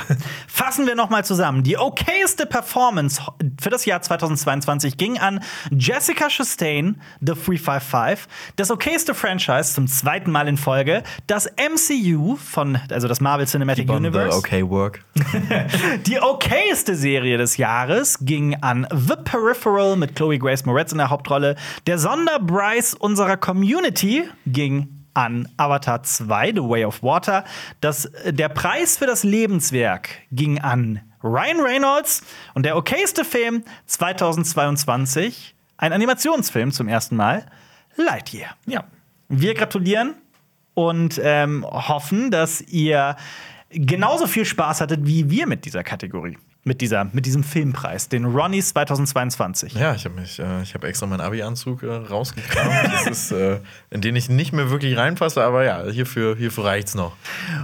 Fassen wir noch mal zusammen. Die okayste Performance für das Jahr 2022 ging an Jessica Chastain, The 355. Das okayste Franchise zum zweiten Mal in Folge, das MCU von, also das Marvel Cinematic Universe. okay work. Die okayste Serie des Jahres ging an The Peripheral mit Chloe Grace Moretz in der Hauptrolle. Der Sonderpreis unserer Community ging an Avatar 2, The Way of Water. Das, der Preis für das Lebenswerk ging an Ryan Reynolds. Und der okayste Film 2022, ein Animationsfilm zum ersten Mal, Lightyear. Ja. Wir gratulieren und ähm, hoffen, dass ihr genauso viel Spaß hattet wie wir mit dieser Kategorie, mit, dieser, mit diesem Filmpreis, den Ronnies 2022. Ja, ich habe mich, äh, ich habe extra meinen Abi-Anzug äh, rausgekramt. das ist, äh, in den ich nicht mehr wirklich reinpasse, aber ja, hierfür, hierfür reicht's noch.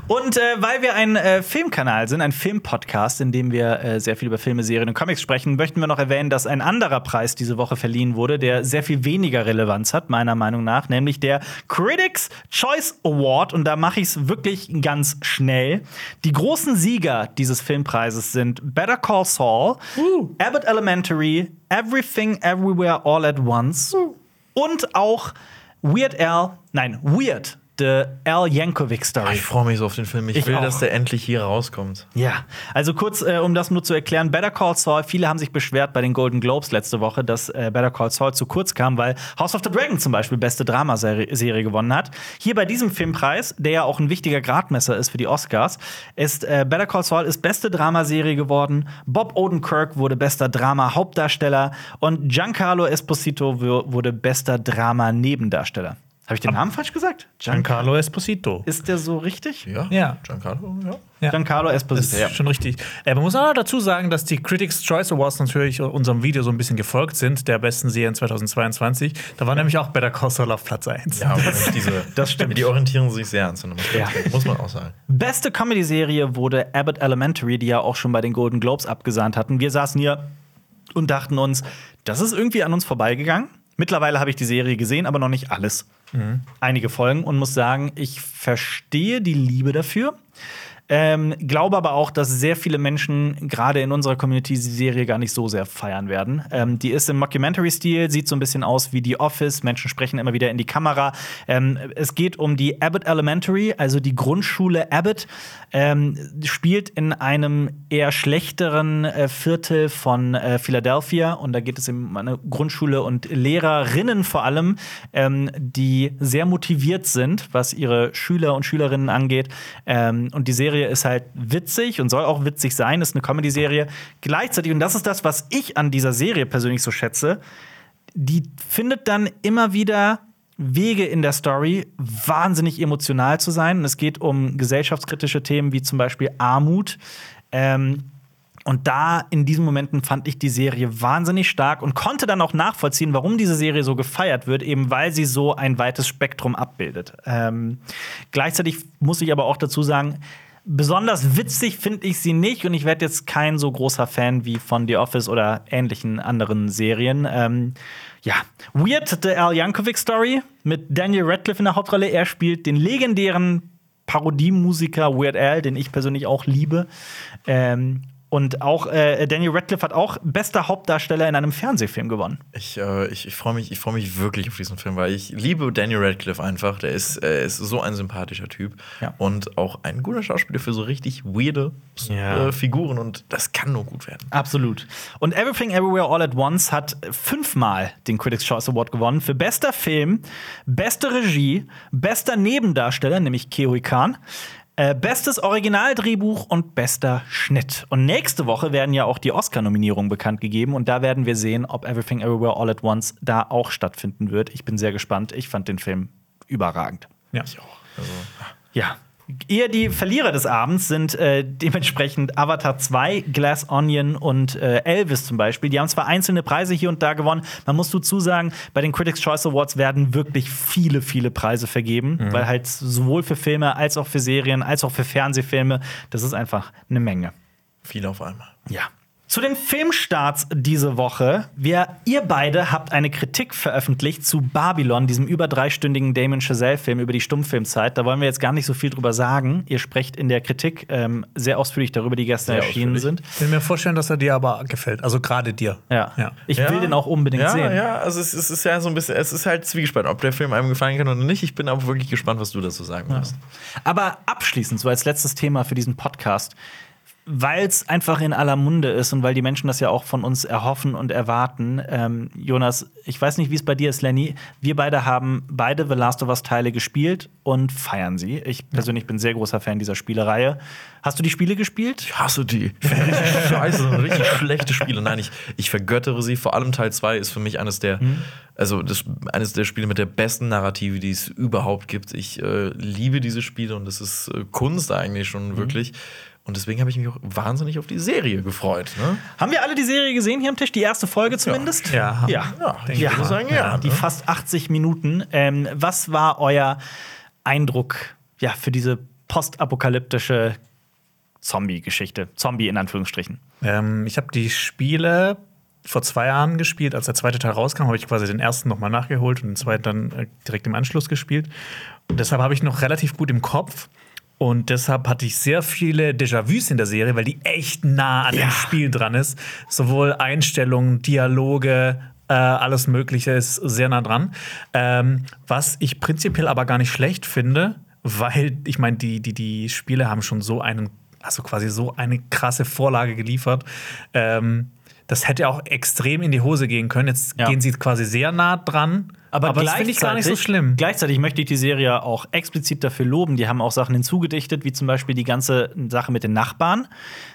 Und äh, weil wir ein äh, Filmkanal sind, ein Filmpodcast, in dem wir äh, sehr viel über Filme, Serien und Comics sprechen, möchten wir noch erwähnen, dass ein anderer Preis diese Woche verliehen wurde, der sehr viel weniger Relevanz hat, meiner Meinung nach, nämlich der Critics Choice Award. Und da mache ich es wirklich ganz schnell. Die großen Sieger dieses Filmpreises sind Better Call Saul, Abbott Elementary, Everything Everywhere All at Once und auch Weird Al, nein, Weird, The Al Yankovic Story. Ich freue mich so auf den Film. Ich, Ich will, auch. dass der endlich hier rauskommt. Ja, also kurz, äh, um das nur zu erklären, Better Call Saul, viele haben sich beschwert bei den Golden Globes letzte Woche, dass äh, Better Call Saul zu kurz kam, weil House of the Dragon zum Beispiel beste Dramaserie Serie gewonnen hat. Hier bei diesem Filmpreis, der ja auch ein wichtiger Gradmesser ist für die Oscars, ist äh, Better Call Saul ist beste Dramaserie geworden. Bob Odenkirk wurde bester Drama-Hauptdarsteller und Giancarlo Esposito wurde bester Drama-Nebendarsteller. Habe ich den Namen falsch gesagt? Giancarlo Esposito. Ist der so richtig? Ja? Ja. Giancarlo, ja. Ja. Giancarlo Esposito. ist ja. schon richtig. Äh, man muss auch dazu sagen, dass die Critics' Choice Awards natürlich unserem Video so ein bisschen gefolgt sind, der besten Serien 2022. Da war nämlich auch Better Call Saul auf Platz 1. Ja, aber diese, Das stimmt. Die orientieren sich sehr an Cinema. Ja. Muss man auch sagen. Beste Comedy-Serie wurde Abbott Elementary, die ja auch schon bei den Golden Globes abgesahnt hatten. Wir saßen hier und dachten uns, das ist irgendwie an uns vorbeigegangen. Mittlerweile habe ich die Serie gesehen, aber noch nicht alles. Einige Folgen und muss sagen, ich verstehe die Liebe dafür. Ähm, glaube aber auch, dass sehr viele Menschen gerade in unserer Community die Serie gar nicht so sehr feiern werden. Ähm, die ist im Mockumentary-Stil, sieht so ein bisschen aus wie The Office. Menschen sprechen immer wieder in die Kamera. Ähm, es geht um die Abbott Elementary, also die Grundschule Abbott. Ähm, spielt in einem eher schlechteren äh, Viertel von äh, Philadelphia. Und da geht es um eine Grundschule und Lehrerinnen vor allem, ähm, die sehr motiviert sind, was ihre Schüler und Schülerinnen angeht. Ähm, und die Serie ist halt witzig und soll auch witzig sein, ist eine Comedy-Serie. Gleichzeitig, und das ist das, was ich an dieser Serie persönlich so schätze, die findet dann immer wieder Wege in der Story, wahnsinnig emotional zu sein. Und es geht um gesellschaftskritische Themen wie zum Beispiel Armut. Ähm, und da in diesen Momenten fand ich die Serie wahnsinnig stark und konnte dann auch nachvollziehen, warum diese Serie so gefeiert wird, eben weil sie so ein weites Spektrum abbildet. Ähm, gleichzeitig muss ich aber auch dazu sagen, Besonders witzig finde ich sie nicht und ich werde jetzt kein so großer Fan wie von The Office oder ähnlichen anderen Serien. Ähm, ja, Weird, The Al Yankovic Story mit Daniel Radcliffe in der Hauptrolle. Er spielt den legendären Parodiemusiker Weird Al, den ich persönlich auch liebe. Ähm, und auch äh, Daniel Radcliffe hat auch bester Hauptdarsteller in einem Fernsehfilm gewonnen. Ich, äh, ich, ich freue mich, ich freu mich wirklich auf diesen Film, weil ich liebe Daniel Radcliffe einfach. Der ist, äh, ist so ein sympathischer Typ Ja. und auch ein guter Schauspieler für so richtig weirde Ja. äh, Figuren und das kann nur gut werden. Absolut. Und Everything Everywhere All at Once hat fünfmal den Critics' Choice Award gewonnen für bester Film, beste Regie, bester Nebendarsteller, nämlich Keoi Khan. Äh, bestes Originaldrehbuch und bester Schnitt. Und nächste Woche werden ja auch die Oscar-Nominierungen bekannt gegeben. Und da werden wir sehen, ob Everything Everywhere All at Once da auch stattfinden wird. Ich bin sehr gespannt. Ich fand den Film überragend. Ja. Ich auch. Also, Ja. Eher die Verlierer des Abends sind äh, dementsprechend Avatar 2, Glass Onion und äh, Elvis zum Beispiel. Die haben zwar einzelne Preise hier und da gewonnen. Man muss dazu sagen, bei den Critics' Choice Awards werden wirklich viele, viele Preise vergeben, weil halt sowohl für Filme als auch für Serien, als auch für Fernsehfilme, das ist einfach eine Menge. viel auf einmal. Ja. Zu den Filmstarts diese Woche. Wir, ihr beide habt eine Kritik veröffentlicht zu Babylon, diesem über dreistündigen Damon Chazelle-Film über die Stummfilmzeit. Da wollen wir jetzt gar nicht so viel drüber sagen. Ihr sprecht in der Kritik ähm, sehr ausführlich darüber, die gestern Sehr erschienen ausführlich. sind. Ich will mir vorstellen, dass er dir aber gefällt. Also gerade dir. Ja. Ja. Ich will den auch unbedingt ja, sehen. Ja, also es, es ist ja so ein bisschen, es ist halt zwiegespalten, ob der Film einem gefallen kann oder nicht. Ich bin aber wirklich gespannt, was du dazu sagen wirst. Aber abschließend, so als letztes Thema für diesen Podcast, weil es einfach in aller Munde ist und weil die Menschen das ja auch von uns erhoffen und erwarten. Ähm, Jonas, ich weiß nicht, wie es bei dir ist, Lenny. Wir beide haben beide The Last of Us Teile gespielt und feiern sie. Ich persönlich bin sehr großer Fan dieser Spielereihe. Hast du die Spiele gespielt? Ich hasse die. Scheiße, richtig schlechte Spiele. Nein, ich, ich vergöttere sie. Vor allem Teil 2 ist für mich eines der, also das, eines der Spiele mit der besten Narrative, die es überhaupt gibt. Ich äh, liebe diese Spiele und es ist äh, Kunst eigentlich schon wirklich. Und deswegen habe ich mich auch wahnsinnig auf die Serie gefreut. Ne? Haben wir alle die Serie gesehen hier am Tisch? Die erste Folge zumindest? Ja. Ja. Ja, ich Ja. würde sagen, ja. Die ne? fast 80 Minuten. Ähm, was war euer Eindruck ja, für diese postapokalyptische Zombie-Geschichte? Zombie in Anführungsstrichen. Ähm, ich habe die Spiele vor zwei Jahren gespielt. Als der zweite Teil rauskam, habe ich quasi den ersten nochmal nachgeholt und den zweiten dann äh, direkt im Anschluss gespielt. Und deshalb habe ich noch relativ gut im Kopf. Und deshalb hatte ich sehr viele Déjà-vus in der Serie, weil die echt nah an dem Spiel dran ist. Sowohl Einstellungen, Dialoge, äh, alles Mögliche ist sehr nah dran. Ähm, was ich prinzipiell aber gar nicht schlecht finde, weil ich meine, die, die, die Spiele haben schon so einen, also quasi so eine krasse Vorlage geliefert. Ähm, das hätte auch extrem in die Hose gehen können. Jetzt Ja. gehen sie quasi sehr nah dran. Das finde ich gar nicht so schlimm. Gleichzeitig möchte ich die Serie auch explizit dafür loben. Die haben auch Sachen hinzugedichtet, wie zum Beispiel die ganze Sache mit den Nachbarn.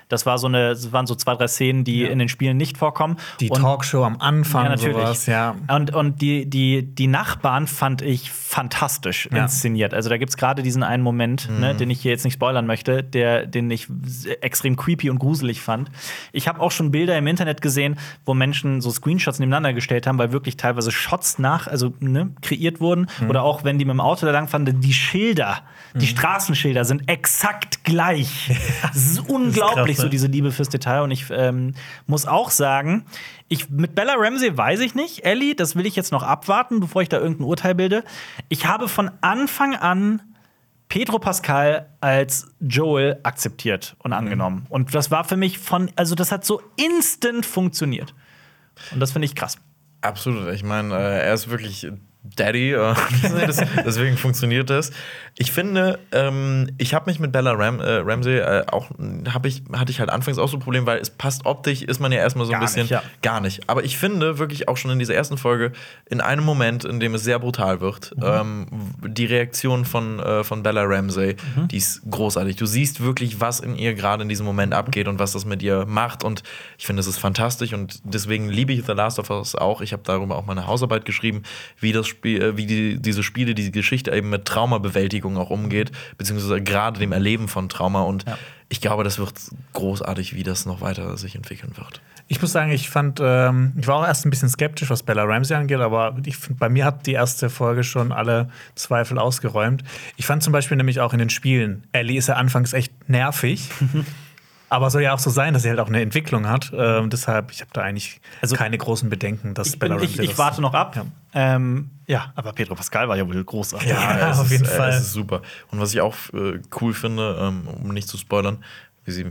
Das, war so eine, das waren so zwei, drei Szenen, die in den Spielen nicht vorkommen. Die Und- Talkshow am Anfang, Ja, natürlich. sowas, ja. Und, und die, die, die Nachbarn fand ich fantastisch Ja. inszeniert. Also da gibt es gerade diesen einen Moment, ne, den ich hier jetzt nicht spoilern möchte, der, den ich extrem creepy und gruselig fand. Ich habe auch schon Bilder im Internet gesehen, wo Menschen so Screenshots nebeneinander gestellt haben, weil wirklich teilweise Shots nach, also ne, kreiert wurden. Oder auch wenn die mit dem Auto da lang fahren, die Schilder, die Straßenschilder sind exakt gleich. Es ist unglaublich, krass, ne? so diese Liebe fürs Detail. Und ich ähm, muss auch sagen, ich, mit Bella Ramsey weiß ich nicht. Ellie, das will ich jetzt noch abwarten, bevor ich da irgendein Urteil bilde. Ich habe von Anfang an Pedro Pascal als Joel akzeptiert und angenommen. Und das war für mich von, also das hat so instant funktioniert. Und das finde ich krass. Absolut. Ich meine, äh, er ist wirklich Daddy. Äh, das, deswegen funktioniert das. Ich finde, ähm, ich habe mich mit Bella Ram, äh, Ramsey äh, auch, hab ich, hatte ich halt anfangs auch so ein Problem, weil es passt optisch, ist man ja erstmal so ein Gar bisschen nicht, ja. gar nicht. Aber ich finde wirklich auch schon in dieser ersten Folge, in einem Moment, in dem es sehr brutal wird, Mhm. ähm, die Reaktion von, äh, von Bella Ramsey, Mhm. die ist großartig. Du siehst wirklich, was in ihr gerade in diesem Moment abgeht und was das mit ihr macht. Und ich finde, es ist fantastisch und deswegen liebe ich The Last of Us auch. Ich habe darüber auch meine Hausarbeit geschrieben, wie das Spiel, äh, wie die, diese Spiele, diese Geschichte eben mit Traumabewältigung auch umgeht, beziehungsweise gerade dem Erleben von Trauma. Und ich glaube, das wird großartig, wie das noch weiter sich entwickeln wird. Ich muss sagen, ich fand, ähm, ich war auch erst ein bisschen skeptisch, was Bella Ramsey angeht, aber ich find, bei mir hat die erste Folge schon alle Zweifel ausgeräumt. Ich fand zum Beispiel nämlich auch in den Spielen, Ellie ist ja anfangs echt nervig. Aber soll ja auch so sein, dass sie halt auch eine Entwicklung hat. Ähm, deshalb, ich habe da eigentlich keine großen Bedenken, dass Ich, Bella ich, Ramsey ich das- warte noch ab. Ja. Ja. Ähm, ja, aber Pedro Pascal war ja wohl großartig. Ja, es auf ist, jeden äh, Fall. Es ist super. Und was ich auch äh, cool finde, ähm, um nicht zu spoilern, wie sie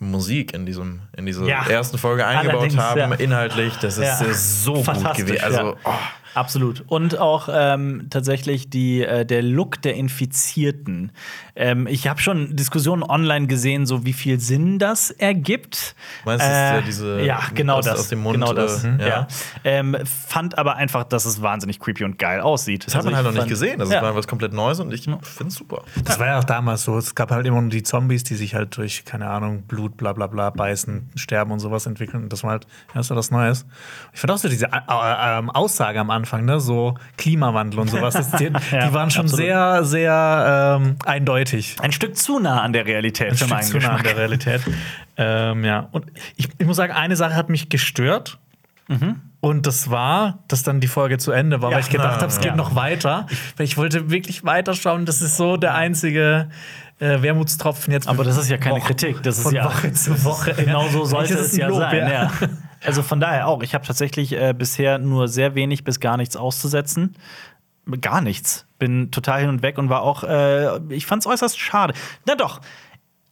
Musik in diesem in dieser Ja. ersten Folge eingebaut Allerdings, haben, ja. inhaltlich, das ist Ja. so gut gewesen. Also, ja. oh, Absolut. Und auch ähm, tatsächlich die, äh, der Look der Infizierten. Ähm, ich habe schon Diskussionen online gesehen, so wie viel Sinn das ergibt. Meinst du, das ist ja diese- Ja, genau aus- das. aus dem Mund, genau das. äh, ja. ja. Ähm, fand aber einfach, dass es wahnsinnig creepy und geil aussieht. das hat man halt noch nicht gesehen. Das ja. war was komplett Neues und ich finde es super. Das war ja auch damals so. Es gab halt immer nur die Zombies, die sich halt durch, keine Ahnung, Blut, bla bla bla, beißen, sterben und sowas entwickeln. Und das war halt erst was Neues. Ich fand auch so diese äh, äh, ähm, Aussage am Anfang, ne? So Klimawandel und sowas. Das, die, Ja, die waren schon absolut. sehr, sehr ähm, eindeutig. Ein Stück zu nah an der Realität Ein für Stück zu nah an der Realität. ähm, ja. Und ich, ich muss sagen, eine Sache hat mich gestört. Und das war, dass dann die Folge zu Ende war, Ja. weil ich gedacht habe, es geht Ja. noch weiter. Weil ich wollte wirklich weiterschauen. Das ist so der einzige äh, Wermutstropfen jetzt. Aber das ist ja keine Woche- Kritik. Das ist ja Woche zu Woche. Genau so sollte es ja sein. ja. Also von daher auch. Ich habe tatsächlich äh, bisher nur sehr wenig bis gar nichts auszusetzen. Gar nichts. Bin total hin und weg und war auch, äh, ich fand es äußerst schade. Na doch,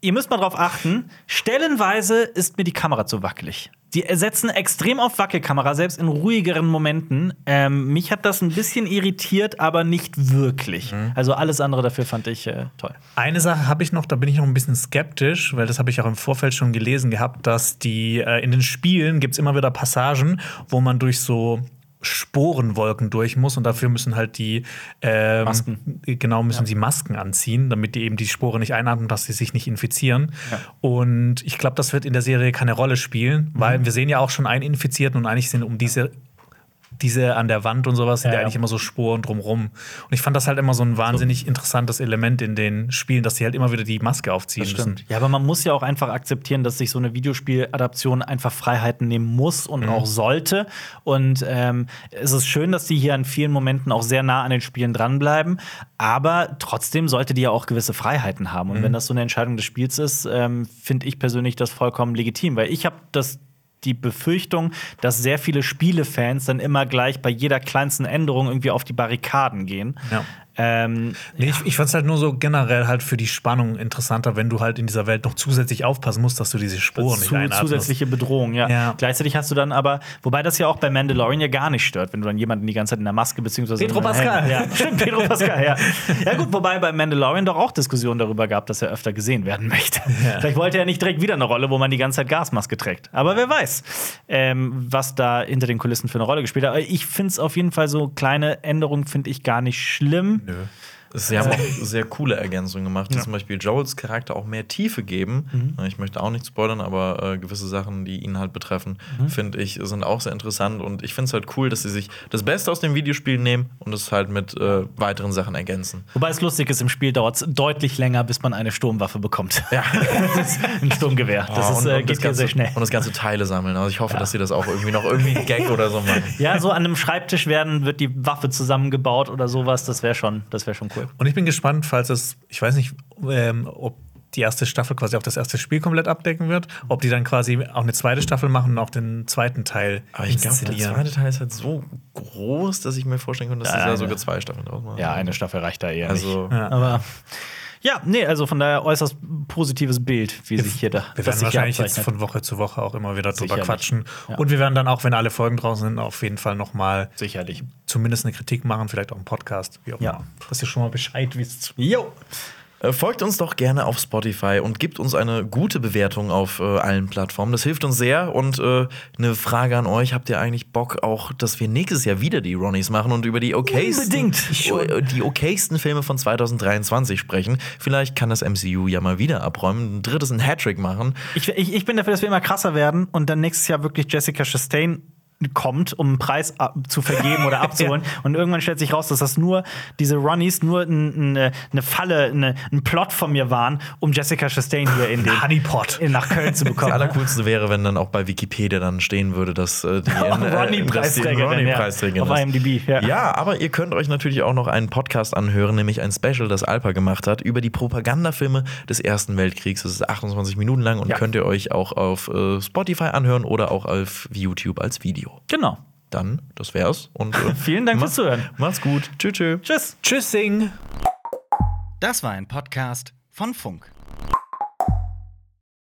ihr müsst mal drauf achten, stellenweise ist mir die Kamera zu wackelig. Die setzen extrem auf Wackelkamera, selbst in ruhigeren Momenten. Ähm, mich hat das ein bisschen irritiert, aber nicht wirklich. Also alles andere dafür fand ich äh, toll. Eine Sache habe ich noch, da bin ich noch ein bisschen skeptisch, weil das habe ich auch im Vorfeld schon gelesen gehabt, dass die äh, in den Spielen gibt es immer wieder Passagen, wo man durch so Sporenwolken durch muss und dafür müssen halt die ähm, Masken. genau müssen sie Masken anziehen, damit die eben die Spore nicht einatmen, dass sie sich nicht infizieren. Und ich glaube, das wird in der Serie keine Rolle spielen, weil wir sehen ja auch schon einen Infizierten und eigentlich sind um diese diese an der Wand und sowas sind Ja, ja, eigentlich immer so Sporen drumrum. Und ich fand das halt immer so ein wahnsinnig interessantes Element in den Spielen, dass sie halt immer wieder die Maske aufziehen müssen. Ja, aber man muss ja auch einfach akzeptieren, dass sich so eine Videospieladaption einfach Freiheiten nehmen muss und auch sollte. Und ähm, es ist schön, dass die hier an vielen Momenten auch sehr nah an den Spielen dranbleiben. Aber trotzdem sollte die ja auch gewisse Freiheiten haben. Und wenn das so eine Entscheidung des Spiels ist, ähm, finde ich persönlich das vollkommen legitim. Weil ich habe das die Befürchtung, dass sehr viele Spielefans dann immer gleich bei jeder kleinsten Änderung irgendwie auf die Barrikaden gehen. Ja. Ähm, Nee, ich, ich fand es halt nur so generell halt für die Spannung interessanter, wenn du halt in dieser Welt noch zusätzlich aufpassen musst, dass du diese nicht zu, einatmest. zusätzliche Bedrohung, ja. Ja. Gleichzeitig hast du dann aber, wobei das ja auch bei Mandalorian ja gar nicht stört, wenn du dann jemanden die ganze Zeit in der Maske beziehungsweise Pedro in der- Pascal. Ja, stimmt, Pedro Pascal, ja. Ja gut, wobei bei Mandalorian doch auch Diskussionen darüber gab, dass er öfter gesehen werden möchte. Vielleicht wollte er nicht direkt wieder eine Rolle, wo man die ganze Zeit Gasmaske trägt. Aber wer weiß, ähm, was da hinter den Kulissen für eine Rolle gespielt hat. Aber ich finde es auf jeden Fall so kleine Änderungen finde ich gar nicht schlimm. Nö. Sie haben auch sehr coole Ergänzungen gemacht, die zum Beispiel Joels Charakter auch mehr Tiefe geben. Ich möchte auch nicht spoilern, aber äh, gewisse Sachen, die ihn halt betreffen, finde ich, sind auch sehr interessant. Und ich finde es halt cool, dass sie sich das Beste aus dem Videospiel nehmen und es halt mit äh, weiteren Sachen ergänzen. Wobei es lustig ist, im Spiel dauert es deutlich länger, bis man eine Sturmwaffe bekommt. Ja. ein Sturmgewehr. Das Ah, ist, äh, und geht hier sehr schnell. Und das ganze Teile sammeln. Also ich hoffe, dass sie das auch irgendwie noch irgendwie einen Gag oder so machen. Ja, so an einem Schreibtisch werden, wird die Waffe zusammengebaut oder sowas. Das wäre schon, das wäre schon cool. Und ich bin gespannt, falls es, ich weiß nicht, ähm, ob die erste Staffel quasi auch das erste Spiel komplett abdecken wird, ob die dann quasi auch eine zweite Staffel machen und auch den zweiten Teil Aber ich glaube, der zweite Teil ist halt so groß, dass ich mir vorstellen könnte, dass Ja, sie da eine- sogar zwei Staffeln draus machen. Ja, eine Staffel reicht da eher Also, nicht. Aber ja, nee, also von daher äußerst positives Bild, wie sich hier da. Wir werden wahrscheinlich jetzt von Woche zu Woche auch immer wieder drüber Sicherlich. quatschen. Ja. Und wir werden dann auch, wenn alle Folgen draußen sind, auf jeden Fall noch mal Sicherlich. zumindest eine Kritik machen, vielleicht auch einen Podcast, wie auch Ja. immer. Dass ihr schon mal Bescheid wisst. Jo. Äh, Folgt uns doch gerne auf Spotify und gebt uns eine gute Bewertung auf äh, allen Plattformen. Das hilft uns sehr. Und äh, eine Frage an euch: Habt ihr eigentlich Bock auch, dass wir nächstes Jahr wieder die Ronnies machen und über die okaysten, äh, die okaysten Filme von 2023 sprechen? Vielleicht kann das MCU ja mal wieder abräumen, ein drittes ein Hattrick machen. Ich, ich, ich bin dafür, dass wir immer krasser werden und dann nächstes Jahr wirklich Jessica Chastain kommt, um einen Preis zu vergeben oder abzuholen. Und irgendwann stellt sich raus, dass das nur diese Ronnies nur eine, eine Falle, eine, ein Plot von mir waren, um Jessica Chastain hier in den Honeypot. nach Köln zu Das bekommen. Allercoolste wäre, wenn dann auch bei Wikipedia dann stehen würde, dass äh, die äh, die Ronny-Preisträgerin, ja. Auf. IMDb, ja. Ja, aber ihr könnt euch natürlich auch noch einen Podcast anhören, nämlich ein Special, das Alpa gemacht hat, über die Propagandafilme des Ersten Weltkriegs. Das ist 28 Minuten lang und Ja. könnt ihr euch auch auf äh, Spotify anhören oder auch auf YouTube als Video. Genau. Dann, das wär's. Und äh, Vielen Dank fürs Zuhören. Macht's gut. Tschüss. tschüss. Tschüss. Tschüssing. Das war ein Podcast von Funk.